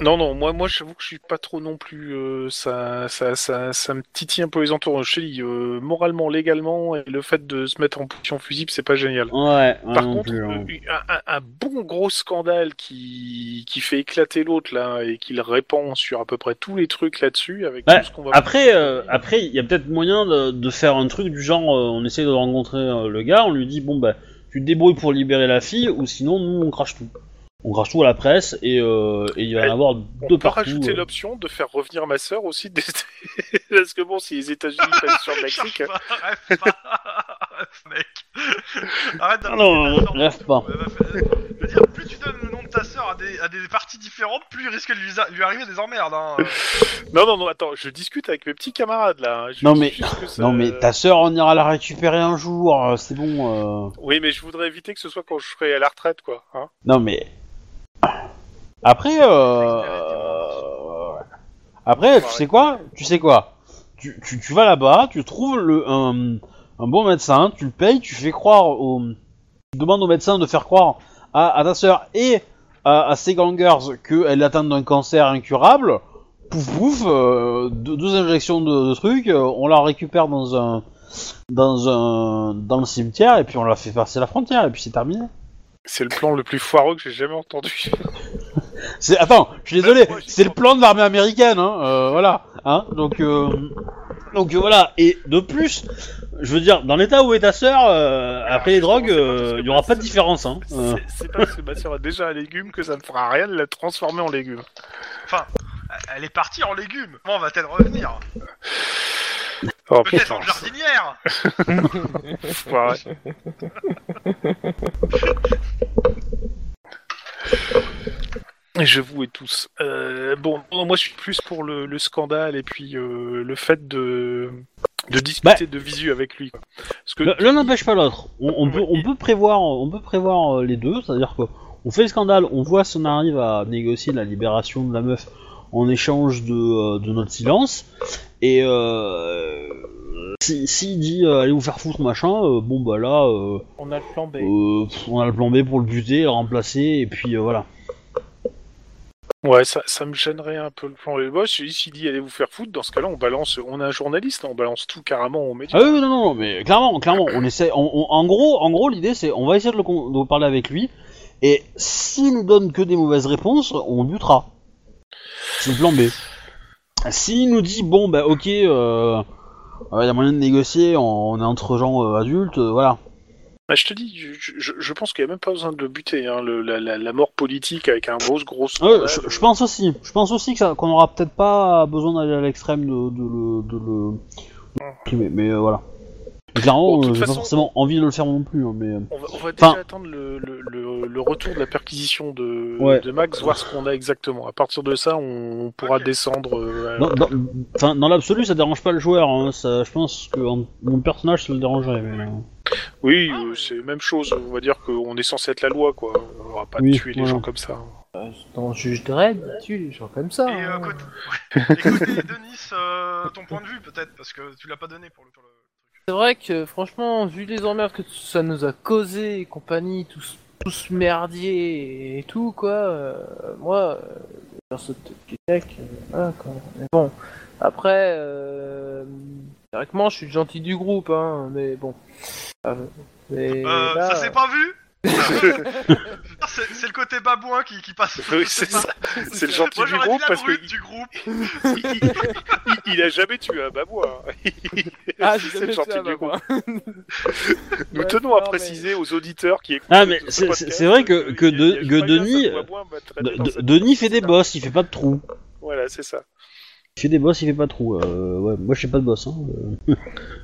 [SPEAKER 4] Non, non, moi, moi, j'avoue que je suis pas trop non plus. euh, ça, ça, ça, ça me titille un peu les entours. Je te dis, euh, moralement, légalement, et le fait de se mettre en position fusible, c'est pas génial.
[SPEAKER 1] Ouais,
[SPEAKER 4] Par contre,
[SPEAKER 1] plus, hein.
[SPEAKER 4] euh, un, un- un bon gros scandale qui, qui fait éclater l'autre là et qui le répand sur à peu près tous les trucs là-dessus avec
[SPEAKER 1] Ouais,
[SPEAKER 4] tout ce qu'on va.
[SPEAKER 1] Après, euh, après, il y a peut-être moyen de, de faire un truc du genre, euh, on essaie de rencontrer euh, le gars, on lui dit bon bah, tu te débrouilles pour libérer la fille, ou sinon nous on crache tout. On crache tout à la presse et euh, et il va y en avoir
[SPEAKER 4] On
[SPEAKER 1] de
[SPEAKER 4] peut
[SPEAKER 1] partout.
[SPEAKER 4] rajouter
[SPEAKER 1] euh.
[SPEAKER 4] l'option de faire revenir ma sœur aussi, des- parce que bon, si les États-Unis passent sur le Mexique,
[SPEAKER 2] rêve pas, rêve, mec. Arrête
[SPEAKER 1] Ah non,
[SPEAKER 2] sœur
[SPEAKER 1] rêve pas.
[SPEAKER 2] Je veux dire, plus tu donnes le nom de ta sœur à des, à des parties différentes, plus il risque de lui, lui arriver des emmerdes. Hein.
[SPEAKER 4] non, non, non, attends, je discute avec mes petits camarades là. hein. Je
[SPEAKER 1] Non, mais-
[SPEAKER 4] ça-
[SPEAKER 1] Non mais ta sœur, on ira la récupérer un jour, euh, c'est bon. euh.
[SPEAKER 4] Oui, mais je voudrais éviter que ce soit quand je serai à la retraite, quoi. Hein
[SPEAKER 1] Non mais Après, euh, euh, après, tu sais quoi? Tu sais quoi? Tu, tu, tu vas là-bas, tu trouves le, un, bon médecin, tu le payes, tu fais croire au, tu demandes au médecin de faire croire à, ta sœur et à, ses gangers qu'elle est atteinte d'un cancer incurable. Pouf pouf, euh, deux, injections de, de trucs, on la récupère dans un, dans un, dans le cimetière et puis on la fait passer la frontière et puis c'est terminé.
[SPEAKER 4] C'est le plan le plus foireux que j'ai jamais entendu.
[SPEAKER 1] C'est attends, je suis désolé,
[SPEAKER 2] moi,
[SPEAKER 1] c'est le plan de l'armée américaine, hein, euh, voilà, hein, donc euh, donc euh, voilà, et de plus, je veux dire, dans l'état où est ta sœur, euh, après les drogues,
[SPEAKER 4] que
[SPEAKER 1] il y aura pas de différence, hein. euh.
[SPEAKER 4] C'est- C'est pas parce que ma sœur a déjà un légume que ça ne fera rien de la transformer en légume.
[SPEAKER 2] Elle est partie en légumes. Comment va-t-elle revenir
[SPEAKER 4] Oh
[SPEAKER 2] Peut-être jardinière
[SPEAKER 4] Je vous et tous. Euh, bon, bon, moi je suis plus pour le, le scandale et puis euh, le fait de de discuter de visu avec lui. Quoi. Parce que
[SPEAKER 1] L'un l'un n'empêche pas l'autre. On, on peut on peut prévoir on peut prévoir euh, les deux, c'est-à-dire que on fait le scandale, on voit si on arrive à négocier la libération de la meuf en échange de, euh, de notre silence, et euh, si s'il dit euh, allez vous faire foutre machin, euh, bon bah là. euh,
[SPEAKER 3] On a le plan B.
[SPEAKER 1] Euh, on a le plan B pour le buter, le remplacer, et puis euh, voilà.
[SPEAKER 4] Ouais, ça, ça me gênerait un peu le plan. Moi, je- s'il dit allez vous faire foutre, dans ce cas-là, on balance, on a un journaliste, on balance tout carrément aux médias.
[SPEAKER 1] Ah oui, non, non, non, mais clairement, clairement, on essaie. on- on- en gros, en gros, l'idée c'est, on va essayer de, le, con- de parler avec lui, et s'il nous donne que des mauvaises réponses, on butera. C'est le plan B. S'il nous dit bon, bah ok, il euh, y a moyen de négocier, on, on est entre gens euh, adultes, euh, voilà.
[SPEAKER 4] Bah, je te dis, je, je, je pense qu'il n'y a même pas besoin de buter. Hein, le, la, la, la mort politique avec un gros gros.
[SPEAKER 1] Ouais, je, je pense aussi. Je pense aussi que qu'on aura peut-être pas besoin d'aller à l'extrême de, de le, de le supprimer, mais euh, voilà. Et clairement,
[SPEAKER 4] Bon, de
[SPEAKER 1] euh, j'ai pas
[SPEAKER 4] façon-
[SPEAKER 1] forcément envie de le faire non plus, hein, mais. euh,
[SPEAKER 4] On va, on va
[SPEAKER 1] Enfin-
[SPEAKER 4] déjà attendre le, le, le, le retour de la perquisition de,
[SPEAKER 1] Ouais.
[SPEAKER 4] de Max, voir ce qu'on a exactement. À partir de ça, on pourra descendre. euh,
[SPEAKER 1] Dans, dans, enfin, dans l'absolu, ça dérange pas le joueur. Hein. Ça, je pense que en- mon personnage, ça le dérangerait. Mais,
[SPEAKER 4] Oui,
[SPEAKER 2] Ah,
[SPEAKER 4] c'est la même chose. On va dire qu'on est censé être la loi, quoi. On va pas
[SPEAKER 1] Oui,
[SPEAKER 4] tuer les
[SPEAKER 1] voilà.
[SPEAKER 4] gens comme ça.
[SPEAKER 3] Dans Juge Dredd, tu les gens comme ça.
[SPEAKER 2] Et euh,
[SPEAKER 3] hein.
[SPEAKER 2] côté... Denis, euh, ton point de vue peut-être, parce que tu l'as pas donné pour le, le.
[SPEAKER 3] C'est vrai que franchement, vu les emmerdes que ça nous a causé et compagnie, tout, ce- tout ce merdier et tout, quoi, euh, moi, euh, de Kétek, euh, voilà, quoi. Mais bon, après, euh, directement, je suis le gentil du groupe, hein, mais bon. Euh, mais
[SPEAKER 2] Euh,
[SPEAKER 3] là,
[SPEAKER 2] ça s'est pas vu? C'est c'est le côté babouin qui, qui passe.
[SPEAKER 4] Oui, c'est ça. C'est le gentil
[SPEAKER 2] Moi
[SPEAKER 4] du
[SPEAKER 2] j'aurais dit
[SPEAKER 4] groupe
[SPEAKER 2] la
[SPEAKER 4] parce que
[SPEAKER 2] brute du groupe.
[SPEAKER 4] il, il- il a jamais tué un babouin.
[SPEAKER 3] Ah, j'ai
[SPEAKER 4] c'est
[SPEAKER 3] jamais
[SPEAKER 4] le gentil
[SPEAKER 3] fait
[SPEAKER 4] du
[SPEAKER 3] un
[SPEAKER 4] groupe.
[SPEAKER 3] babouin.
[SPEAKER 4] Nous
[SPEAKER 3] Ouais,
[SPEAKER 4] tenons à
[SPEAKER 3] non, mais-
[SPEAKER 4] préciser aux auditeurs qui écoutent.
[SPEAKER 1] Ah, mais
[SPEAKER 4] ce
[SPEAKER 1] c'est-
[SPEAKER 4] podcast
[SPEAKER 1] c'est vrai que- que
[SPEAKER 4] il y a- il y a
[SPEAKER 1] De- que
[SPEAKER 4] pas bien
[SPEAKER 1] Denis-
[SPEAKER 4] ça, babouin va traîner
[SPEAKER 1] De-
[SPEAKER 4] dans
[SPEAKER 1] de-
[SPEAKER 4] cette-
[SPEAKER 1] Denis fait des
[SPEAKER 4] etc.
[SPEAKER 1] boss, il fait pas de trous.
[SPEAKER 4] Voilà, c'est ça.
[SPEAKER 1] Il fait des boss, il fait pas de trous. Euh, ouais, moi, je fais pas de boss. Hein. euh.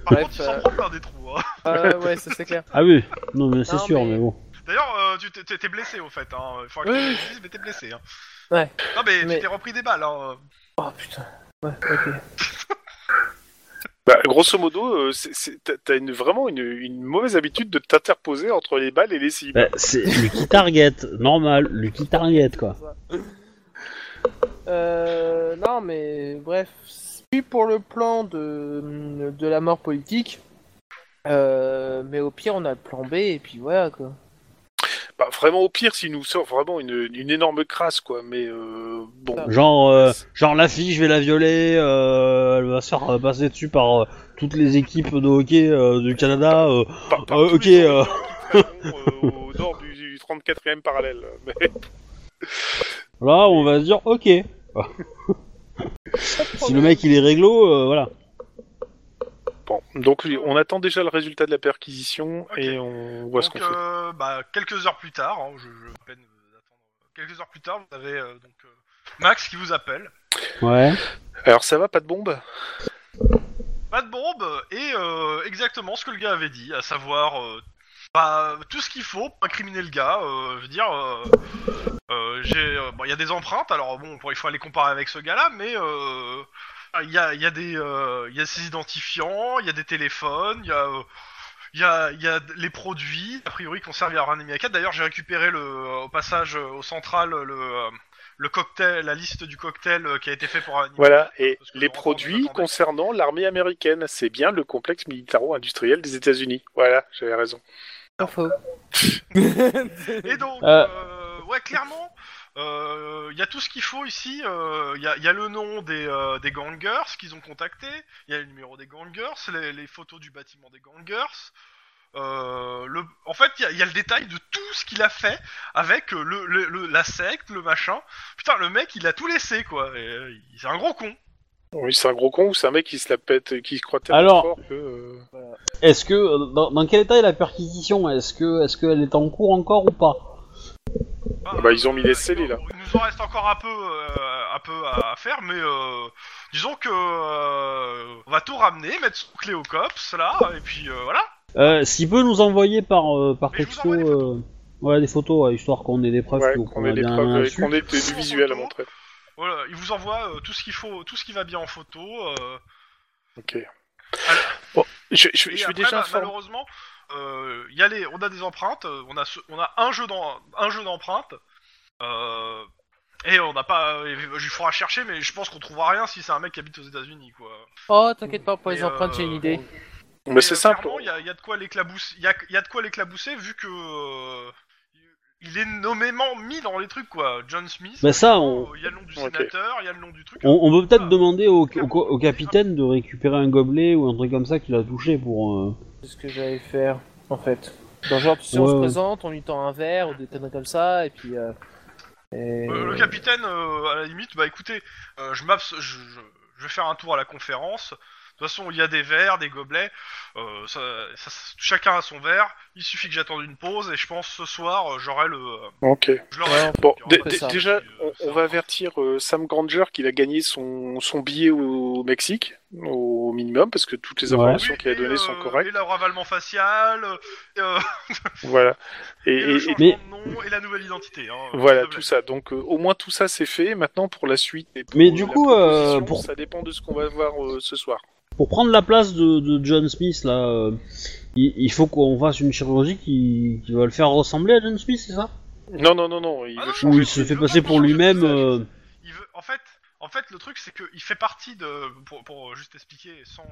[SPEAKER 2] Par
[SPEAKER 3] Bref,
[SPEAKER 2] contre, ils s'en
[SPEAKER 3] euh,
[SPEAKER 2] branlent pas des trous. Hein.
[SPEAKER 3] Ah, ouais, ça c'est clair.
[SPEAKER 1] Ah oui, non, mais c'est
[SPEAKER 3] Non,
[SPEAKER 1] sûr,
[SPEAKER 3] mais-
[SPEAKER 1] mais bon.
[SPEAKER 2] D'ailleurs, euh, tu t'es- blessé au fait. Hein. Il faudra que tu
[SPEAKER 3] oui.
[SPEAKER 2] le dises, mais t'es blessé. Hein.
[SPEAKER 3] Ouais.
[SPEAKER 2] Non, mais,
[SPEAKER 3] Mais-
[SPEAKER 2] tu t'es repris des balles. Hein.
[SPEAKER 3] Oh putain. Ouais, ok.
[SPEAKER 4] Bah, grosso modo, euh, c'est- c'est- t'as- t'as une, vraiment une, une mauvaise habitude de t'interposer entre les balles et les cibles.
[SPEAKER 1] Bah, c'est Lucky Target, normal, Lucky Target, quoi.
[SPEAKER 3] Euh, non, mais bref, puis pour le plan de, de la mort politique, euh, mais au pire on a le plan B et puis voilà quoi.
[SPEAKER 4] Bah, vraiment, au pire, s'il nous sort vraiment une, une énorme crasse, quoi. Mais euh, bon.
[SPEAKER 1] Genre, euh, genre la fille, je vais la violer, euh, elle va se faire euh, passer dessus par euh, toutes les équipes de hockey euh, du Canada. euh.
[SPEAKER 4] Par, par
[SPEAKER 1] Euh, ok, euh.
[SPEAKER 4] euh, au nord du, du 34e parallèle. Mais,
[SPEAKER 1] Là, on va se dire, ok. si le mec il est réglo, euh, voilà.
[SPEAKER 4] Bon, donc on attend déjà le résultat de la perquisition et on voit ce qu'on fait.
[SPEAKER 2] euh, bah, quelques heures plus tard, hein, je, je à peine euh, d'attendre. Quelques heures plus tard, vous avez euh, donc euh, Max qui vous appelle.
[SPEAKER 1] Ouais.
[SPEAKER 4] Alors ça va, pas de bombe?
[SPEAKER 2] Pas de bombe et euh, exactement ce que le gars avait dit, à savoir euh, bah, tout ce qu'il faut pour incriminer le gars. euh, je veux dire, euh, euh, euh, bon, il y a des empreintes. Alors bon, il faut aller comparer avec ce gars-là, mais euh, il y a, il y a des, euh, il y a ses identifiants, il y a des téléphones, il y a euh, il y a, il y a les produits, a priori, qui ont servi à Run 4. D'ailleurs, j'ai récupéré le, au passage euh, au central le, euh, le cocktail, la liste du cocktail euh, qui a été fait pour animer.
[SPEAKER 4] Voilà, et les produits concernant l'armée américaine, c'est bien le complexe militaro-industriel des États-Unis. Voilà, j'avais raison.
[SPEAKER 3] Faux.
[SPEAKER 2] Et donc,
[SPEAKER 1] Euh.
[SPEAKER 2] euh, ouais, clairement, il y a tout ce qu'il faut ici. Il y, a, y a le nom des, euh, des gangers qu'ils ont contacté, il y a le numéro des gangers, les, les photos du bâtiment des gangers. Euh, le, en fait, il y, a- y a le détail de tout ce qu'il a fait avec euh, le, le- le- la secte, le machin. Putain, le mec, il a tout laissé, quoi. euh, C'est un gros con.
[SPEAKER 4] Oui, c'est un gros con ou c'est un mec qui se la pète, qui se croit tellement
[SPEAKER 1] Alors-
[SPEAKER 4] fort que... euh,
[SPEAKER 1] Est-ce que euh, dans, dans quel état est la perquisition? Est-ce que est-ce qu'elle est en cours encore ou pas?
[SPEAKER 2] Enfin,
[SPEAKER 4] Ah bah, ils ont mis les scellés, là.
[SPEAKER 2] Il nous en reste encore un peu, euh, un peu à faire, mais euh, disons que euh, on va tout ramener, mettre sous clé au cops là, et puis euh, voilà.
[SPEAKER 1] euh, S'il peut nous envoyer par euh, par
[SPEAKER 2] Mais
[SPEAKER 1] texto,
[SPEAKER 2] des photos.
[SPEAKER 1] euh, ouais, des photos, ouais, histoire qu'on ait des preuves
[SPEAKER 4] Ouais,
[SPEAKER 1] qu'on
[SPEAKER 4] ait des preuves, qu'on ait du du visuel à montrer.
[SPEAKER 2] Voilà, il vous envoie euh, tout ce qu'il faut, tout ce qui va bien en photo. euh,
[SPEAKER 4] Ok. Bon, je, je,
[SPEAKER 2] après,
[SPEAKER 4] déjà
[SPEAKER 2] bah,
[SPEAKER 4] informer.
[SPEAKER 2] malheureusement, euh, y on a des empreintes, euh, on a, ce- on a un jeu d'en- un jeu d'empreintes. Euh, et on n'a pas, il faudra chercher, mais je pense qu'on trouvera rien si c'est un mec qui habite aux États-Unis, quoi.
[SPEAKER 3] Oh, t'inquiète pas, pour les
[SPEAKER 2] Et,
[SPEAKER 3] empreintes, j'ai
[SPEAKER 2] euh,
[SPEAKER 3] une idée.
[SPEAKER 4] Mais
[SPEAKER 2] Mais,
[SPEAKER 4] c'est
[SPEAKER 2] euh,
[SPEAKER 4] simple.
[SPEAKER 2] Il y a, il y a de quoi l'éclabousser. Il y a, il y a de quoi l'éclabousser vu que euh, il est nommément mis dans les trucs quoi. John Smith.
[SPEAKER 1] Bah ça,
[SPEAKER 2] euh,
[SPEAKER 1] on-
[SPEAKER 2] Il y a le nom du sénateur, il y a le nom du truc.
[SPEAKER 1] On, on peut peut-être
[SPEAKER 2] Ah.
[SPEAKER 1] demander au, au, au capitaine de récupérer un gobelet ou un truc comme ça qu'il a touché pour. euh,
[SPEAKER 3] C'est ce que j'allais faire, en fait. Dans genre,
[SPEAKER 1] Ouais,
[SPEAKER 3] on se présente, on lui tend un verre ou des conneries comme ça, et puis. Euh, et-
[SPEAKER 2] Euh, le capitaine, euh, à la limite, bah écoutez, euh, je, m'abs- je, je, je vais faire un tour à la conférence. De toute façon, il y a des verres, des gobelets. Euh, ça, ça- chacun a son verre. Il suffit que j'attende une pause et je pense ce soir, euh, j'aurai le.
[SPEAKER 4] Ok.
[SPEAKER 2] Je l'aurai.
[SPEAKER 3] Ouais,
[SPEAKER 4] Bon, déjà,
[SPEAKER 2] euh,
[SPEAKER 4] on, va avertir euh, Sam Granger qu'il a gagné son, son billet au Mexique, au minimum, parce que toutes les informations qu'il a données sont
[SPEAKER 2] euh,
[SPEAKER 4] correctes.
[SPEAKER 2] Et le ravalement facial, euh,
[SPEAKER 4] Voilà. Et,
[SPEAKER 2] et, le
[SPEAKER 4] et- et-
[SPEAKER 2] changement
[SPEAKER 1] mais-
[SPEAKER 2] de nom et la nouvelle identité. Hein,
[SPEAKER 4] voilà, tout ça. Donc, euh, au moins tout ça, c'est fait. Maintenant, pour la suite. Et pour,
[SPEAKER 1] Mais
[SPEAKER 4] euh,
[SPEAKER 1] du coup, euh, pour-
[SPEAKER 4] ça dépend de ce qu'on va voir euh, ce soir.
[SPEAKER 1] Pour prendre la place de, de John Smith là, euh, il, il faut qu'on fasse une chirurgie qui, qui va le faire ressembler à John Smith, c'est ça?
[SPEAKER 4] Non, non, non, non. Il
[SPEAKER 2] Ah
[SPEAKER 4] veut
[SPEAKER 2] non,
[SPEAKER 4] changer
[SPEAKER 1] Ou il se
[SPEAKER 2] il
[SPEAKER 1] fait passer
[SPEAKER 2] pas
[SPEAKER 1] pour lui-même euh,
[SPEAKER 2] Il veut, en fait, en fait, le truc c'est que il fait partie de, pour, pour juste expliquer, sans,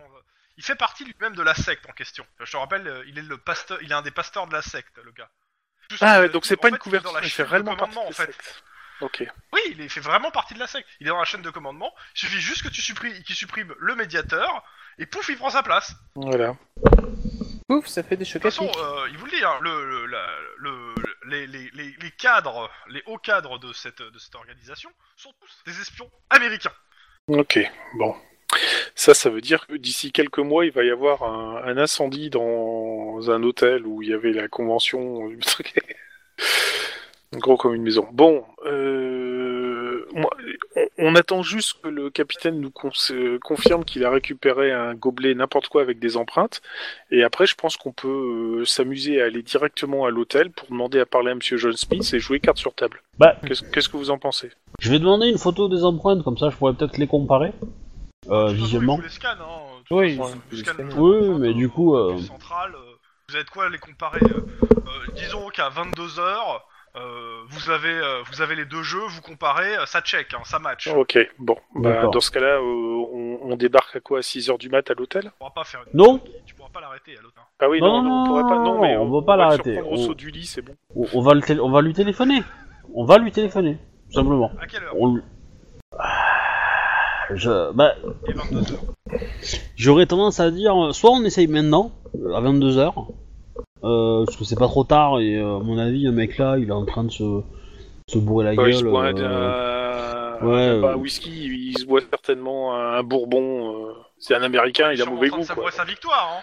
[SPEAKER 2] il fait partie lui-même de la secte en question. Je te rappelle, euh, il est le pasteur, il est un des pasteurs de la secte, le gars.
[SPEAKER 4] Ah,
[SPEAKER 2] qu'il-
[SPEAKER 4] ouais, donc c'est pas
[SPEAKER 2] fait,
[SPEAKER 4] une
[SPEAKER 2] il
[SPEAKER 4] couverture.
[SPEAKER 2] la
[SPEAKER 4] Il fait
[SPEAKER 2] chaîne de
[SPEAKER 4] réellement partie
[SPEAKER 2] commandement,
[SPEAKER 4] de
[SPEAKER 2] en fait.
[SPEAKER 4] secte. Ok.
[SPEAKER 2] Oui, il fait vraiment partie de la secte. Il est dans la chaîne de commandement. Il suffit juste que tu supprimes, qu'il supprime le médiateur et pouf, il prend sa place.
[SPEAKER 4] Voilà.
[SPEAKER 3] Ouf, ça fait des
[SPEAKER 2] De
[SPEAKER 3] chocs
[SPEAKER 2] toute façon, euh, il vous le dit, hein, le, le, la- le- les, les, les, les cadres, les hauts cadres de cette, de cette organisation sont tous des espions américains.
[SPEAKER 4] Ok, bon. Ça, ça veut dire que d'ici quelques mois, il va y avoir un, un incendie dans un hôtel où il y avait la convention du truc. Gros comme une maison. Bon, euh, on, on attend juste que le capitaine nous confirme qu'il a récupéré un gobelet n'importe quoi avec des empreintes. Et après, je pense qu'on peut euh, s'amuser à aller directement à l'hôtel pour demander à parler à Monsieur John Smith et jouer carte sur table.
[SPEAKER 1] Bah.
[SPEAKER 4] Qu'est-ce que vous en pensez?
[SPEAKER 1] Je vais demander une photo des empreintes, comme ça je pourrais peut-être les comparer euh, visuellement.
[SPEAKER 2] les hein.
[SPEAKER 3] Oui,
[SPEAKER 2] façon,
[SPEAKER 3] les
[SPEAKER 1] mais du coup,
[SPEAKER 2] euh, centrale, vous avez de quoi les comparer. disons qu'à 22 heures, euh, vous avez euh, vous avez les deux jeux, vous comparez, euh, ça check, hein, ça match.
[SPEAKER 4] Ok, bon. Bah,
[SPEAKER 1] D'accord.
[SPEAKER 4] dans ce cas-là, euh, on, on débarque à quoi À 6h du mat à l'hôtel?
[SPEAKER 2] Tu pourras pas faire une...
[SPEAKER 1] Non.
[SPEAKER 2] Tu pourras pas l'arrêter à hein.
[SPEAKER 4] Ah oui,
[SPEAKER 1] Non,
[SPEAKER 4] non, non, on pourrait pas. Non, mais
[SPEAKER 1] on va pas
[SPEAKER 4] va
[SPEAKER 1] l'arrêter.
[SPEAKER 4] surprendre au
[SPEAKER 1] On-
[SPEAKER 4] saut du lit, c'est bon.
[SPEAKER 1] On, on va le tél- on va lui téléphoner. On va lui téléphoner, tout simplement.
[SPEAKER 2] À quelle heure?
[SPEAKER 1] On lui- Je, bah,
[SPEAKER 2] Et 22 heures.
[SPEAKER 1] j'aurais tendance à dire, euh, soit on essaye maintenant, euh, à 22h, euh, parce que c'est pas trop tard, et euh, à mon avis, un mec là, il est en train de se, se bourrer la
[SPEAKER 4] Ouais, il
[SPEAKER 1] gueule.
[SPEAKER 4] se boit un,
[SPEAKER 1] euh,
[SPEAKER 4] un-
[SPEAKER 1] ouais,
[SPEAKER 4] pas un
[SPEAKER 1] euh.
[SPEAKER 4] whisky, il se boit certainement un bourbon. euh, C'est un américain, il a mauvais
[SPEAKER 2] en train de
[SPEAKER 4] goût. Quoi.
[SPEAKER 2] savourer sa victoire. Hein.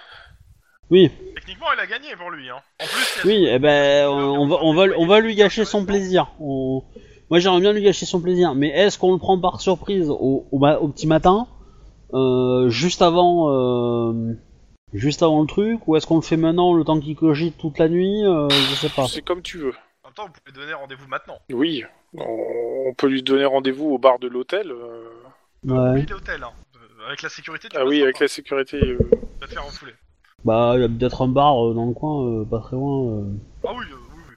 [SPEAKER 1] Oui,
[SPEAKER 2] Techniquement, il a gagné pour lui. Hein. En plus, il
[SPEAKER 1] oui, eh ben, on on va, on va, on va lui gâcher son plaisir. On- Moi, j'aimerais bien lui gâcher son plaisir, mais est-ce qu'on le prend par surprise au, au, ma- au petit matin, euh, juste avant, euh, juste avant le truc, ou est-ce qu'on le fait maintenant, le temps qu'il cogite toute la nuit euh, Je sais pas.
[SPEAKER 4] C'est comme tu veux.
[SPEAKER 2] En même temps, vous pouvez donner rendez-vous maintenant.
[SPEAKER 4] Oui, on, on peut lui donner rendez-vous au bar de l'hôtel. euh.
[SPEAKER 1] Ouais.
[SPEAKER 2] Oui, l'hôtel. Hein. Euh, Avec la sécurité, tu
[SPEAKER 4] Ah oui, avec
[SPEAKER 2] pas.
[SPEAKER 4] la sécurité. euh.
[SPEAKER 2] Tu vas te faire refouler.
[SPEAKER 1] Bah, il y a peut-être un bar euh, dans le coin, euh, pas très loin. euh.
[SPEAKER 2] Ah euh, oui,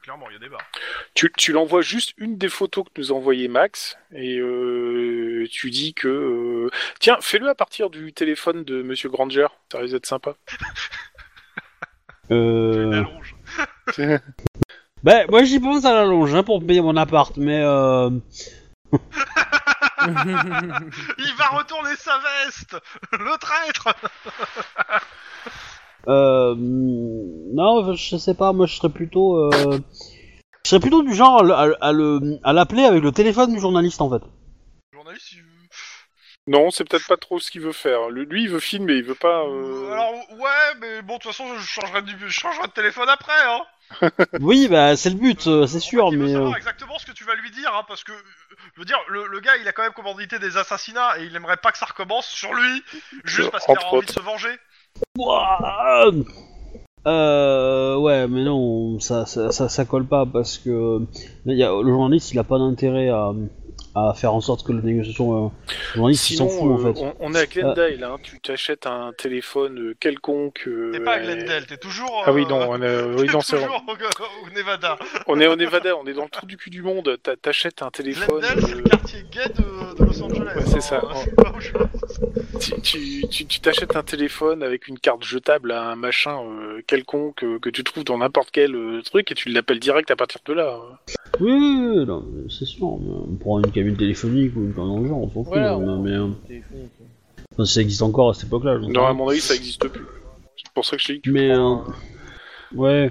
[SPEAKER 2] clairement, il y a des bars.
[SPEAKER 4] Tu, tu l'envoies juste une des photos que nous a envoyé Max et euh, tu dis que euh, tiens fais-le à partir du téléphone de Monsieur Granger, ça risque d'être sympa.
[SPEAKER 2] Une
[SPEAKER 1] Euh...
[SPEAKER 2] allonge.
[SPEAKER 1] Bah, moi j'y pense à la longe hein, pour payer mon appart, mais euh...
[SPEAKER 2] Il va retourner sa veste Le traître
[SPEAKER 1] Euh, non, je sais pas, moi je serais plutôt, euh, je serais plutôt du genre à, le- à, à le, à l'appeler avec le téléphone du journaliste en fait.
[SPEAKER 2] Le journaliste, il-
[SPEAKER 4] Non, c'est peut-être pas trop ce qu'il veut faire. Le- Lui, il veut filmer, il veut pas. euh,
[SPEAKER 2] Alors, ouais, mais bon, de toute façon, je changerai, du... je changerai de téléphone après, hein
[SPEAKER 1] Oui, bah c'est le but, euh, c'est sûr,
[SPEAKER 2] Il veut
[SPEAKER 1] mais
[SPEAKER 2] savoir
[SPEAKER 1] euh,
[SPEAKER 2] exactement ce que tu vas lui dire, hein, parce que, je veux dire, le, le gars, il a quand même commandité des assassinats, et il aimerait pas que ça recommence sur lui, juste parce qu'il a envie de se venger.
[SPEAKER 1] Ouah, euh, ouais, mais non, ça, ça, ça, ça colle pas parce que il y a, le journaliste, il a pas d'intérêt à, à faire en sorte que la négociation, euh, le journaliste, il s'en fout en
[SPEAKER 4] euh,
[SPEAKER 1] fait.
[SPEAKER 4] on, on est à Glendale, hein. tu t'achètes un téléphone euh, quelconque. euh,
[SPEAKER 2] T'es pas à Glendale, t'es toujours.
[SPEAKER 4] Ah oui,
[SPEAKER 2] euh,
[SPEAKER 4] non, on est, oui, non,
[SPEAKER 2] toujours au, au Nevada.
[SPEAKER 4] On est au Nevada, on est dans le trou du cul du monde. T'a- T'achètes un téléphone.
[SPEAKER 2] Glendale, c'est
[SPEAKER 4] euh,
[SPEAKER 2] le quartier gay de, de Los Angeles.
[SPEAKER 4] C'est
[SPEAKER 2] hein.
[SPEAKER 4] ça. Tu- t'achètes un téléphone avec une carte jetable à un machin euh, quelconque euh, que tu trouves dans n'importe quel euh, truc et tu l'appelles direct à partir de là.
[SPEAKER 1] Oui, oui, c'est sûr. mais On prend une cabine téléphonique ou une dans le genre, on s'en fout.
[SPEAKER 3] Voilà,
[SPEAKER 1] mais,
[SPEAKER 3] on-
[SPEAKER 1] mais,
[SPEAKER 3] téléphonique.
[SPEAKER 1] enfin, ça existe encore à cette époque-là.
[SPEAKER 4] Non, à mon avis, ça existe plus. C'est pour ça que je te dis que tu
[SPEAKER 1] Mais,
[SPEAKER 4] prends
[SPEAKER 1] Ouais.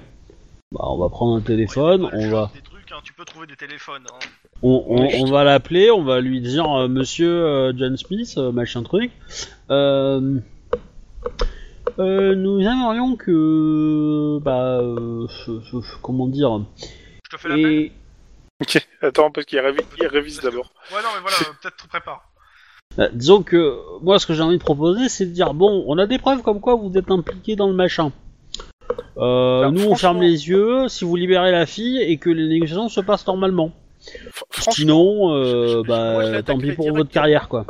[SPEAKER 1] Bah, on va prendre un téléphone,
[SPEAKER 2] Ouais,
[SPEAKER 1] on va,
[SPEAKER 2] Des trucs, hein, tu peux trouver des téléphones. Hein.
[SPEAKER 1] On, on,
[SPEAKER 4] Oui, je
[SPEAKER 1] on va l'appeler, on va lui dire, euh, Monsieur euh, John Smith, euh, machin truc. Euh, euh, nous aimerions que, bah, euh, f- f- comment dire,
[SPEAKER 2] Je te fais l'appel.
[SPEAKER 1] et
[SPEAKER 4] Ok, Attends, parce qu'il révise, il révise d'abord.
[SPEAKER 2] Ouais, non, mais voilà, euh, peut-être te prépare.
[SPEAKER 1] Euh, disons que moi, ce que j'ai envie de proposer, c'est de dire bon, on a des preuves comme quoi vous êtes impliqué dans le machin. Euh,
[SPEAKER 4] Alors,
[SPEAKER 1] nous, on
[SPEAKER 4] franchement-
[SPEAKER 1] ferme les yeux si vous libérez la fille et que les négociations se passent normalement. Sinon, euh,
[SPEAKER 4] je- je-
[SPEAKER 1] bah, tant pis pour votre carrière, quoi.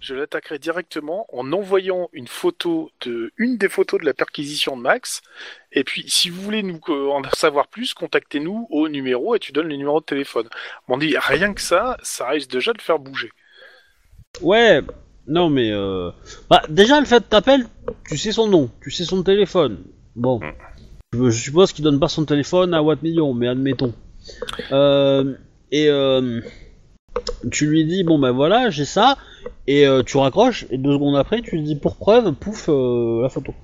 [SPEAKER 4] je l'attaquerai directement en envoyant une photo de une des photos de la perquisition de Max. Et puis, si vous voulez nous euh, en savoir plus, contactez-nous au numéro et tu donnes le numéro de téléphone. On dit rien que ça, ça risque déjà de faire bouger.
[SPEAKER 1] Ouais, non, mais euh... bah, déjà, le fait t'appelles, tu sais son nom, tu sais son téléphone. Bon,
[SPEAKER 4] Mm.
[SPEAKER 1] je, je suppose qu'il donne pas son téléphone à Watt Million, mais admettons. Euh, et euh, tu lui dis bon ben voilà, j'ai ça, et euh, tu raccroches, et deux secondes après, tu lui dis pour preuve, pouf, euh, la photo.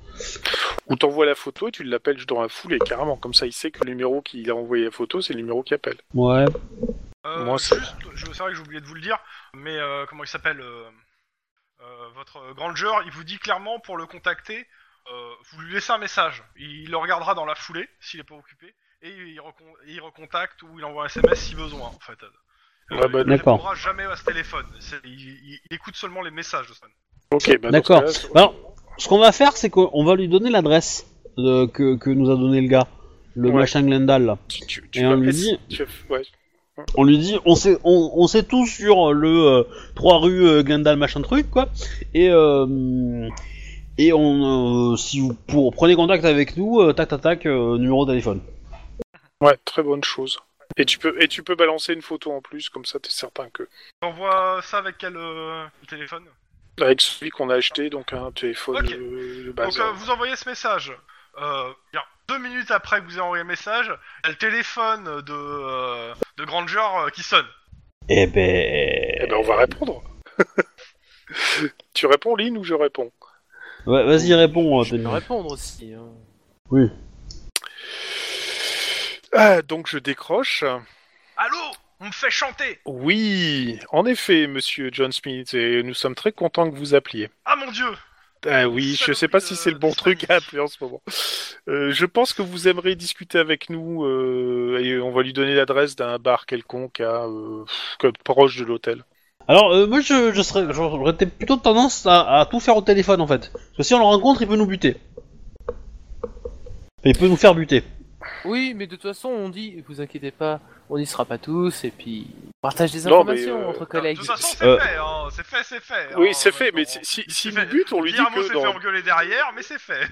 [SPEAKER 4] Ou t'envoies la photo et tu l'appelles dans la foulée, carrément. Comme ça, il sait que le numéro qu'il a envoyé la photo, c'est le numéro qui appelle.
[SPEAKER 1] Ouais.
[SPEAKER 2] Euh,
[SPEAKER 4] Moi, c'est-
[SPEAKER 2] juste, je- c'est vrai que j'ai oublié de vous le dire, mais euh, comment il s'appelle euh, euh, Votre Granger, il vous dit clairement pour le contacter, euh, vous lui laissez un message. Il le regardera dans la foulée s'il est pas occupé, et il, recon- il recontacte ou il envoie un SMS si besoin en fait. Euh,
[SPEAKER 4] Ouais, bah,
[SPEAKER 2] il ne
[SPEAKER 1] d'accord.
[SPEAKER 2] répondra jamais à ce téléphone. C'est- Il, il- il écoute seulement les messages de Stan.
[SPEAKER 4] Ok, bah dans
[SPEAKER 1] D'accord.
[SPEAKER 4] ce cas-là,
[SPEAKER 1] Alors, ce qu'on va faire, c'est qu'on va lui donner l'adresse de- que, que nous a donné le gars, le
[SPEAKER 4] Ouais.
[SPEAKER 1] machin Glendale. Là.
[SPEAKER 4] tu, tu, tu
[SPEAKER 1] Et on lui dit-
[SPEAKER 4] tu- ouais.
[SPEAKER 1] On lui dit, on sait, on, on sait tous sur le euh, 3 rue euh, Glendale machin truc quoi, et euh, et on, euh, si vous pour prenez contact avec nous, euh, tac tac tac, euh, numéro de téléphone.
[SPEAKER 4] Ouais, très bonne chose. Et tu peux et tu peux balancer une photo en plus, comme ça t'es certain que
[SPEAKER 2] T'envoies ça avec quel euh, téléphone?
[SPEAKER 4] Avec celui qu'on a acheté, donc un téléphone
[SPEAKER 2] Ok.
[SPEAKER 4] euh, de
[SPEAKER 2] Donc
[SPEAKER 4] base.
[SPEAKER 2] euh, vous envoyez ce message. Euh, bien, deux minutes après que vous ayez envoyé le message, il y a le téléphone de, euh, de Granger euh, qui sonne.
[SPEAKER 1] Eh ben,
[SPEAKER 4] Eh ben on va répondre. tu réponds, Lynn, ou je réponds?
[SPEAKER 1] Ouais, vas-y réponds. euh,
[SPEAKER 3] Je peux répondre aussi. hein.
[SPEAKER 1] Oui.
[SPEAKER 4] Ah, donc je décroche.
[SPEAKER 2] Allô On me fait chanter
[SPEAKER 4] Oui, en effet, monsieur John Smith, et nous sommes très contents que vous appeliez.
[SPEAKER 2] Ah mon dieu
[SPEAKER 4] Ah oui, je sais pas si c'est le bon truc à appeler en ce moment. Euh, je pense que vous aimeriez discuter avec nous euh, et on va lui donner l'adresse d'un bar quelconque à euh, proche de l'hôtel.
[SPEAKER 1] Alors euh, moi je, je serais, j'aurais plutôt tendance à, à tout faire au téléphone en fait, parce que si on le rencontre, il peut nous buter. Il peut nous faire buter.
[SPEAKER 3] Oui, mais de toute façon, on dit, vous inquiétez pas, on n'y sera pas tous, et puis on partage des
[SPEAKER 4] Non, mais,
[SPEAKER 3] informations
[SPEAKER 4] euh,
[SPEAKER 3] entre
[SPEAKER 2] De
[SPEAKER 3] collègues.
[SPEAKER 2] toute façon, c'est
[SPEAKER 1] Euh,
[SPEAKER 2] fait, hein. c'est fait, c'est fait.
[SPEAKER 4] Oui,
[SPEAKER 2] hein.
[SPEAKER 4] c'est fait, mais
[SPEAKER 2] On-
[SPEAKER 4] si- nous bute, on lui dit
[SPEAKER 2] Guillermo
[SPEAKER 4] que
[SPEAKER 2] s'est
[SPEAKER 4] dans-
[SPEAKER 2] fait engueuler derrière, mais c'est fait.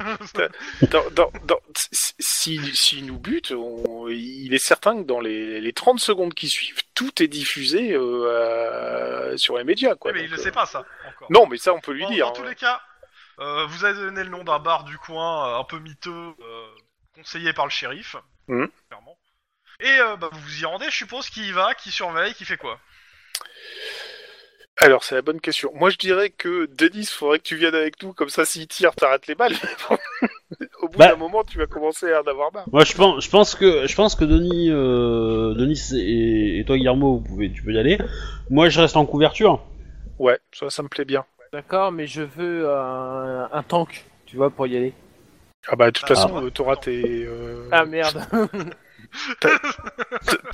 [SPEAKER 4] Dans, dans, dans- si, nous bute, on- il est certain que dans les, les 30 secondes qui suivent, tout est diffusé euh, à- sur les médias. Quoi.
[SPEAKER 2] Oui, mais il
[SPEAKER 4] Donc,
[SPEAKER 2] le
[SPEAKER 4] euh,
[SPEAKER 2] sait pas ça encore.
[SPEAKER 4] Non, mais ça, on peut lui
[SPEAKER 2] Bon,
[SPEAKER 4] dire.
[SPEAKER 2] Dans tous
[SPEAKER 4] hein.
[SPEAKER 2] les cas, euh, vous avez donné le nom d'un bar du coin euh, un peu miteux, euh, conseillé par le shérif, clairement. Et euh, bah, vous vous y rendez, je suppose, qui y va, qui surveille, qui fait quoi?
[SPEAKER 4] Alors, c'est la bonne question. Moi, je dirais que Denis, faudrait que tu viennes avec nous, comme ça, s'il tire, t'arrêtes les balles. Au bout
[SPEAKER 1] Bah.
[SPEAKER 4] d'un moment, tu vas commencer à en avoir marre.
[SPEAKER 1] Moi, je pense, je pense que, je pense que Denis, euh, Denis et, et toi, Guillermo, vous pouvez, tu peux y aller. Moi, je reste en couverture.
[SPEAKER 4] Ouais, ça, ça me plaît bien.
[SPEAKER 3] D'accord, mais je veux un, un tank, tu vois, pour y aller.
[SPEAKER 4] Ah bah, de toute
[SPEAKER 2] Ah.
[SPEAKER 4] façon, euh, t'auras tes... euh,
[SPEAKER 3] Ah merde.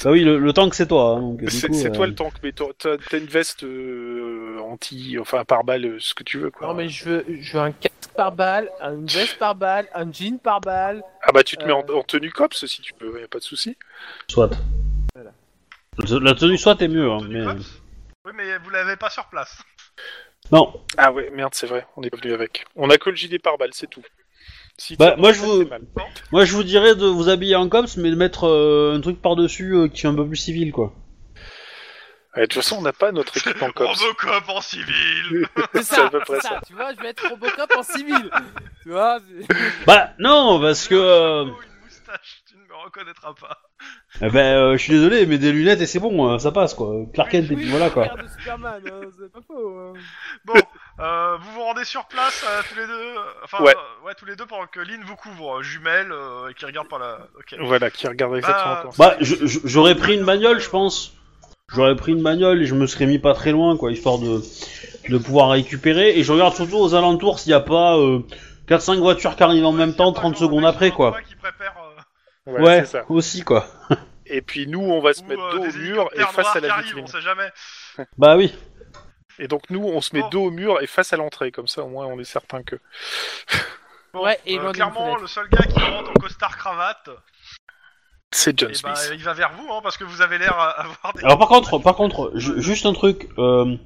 [SPEAKER 1] Bah oui, le, le tank c'est toi. hein, donc, du
[SPEAKER 4] C'est
[SPEAKER 1] coup,
[SPEAKER 4] c'est
[SPEAKER 1] euh,
[SPEAKER 4] toi le tank, mais t'as t'as- t'as une veste euh, anti... Enfin, par balle, euh, ce que tu veux, quoi.
[SPEAKER 3] non mais je veux, je veux un casque par balle, une veste par balle, un jean par balle.
[SPEAKER 4] Ah bah, tu te mets en,
[SPEAKER 3] Euh.
[SPEAKER 4] en tenue cops, si tu veux, y a pas de souci.
[SPEAKER 1] Soit.
[SPEAKER 3] Voilà.
[SPEAKER 1] La tenue soit est mieux, hein,
[SPEAKER 2] Tenue
[SPEAKER 1] mais
[SPEAKER 2] Oui, mais vous l'avez pas sur place.
[SPEAKER 1] non.
[SPEAKER 4] Ah ouais, merde, c'est vrai, on est pas venu avec. On a que le gilet par balle, c'est tout. Si
[SPEAKER 1] Bah, moi, je vous-. Moi, je vous dirais de vous habiller en cops, mais de mettre euh, un truc par dessus qui est un peu plus civil, quoi.
[SPEAKER 4] Ouais, de toute façon, on n'a pas notre équipe en cops.
[SPEAKER 2] Robocop en civil
[SPEAKER 3] C'est
[SPEAKER 4] C'est à
[SPEAKER 3] ça,
[SPEAKER 4] peu près
[SPEAKER 3] c'est
[SPEAKER 4] ça.
[SPEAKER 3] ça. Tu vois, je vais être Robocop en civil. tu vois.
[SPEAKER 1] Bah non, parce que. euh,
[SPEAKER 2] Une moustache, tu ne me reconnaîtras pas.
[SPEAKER 1] eh ben, euh, je suis désolé, mais des lunettes et c'est bon, euh, ça passe, quoi. Clark Kent et puis
[SPEAKER 3] Oui,
[SPEAKER 1] voilà, quoi.
[SPEAKER 3] de Superman, hein, c'est pas faux. hein.
[SPEAKER 2] Bon, euh, vous vous rendez sur place euh, tous les deux, euh, enfin
[SPEAKER 4] Ouais.
[SPEAKER 2] euh, ouais tous les deux pendant que Lynn vous couvre, jumelle euh, et qui regarde par la. Ok.
[SPEAKER 4] Voilà, qui regarde exactement
[SPEAKER 2] Bah,
[SPEAKER 4] ça.
[SPEAKER 1] Bah, je- je- j'aurais pris une bagnole, je pense. J'aurais pris une bagnole et je me serais mis pas très loin, quoi, histoire de, de pouvoir récupérer. Et je regarde surtout aux alentours s'il n'y a pas euh, 4-5 voitures qui arrivent en même temps, 30 secondes après, quoi.
[SPEAKER 2] Qui prépare, euh,
[SPEAKER 4] Ouais,
[SPEAKER 1] Ouais,
[SPEAKER 4] c'est ça.
[SPEAKER 1] aussi, quoi.
[SPEAKER 4] Et puis nous, on va se
[SPEAKER 2] ou,
[SPEAKER 4] mettre
[SPEAKER 2] euh,
[SPEAKER 4] dos au
[SPEAKER 2] des
[SPEAKER 4] mur et
[SPEAKER 2] hélicoptères
[SPEAKER 4] face à
[SPEAKER 2] noirs qui
[SPEAKER 4] la
[SPEAKER 2] arrivent,
[SPEAKER 4] vitrine.
[SPEAKER 2] on sait jamais.
[SPEAKER 1] Bah oui.
[SPEAKER 4] Et donc nous, on se met dos au mur et face à l'entrée, comme ça au moins on est certain que.
[SPEAKER 2] Bon,
[SPEAKER 3] Ouais, et
[SPEAKER 2] euh, clairement, le seul gars qui rentre en costard cravate,
[SPEAKER 4] C'est John
[SPEAKER 2] eh ben,
[SPEAKER 4] Smith.
[SPEAKER 2] il va vers vous, hein, parce que vous avez l'air à avoir des.
[SPEAKER 1] Alors par contre, par contre, ju- juste un truc. Euh,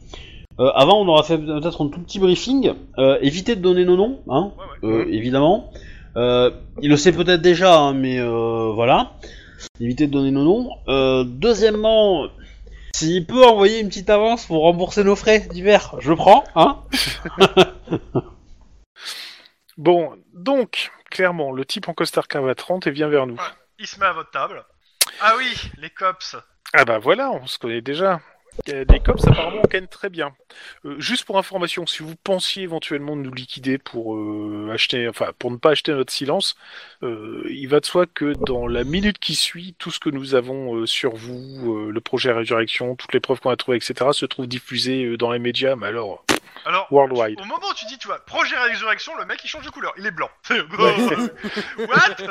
[SPEAKER 1] euh, avant, on aura fait peut-être un tout petit briefing. Euh, évitez de donner nos noms, hein,
[SPEAKER 2] Ouais, ouais.
[SPEAKER 1] euh, évidemment. Euh, il le sait peut-être déjà, hein, mais euh, voilà. Évitez de donner nos noms. Euh, deuxièmement, s'il peut envoyer une petite avance pour rembourser nos frais d'hiver, je prends, hein.
[SPEAKER 4] Bon, donc clairement, le type en costard cravate rentre et vient vers nous.
[SPEAKER 2] Il se met à votre table. Ah oui, les cops.
[SPEAKER 4] Ah bah voilà, on se connaît déjà. Euh, Les cops apparemment on gagne très bien. Euh, juste pour information, si vous pensiez éventuellement nous liquider pour euh, acheter, enfin pour ne pas acheter notre silence, euh, il va de soi que dans la minute qui suit, tout ce que nous avons euh, sur vous, euh, le projet Résurrection, toutes les preuves qu'on a trouvées, etc., se trouve diffusé euh, dans les médias, mais alors
[SPEAKER 2] Alors,
[SPEAKER 4] worldwide.
[SPEAKER 2] au moment où tu dis, tu vois, projet résurrection, le mec il change de couleur, il est blanc. What?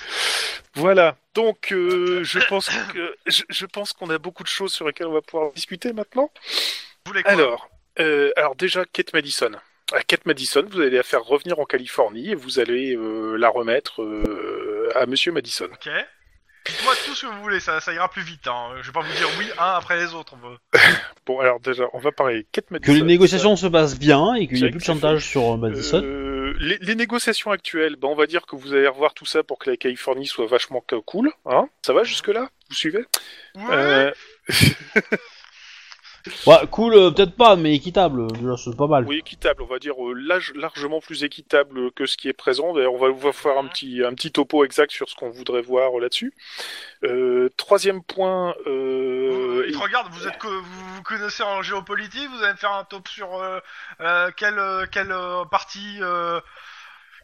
[SPEAKER 4] Voilà. Donc euh, je pense que je, je pense qu'on a beaucoup de choses sur lesquelles on va pouvoir discuter maintenant.
[SPEAKER 2] Vous voulez quoi
[SPEAKER 4] Alors, euh, alors déjà, Kate Madison. À Kate Madison, vous allez la faire revenir en Californie et vous allez euh, la remettre euh, à Monsieur Madison.
[SPEAKER 2] Ok. Dites-moi tout ce que vous voulez, ça, ça ira plus vite. Hein. Je vais pas vous dire oui un après les autres. on veut-
[SPEAKER 4] Bon, alors déjà, on va parler Kate
[SPEAKER 1] Que
[SPEAKER 4] Madison.
[SPEAKER 1] les négociations se passent bien et qu'il n'y ait
[SPEAKER 4] C'est
[SPEAKER 1] plus de chantage sur euh, Madison.
[SPEAKER 4] Les, les négociations actuelles, ben, on va dire que vous allez revoir tout ça pour que la Californie soit vachement co- cool. Hein ça va jusque-là? Vous suivez?
[SPEAKER 2] Ouais.
[SPEAKER 4] Euh,
[SPEAKER 1] Ouais, cool, euh, peut-être pas, mais équitable. C'est pas mal.
[SPEAKER 4] Oui, équitable, on va dire euh, large- largement plus équitable que ce qui est présent. D'ailleurs, on va vous faire un petit, un petit topo exact sur ce qu'on voudrait voir euh, là-dessus. Euh, troisième point, euh,
[SPEAKER 2] Vous- il te regarde, vous êtes co- vous, vous connaissez en géopolitique, vous allez me faire un top sur euh, euh, quelle euh, quelle euh, partie euh,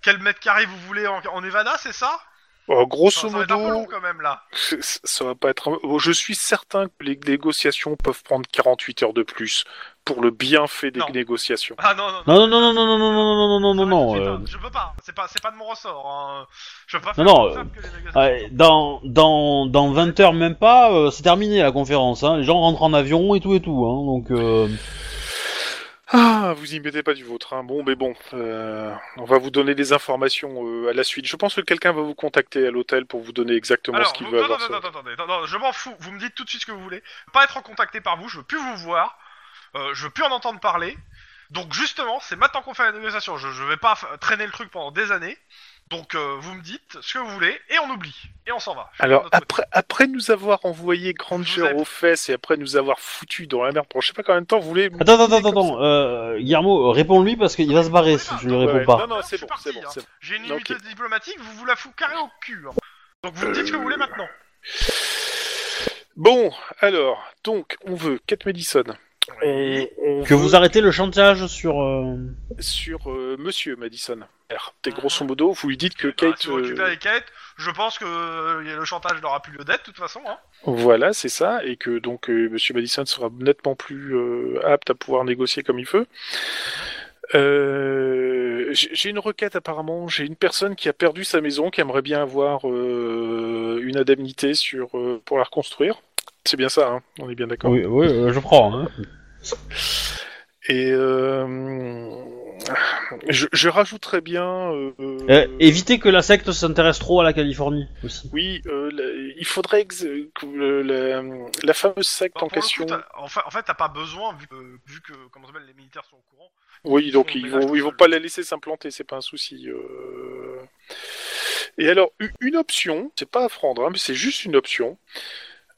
[SPEAKER 2] quel mètre carré vous voulez en, en Nevada, c'est ça?
[SPEAKER 4] Euh, grosso
[SPEAKER 2] ça long
[SPEAKER 4] modo,
[SPEAKER 2] quand même là.
[SPEAKER 4] ça va pas être. un- Je suis certain que les négociations peuvent prendre 48 heures de plus pour le bienfait des
[SPEAKER 2] Non.
[SPEAKER 4] négociations.
[SPEAKER 2] Ah non non non.
[SPEAKER 1] Non, non, non, non, non, non, non, non, non, non, non. euh,
[SPEAKER 2] hein. Je peux pas, c'est pas c'est pas de mon ressort. Hein. Je peux pas
[SPEAKER 1] Non,
[SPEAKER 2] faire
[SPEAKER 1] non,
[SPEAKER 2] simple que les négociations.
[SPEAKER 1] Ouais, dans, dans, dans 20 heures même pas, euh, c'est terminé la conférence. Hein. Les gens rentrent en avion et tout et tout. Hein. Donc, euh...
[SPEAKER 4] Ah, vous y mettez pas du vôtre. Hein. Bon, mais bon, euh, on va vous donner des informations euh, à la suite. Je pense que quelqu'un va vous contacter à l'hôtel pour vous donner exactement
[SPEAKER 2] Alors,
[SPEAKER 4] ce qu'il veut
[SPEAKER 2] non,
[SPEAKER 4] avoir.
[SPEAKER 2] non, non, non, attendez, non, non, je m'en fous. Vous me dites tout de suite ce que vous voulez. Pas être contacté par vous, je veux plus vous voir. Euh, je veux plus en entendre parler. Donc justement, c'est maintenant qu'on fait la négociation. Je, je vais pas traîner le truc pendant des années. Donc euh, vous me dites ce que vous voulez et on oublie et on s'en va.
[SPEAKER 4] Alors,
[SPEAKER 2] côté.
[SPEAKER 4] après, après nous avoir envoyé Granger
[SPEAKER 2] avez-
[SPEAKER 4] aux fesses et après nous avoir foutu dans la merde pendant je sais pas combien de temps, vous voulez...
[SPEAKER 1] Attends, attends, attends, attends. Euh, Guillermo, réponds-lui parce qu'il va se barrer si tu lui réponds
[SPEAKER 4] ouais.
[SPEAKER 1] pas.
[SPEAKER 4] Non, non, c'est
[SPEAKER 2] je
[SPEAKER 4] bon, c'est
[SPEAKER 2] parti,
[SPEAKER 4] bon,
[SPEAKER 2] hein.
[SPEAKER 4] c'est bon.
[SPEAKER 2] J'ai une immunité diplomatique, vous vous la fout carré au cul. hein. Donc vous me dites ce que vous voulez maintenant.
[SPEAKER 4] Bon, alors, donc, on veut Kate Madison.
[SPEAKER 1] Que vous arrêtez le chantage sur. euh,
[SPEAKER 4] sur euh, Monsieur Madison. Alors, t'es grosso modo, vous lui dites que
[SPEAKER 2] Bah,
[SPEAKER 4] Kate...
[SPEAKER 2] si
[SPEAKER 4] euh,
[SPEAKER 2] les quêtes, je pense que euh, le chantage n'aura plus lieu d'être de toute façon. Hein.
[SPEAKER 4] Voilà, c'est ça, et que donc euh, Monsieur Madison sera nettement plus euh, apte à pouvoir négocier comme il veut. Euh, j'ai j'ai une requête apparemment. J'ai une personne qui a perdu sa maison, qui aimerait bien avoir euh, une indemnité sur euh, pour la reconstruire. C'est bien ça, hein on est bien d'accord.
[SPEAKER 1] Oui, oui, euh, je prends. Hein.
[SPEAKER 4] Et euh, je, je rajouterais bien. euh,
[SPEAKER 1] Euh, évitez que la secte s'intéresse trop à la Californie aussi.
[SPEAKER 4] Oui, euh, la- il faudrait que le- la, la fameuse secte
[SPEAKER 2] Bon,
[SPEAKER 4] en
[SPEAKER 2] coup,
[SPEAKER 4] question.
[SPEAKER 2] en fait, en fait, t'as pas besoin vu que, vu que comment ça s'appelle, les militaires sont au courant.
[SPEAKER 4] Oui,
[SPEAKER 2] Ils
[SPEAKER 4] donc ils vont, ils vont pas la laisser s'implanter, c'est pas un souci. euh. Et alors, une option, c'est pas à prendre, hein, mais c'est juste une option.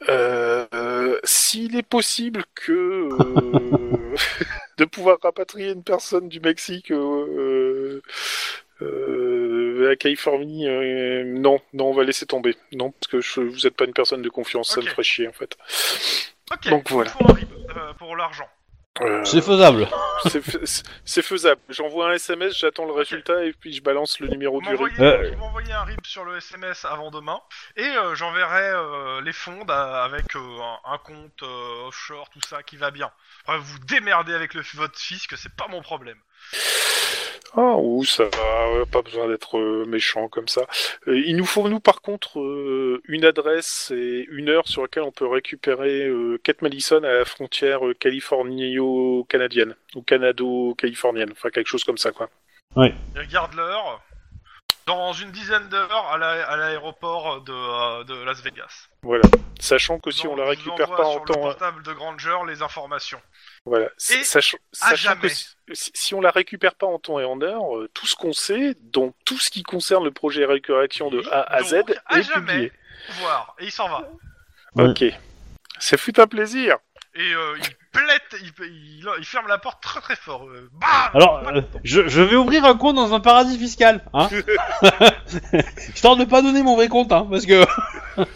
[SPEAKER 4] Euh, euh, S'il est possible que euh, de pouvoir rapatrier une personne du Mexique euh, euh, à la Californie, euh, non, non, on va laisser tomber. Non, parce que je, vous êtes pas une personne de confiance, ça me ferait chier en fait.
[SPEAKER 2] Ok.
[SPEAKER 4] Donc, voilà.
[SPEAKER 2] euh, pour l'argent.
[SPEAKER 4] Euh,
[SPEAKER 1] C'est faisable.
[SPEAKER 4] c'est fa- c'est faisable. J'envoie un SMS, j'attends le résultat et puis je balance le numéro
[SPEAKER 2] Vous
[SPEAKER 4] du
[SPEAKER 1] Euh,
[SPEAKER 2] vous m'envoyez un RIB sur le SMS avant demain et euh, j'enverrai euh, les fonds avec euh, un, un compte euh, offshore, tout ça qui va bien. Après, vous démerdez avec le, votre fils, que c'est pas mon problème.
[SPEAKER 4] Ah, ou ça va, ouais, pas besoin d'être euh, méchant comme ça. Euh, il nous faut, nous, par contre, euh, une adresse et une heure sur laquelle on peut récupérer Kate Madison à la frontière californio-canadienne, ou canado-californienne, enfin quelque chose comme ça, quoi.
[SPEAKER 2] Il regarde l'heure. Dans une dizaine d'heures à la- à l'aéroport de, euh, de Las Vegas.
[SPEAKER 4] Voilà. Sachant que si
[SPEAKER 2] Je
[SPEAKER 4] on
[SPEAKER 2] vous
[SPEAKER 4] la
[SPEAKER 2] envoie
[SPEAKER 4] récupère pas en
[SPEAKER 2] sur le
[SPEAKER 4] temps...
[SPEAKER 2] portable de Granger les informations.
[SPEAKER 4] Voilà.
[SPEAKER 2] Et
[SPEAKER 4] Sachant,
[SPEAKER 2] à
[SPEAKER 4] sachant que si, si on la récupère pas en temps et en heure, euh, tout ce qu'on sait, donc tout ce qui concerne le projet récurrection de A à Z,
[SPEAKER 2] donc, à
[SPEAKER 4] est
[SPEAKER 2] jamais.
[SPEAKER 4] publié.
[SPEAKER 2] Voir. Et il s'en va.
[SPEAKER 1] Ouais.
[SPEAKER 4] Ok. Ça fut un plaisir.
[SPEAKER 2] Et euh, il plète, il, il- il ferme la porte très très fort. Euh, bam
[SPEAKER 1] Alors, euh, je, je vais ouvrir un compte dans un paradis fiscal, hein Histoire de pas donner mon vrai compte, hein, parce que...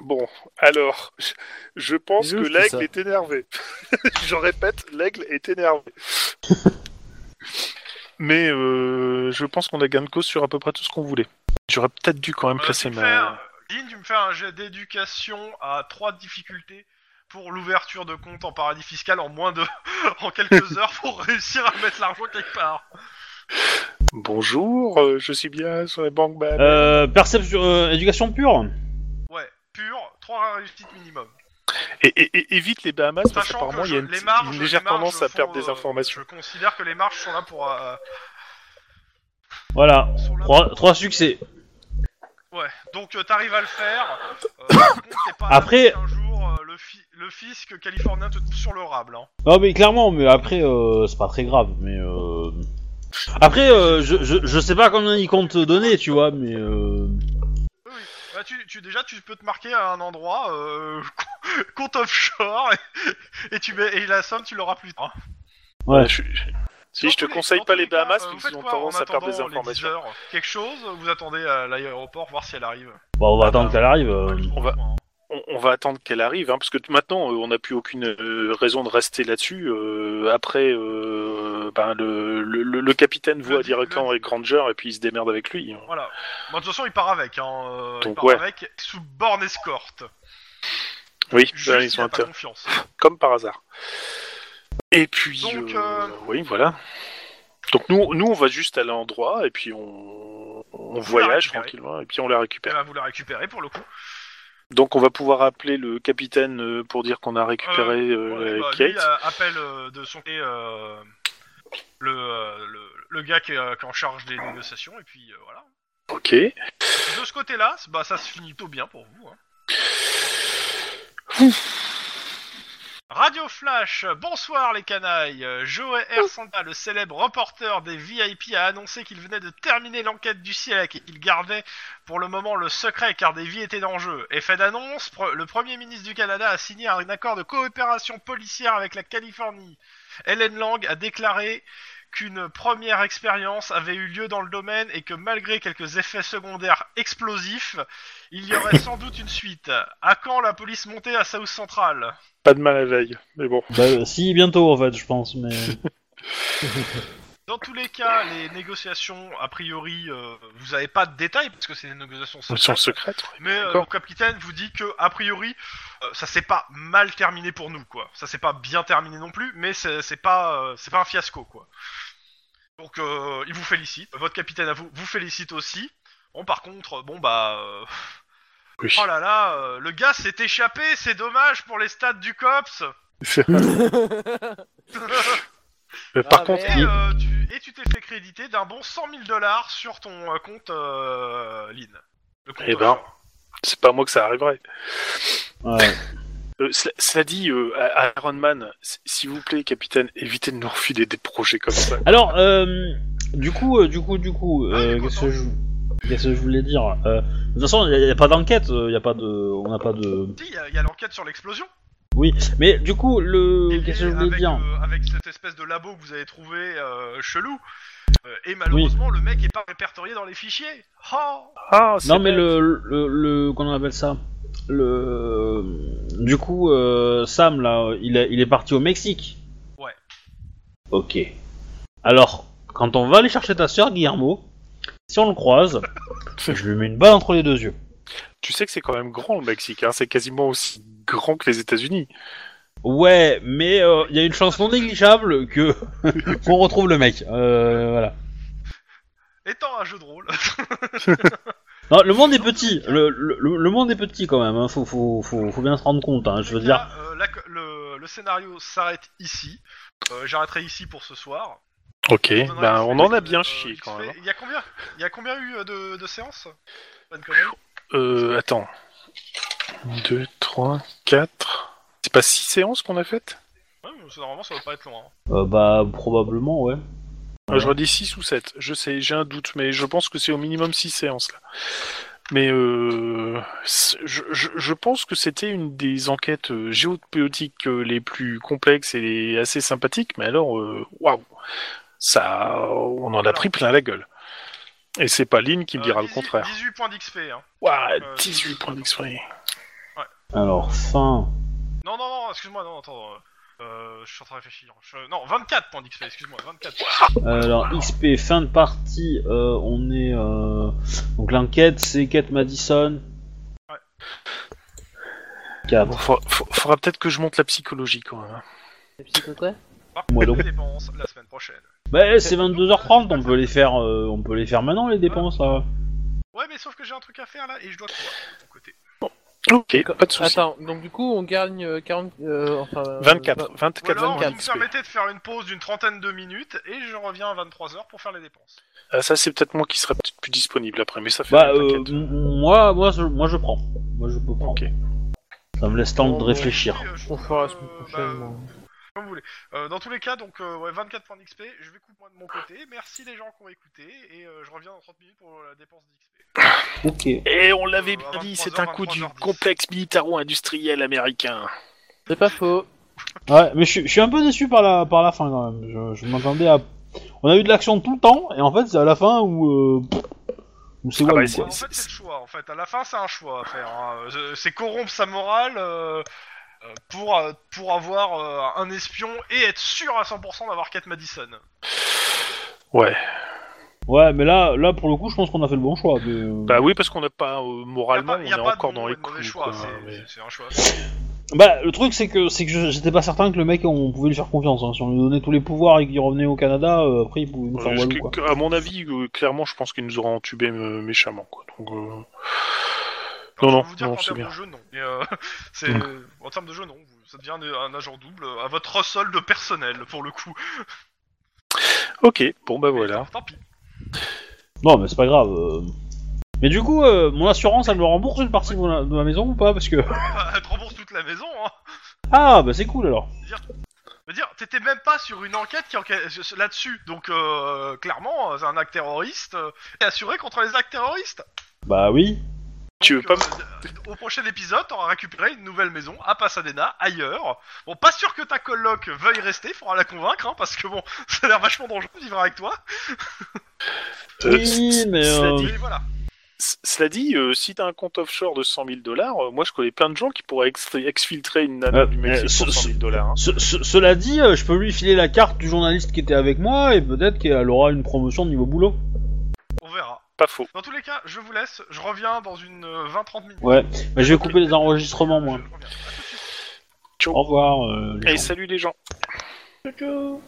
[SPEAKER 4] Bon, alors, je- je pense que l'aigle est énervé. je répète, l'aigle est énervé. Mais euh, je pense qu'on a gain de cause sur à peu près tout ce qu'on voulait. J'aurais peut-être dû quand même
[SPEAKER 2] Euh,
[SPEAKER 4] placer
[SPEAKER 2] me
[SPEAKER 4] ma...
[SPEAKER 2] Lynn, tu me fais un jet d'éducation à 3 difficultés pour l'ouverture de compte en paradis fiscal en moins de... en quelques heures pour réussir à mettre l'argent quelque part.
[SPEAKER 4] Bonjour, euh, je suis bien sur les banques Bahamas.
[SPEAKER 1] Euh, perception... euh, éducation pure
[SPEAKER 2] Ouais, pur, 3 réussites minimum.
[SPEAKER 4] Et, et- et- évite les Bahamas parce qu'apparemment
[SPEAKER 2] que
[SPEAKER 4] il y a une,
[SPEAKER 2] les marges,
[SPEAKER 4] une légère
[SPEAKER 2] marges
[SPEAKER 4] tendance à
[SPEAKER 2] font,
[SPEAKER 4] perdre des
[SPEAKER 2] euh,
[SPEAKER 4] informations.
[SPEAKER 2] Je considère que les marges sont là pour... euh,
[SPEAKER 1] Voilà,
[SPEAKER 2] sont là
[SPEAKER 1] trois,
[SPEAKER 2] pour-
[SPEAKER 1] trois succès.
[SPEAKER 2] Ouais, donc euh, t'arrives à le faire. Euh,
[SPEAKER 1] Après-
[SPEAKER 2] fi- le fisc californien te tombe sur le rable. Hein.
[SPEAKER 1] Non mais clairement, mais après, euh, c'est pas très grave, mais... Euh... Après, euh, je, je, je sais pas combien ils comptent donner, tu vois, mais... Euh...
[SPEAKER 2] Oui. Bah, tu, tu, déjà, tu peux te marquer à un endroit, euh, compte offshore, et, et tu mets, et la somme, tu l'auras plus tard.
[SPEAKER 1] Ouais.
[SPEAKER 4] Je- je- Si
[SPEAKER 2] Dans
[SPEAKER 4] je te conseille pas les Bahamas parce qu'ils ont tendance
[SPEAKER 2] en
[SPEAKER 4] à perdre des
[SPEAKER 2] attendant les 10
[SPEAKER 4] informations.
[SPEAKER 2] heures? Quelque chose? Vous attendez à l'aéroport, voir si elle arrive?
[SPEAKER 1] Bon, on va attendre qu'elle arrive. euh.
[SPEAKER 4] on va- On, on va attendre qu'elle arrive, hein, parce que maintenant euh, on n'a plus aucune euh, raison de rester là-dessus. euh, après, euh, ben, le, le, capitaine voit directement avec Granger et puis il se démerde avec lui. hein.
[SPEAKER 2] Voilà. Bon, de toute façon, il part avec. Hein. euh, il
[SPEAKER 4] Donc,
[SPEAKER 2] part
[SPEAKER 4] ouais.
[SPEAKER 2] avec sous borne escorte.
[SPEAKER 4] Oui, ben,
[SPEAKER 2] il
[SPEAKER 4] ils sont
[SPEAKER 2] pas confiance.
[SPEAKER 4] comme par hasard. Et puis,
[SPEAKER 2] Donc,
[SPEAKER 4] oui, voilà. Donc nous, nous, on va juste à l'endroit et puis on, on voyage tranquillement et puis on la récupère.
[SPEAKER 2] bah, vous la récupérez pour le coup.
[SPEAKER 4] Donc on va pouvoir appeler le capitaine euh, pour dire qu'on a récupéré euh,
[SPEAKER 2] Ouais, bah,
[SPEAKER 4] Kate.
[SPEAKER 2] lui, euh, appelle euh, de son côté euh, le, euh, le, le gars qui est, euh, en charge des négociations, et puis euh, voilà.
[SPEAKER 4] Ok.
[SPEAKER 2] De ce côté-là, bah, ça se finit plutôt bien pour vous. hein. Radio Flash, bonsoir les canailles. Joey R. Santa, le célèbre reporter des VIP, a annoncé qu'il venait de terminer l'enquête du siècle et qu'il gardait pour le moment le secret car des vies étaient en jeu. Effet d'annonce, pre- le Premier ministre du Canada a signé un accord de coopération policière avec la Californie. Helen Lang a déclaré qu'une première expérience avait eu lieu dans le domaine et que malgré quelques effets secondaires explosifs, il y aurait sans doute une suite. À quand la police montée à South Central?
[SPEAKER 4] Pas de mal à la veille, mais bon.
[SPEAKER 1] Bah, si, bientôt en fait, je pense, mais.
[SPEAKER 2] Dans tous les cas, les négociations, a priori, euh, vous avez pas de détails parce que c'est des négociations secrètes. Mais euh, le capitaine vous dit que a priori, euh, ça s'est pas mal terminé pour nous, quoi. Ça s'est pas bien terminé non plus, mais c'est c'est pas, euh, c'est pas un fiasco, quoi. Donc, euh, il vous félicite. Votre capitaine à vous vous félicite aussi. Bon, par contre, bon bah, euh,
[SPEAKER 4] Oui.
[SPEAKER 2] oh là là, euh, le gars s'est échappé. C'est dommage pour les stades du cops.
[SPEAKER 4] Mais par
[SPEAKER 3] Ah,
[SPEAKER 4] contre,
[SPEAKER 2] euh, tu, et tu t'es fait créditer d'un bon 100 000 dollars sur ton euh, compte euh, Lynn. Le compte
[SPEAKER 4] Eh ben. c'est pas moi que ça arriverait.
[SPEAKER 1] Ouais.
[SPEAKER 4] Euh, cela, cela dit, euh, à- Iron Man, s- s'il vous plaît, capitaine, évitez de nous refiler des projets comme ça.
[SPEAKER 1] Alors, euh, du coup, euh, du coup, du coup,
[SPEAKER 2] Ah,
[SPEAKER 1] euh,
[SPEAKER 2] est
[SPEAKER 1] qu'est-ce que je, qu'est-ce que je voulais dire euh, De toute façon, il n'y a, pas d'enquête, il y a pas de, on n'a pas de.
[SPEAKER 2] Si, il y a- il y a, l'enquête sur l'explosion.
[SPEAKER 1] Oui, mais du coup, le, qu'est-ce que je voulais
[SPEAKER 2] avec,
[SPEAKER 1] dire
[SPEAKER 2] euh, avec cette espèce de labo que vous avez trouvé euh, chelou. Euh, et malheureusement, le mec est pas répertorié dans les fichiers. Oh
[SPEAKER 4] Ah,
[SPEAKER 1] Non, mais le, le, le, comment on appelle ça? Le, du coup, euh, Sam là, il, est- il est parti au Mexique.
[SPEAKER 2] Ouais.
[SPEAKER 1] Ok. Alors, quand on va aller chercher ta sœur Guillermo, si on le croise, je lui mets une balle entre les deux yeux.
[SPEAKER 4] Tu sais que c'est quand même grand le Mexique, hein, c'est quasiment aussi grand que les États-Unis.
[SPEAKER 1] Ouais, mais euh, il y a une chance non négligeable que qu'on retrouve le mec. Euh, voilà.
[SPEAKER 2] Étant un jeu de rôle.
[SPEAKER 1] Non, le monde est petit. Le, le, le monde est petit quand même. Hein. Faut, faut, faut, faut bien se rendre compte. Hein. Je veux dire.
[SPEAKER 2] Là, euh, la- le, le scénario s'arrête ici. Euh, J'arrêterai ici pour ce soir.
[SPEAKER 4] Ok,
[SPEAKER 2] On
[SPEAKER 4] ben on en a bien
[SPEAKER 2] euh,
[SPEAKER 4] chié quand même.
[SPEAKER 2] Il y a combien Il y a combien eu de, de séances?
[SPEAKER 4] Euh, attends. 2, 3, 4. C'est pas 6 séances qu'on a faites?
[SPEAKER 2] Ouais, mais ça, normalement, ça va pas être long. hein.
[SPEAKER 1] Euh, bah probablement ouais.
[SPEAKER 4] Euh, J'aurais dit 6 ou 7. Je sais, j'ai un doute, mais je pense que c'est au minimum 6 séances là. Mais euh, je, je, je pense que c'était une des enquêtes euh, géopolitiques euh, les plus complexes et les assez sympathiques, mais alors, euh, waouh, ça, on en a pris plein la gueule. Et c'est pas Lynn qui me
[SPEAKER 2] Euh,
[SPEAKER 4] dira le
[SPEAKER 2] 18
[SPEAKER 4] contraire.
[SPEAKER 2] 18 points d'XP. Hein.
[SPEAKER 4] Waouh,
[SPEAKER 2] euh,
[SPEAKER 4] 18 points d'XP.
[SPEAKER 1] Alors fin.
[SPEAKER 2] Non, non, non, excuse-moi, non, attends. euh, je suis en train de réfléchir. Je- Non, 24 points d'XP, excuse-moi, 24.
[SPEAKER 1] Euh, alors XP fin de partie. euh, on est euh, donc l'enquête c'est Kate Madison.
[SPEAKER 2] Ouais.
[SPEAKER 1] 4.
[SPEAKER 4] Bon, faudra, peut-être que je monte la psychologie quand même.
[SPEAKER 3] C'est psycho quoi?
[SPEAKER 2] Par
[SPEAKER 1] Moi donc.
[SPEAKER 2] les dépenses la semaine prochaine.
[SPEAKER 1] Bah c'est 22h30. On peut les faire. euh, on peut les faire maintenant les dépenses là.
[SPEAKER 2] Ouais, mais sauf que j'ai un truc à faire là et je dois courir de mon côté.
[SPEAKER 4] Ok, pas de soucis.
[SPEAKER 3] Attends, donc du coup on gagne euh, 40. Euh, enfin. euh,
[SPEAKER 4] 24,
[SPEAKER 2] Ou
[SPEAKER 4] 24,
[SPEAKER 2] alors,
[SPEAKER 4] 24
[SPEAKER 2] vous me permettez de faire une pause d'une trentaine de minutes et je reviens à 23h pour faire les dépenses.
[SPEAKER 4] Ah, ça, c'est peut-être moi qui serai peut-être plus disponible après, mais ça fait
[SPEAKER 1] Bah
[SPEAKER 4] rien,
[SPEAKER 1] euh,
[SPEAKER 4] t'inquiète.
[SPEAKER 1] m- moi moi je, moi je prends. Moi je peux prendre.
[SPEAKER 4] Ok.
[SPEAKER 1] Ça me laisse temps de
[SPEAKER 3] Bon,
[SPEAKER 1] réfléchir.
[SPEAKER 2] Euh, je
[SPEAKER 3] On fera la
[SPEAKER 2] euh,
[SPEAKER 3] semaine
[SPEAKER 2] bah,
[SPEAKER 3] prochaine. moi.
[SPEAKER 2] Comme vous voulez. Euh, dans tous les cas, donc euh, ouais, 24 points d'XP, je vais couper moi de mon côté. Merci les gens qui ont écouté et euh, je reviens dans 30 minutes pour la dépense d'XP.
[SPEAKER 1] Ok.
[SPEAKER 4] Et on l'avait
[SPEAKER 2] Euh,
[SPEAKER 4] bien dit,
[SPEAKER 2] 23
[SPEAKER 4] c'est un coup du
[SPEAKER 2] 23h10.
[SPEAKER 4] complexe militaro-industriel américain.
[SPEAKER 3] C'est pas faux.
[SPEAKER 1] Ouais, mais je, suis- je suis un peu déçu par la, par la fin quand même. Je, je m'attendais à. On a eu de l'action tout le temps, et en fait, c'est à la fin où. Euh, pff, où c'est
[SPEAKER 4] Ah bah,
[SPEAKER 1] quoi.
[SPEAKER 2] en fait, c'est le choix. En fait, à la fin, c'est un choix à faire. hein. Euh, C'est corrompre sa morale euh, euh, pour euh, pour avoir euh, un espion et être sûr à 100% d'avoir Kate Madison.
[SPEAKER 4] Ouais.
[SPEAKER 1] Ouais, mais là, là, pour le coup, je pense qu'on a fait le bon choix.
[SPEAKER 4] Bah oui, parce qu'on n'a pas, euh,
[SPEAKER 2] Y a
[SPEAKER 4] moralement,
[SPEAKER 2] pas-
[SPEAKER 4] on
[SPEAKER 2] y a
[SPEAKER 4] est
[SPEAKER 2] de
[SPEAKER 4] encore dans les coups.
[SPEAKER 2] choix. c'est-
[SPEAKER 4] mais-
[SPEAKER 2] un choix.
[SPEAKER 1] Bah, le truc, c'est que, c'est que je- j'étais pas certain que le mec, on pouvait lui faire confiance. Hein. Si on lui donnait tous les pouvoirs et qu'il revenait au Canada, euh, après, il pouvait nous faire
[SPEAKER 4] Euh,
[SPEAKER 1] walou, quoi.
[SPEAKER 4] à mon avis, euh, clairement, je pense qu'il nous aura entubé euh, méchamment. Quoi. Donc, euh,
[SPEAKER 2] Alors,
[SPEAKER 4] Non,
[SPEAKER 2] je peux vous dire
[SPEAKER 4] non, c'est
[SPEAKER 2] termes
[SPEAKER 4] bien.
[SPEAKER 2] de jeu, non. Euh, c'est en termes de jeu, non. Vous- Ça devient un, agent double euh, à votre solde personnel pour le coup.
[SPEAKER 4] Ok, bon bah voilà.
[SPEAKER 2] Tant pis.
[SPEAKER 1] Non, mais c'est pas grave. euh. Mais du coup, euh, mon assurance, elle me rembourse une partie de ma, de ma maison ou pas Parce que.
[SPEAKER 2] Bah, elle te rembourse toute la maison. Hein.
[SPEAKER 1] Ah, bah c'est cool alors.
[SPEAKER 2] Je veux dire, t'étais même pas sur une enquête qui enquête là-dessus, donc euh, clairement, c'est un acte terroriste. euh, T'es assuré contre les actes terroristes.
[SPEAKER 1] Bah oui.
[SPEAKER 4] Tu veux pas
[SPEAKER 2] euh, Au prochain épisode, t'auras récupéré une nouvelle maison à Pasadena, ailleurs. Bon, pas sûr que ta coloc veuille rester, faudra la convaincre, hein, parce que bon, ça a l'air vachement dangereux de vivre avec toi.
[SPEAKER 4] Euh,
[SPEAKER 1] Oui,
[SPEAKER 4] c-
[SPEAKER 1] mais,
[SPEAKER 4] cela
[SPEAKER 1] euh,
[SPEAKER 4] dit,
[SPEAKER 2] Mais voilà.
[SPEAKER 4] c- cela dit, euh, si t'as un compte offshore de 100 000 dollars, moi je connais plein de gens qui pourraient ex- exfiltrer une nana
[SPEAKER 1] Euh,
[SPEAKER 4] du Mexique
[SPEAKER 1] euh, ce-
[SPEAKER 4] pour 100 000
[SPEAKER 1] ce-
[SPEAKER 4] dollars. hein.
[SPEAKER 1] Ce- ce- cela dit, euh, je peux lui filer la carte du journaliste qui était avec moi et peut-être qu'elle aura une promotion de niveau boulot.
[SPEAKER 2] On verra.
[SPEAKER 4] Pas faux.
[SPEAKER 2] Dans tous les cas, je vous laisse. Je reviens dans une euh, 20-30 minutes.
[SPEAKER 1] Ouais, mais je vais couper les enregistrements moi.
[SPEAKER 2] Je reviens. À tout de suite.
[SPEAKER 4] Ciao.
[SPEAKER 1] Au revoir. euh, les
[SPEAKER 4] Allez,
[SPEAKER 1] gens.
[SPEAKER 4] salut les gens.
[SPEAKER 3] Ciao, ciao.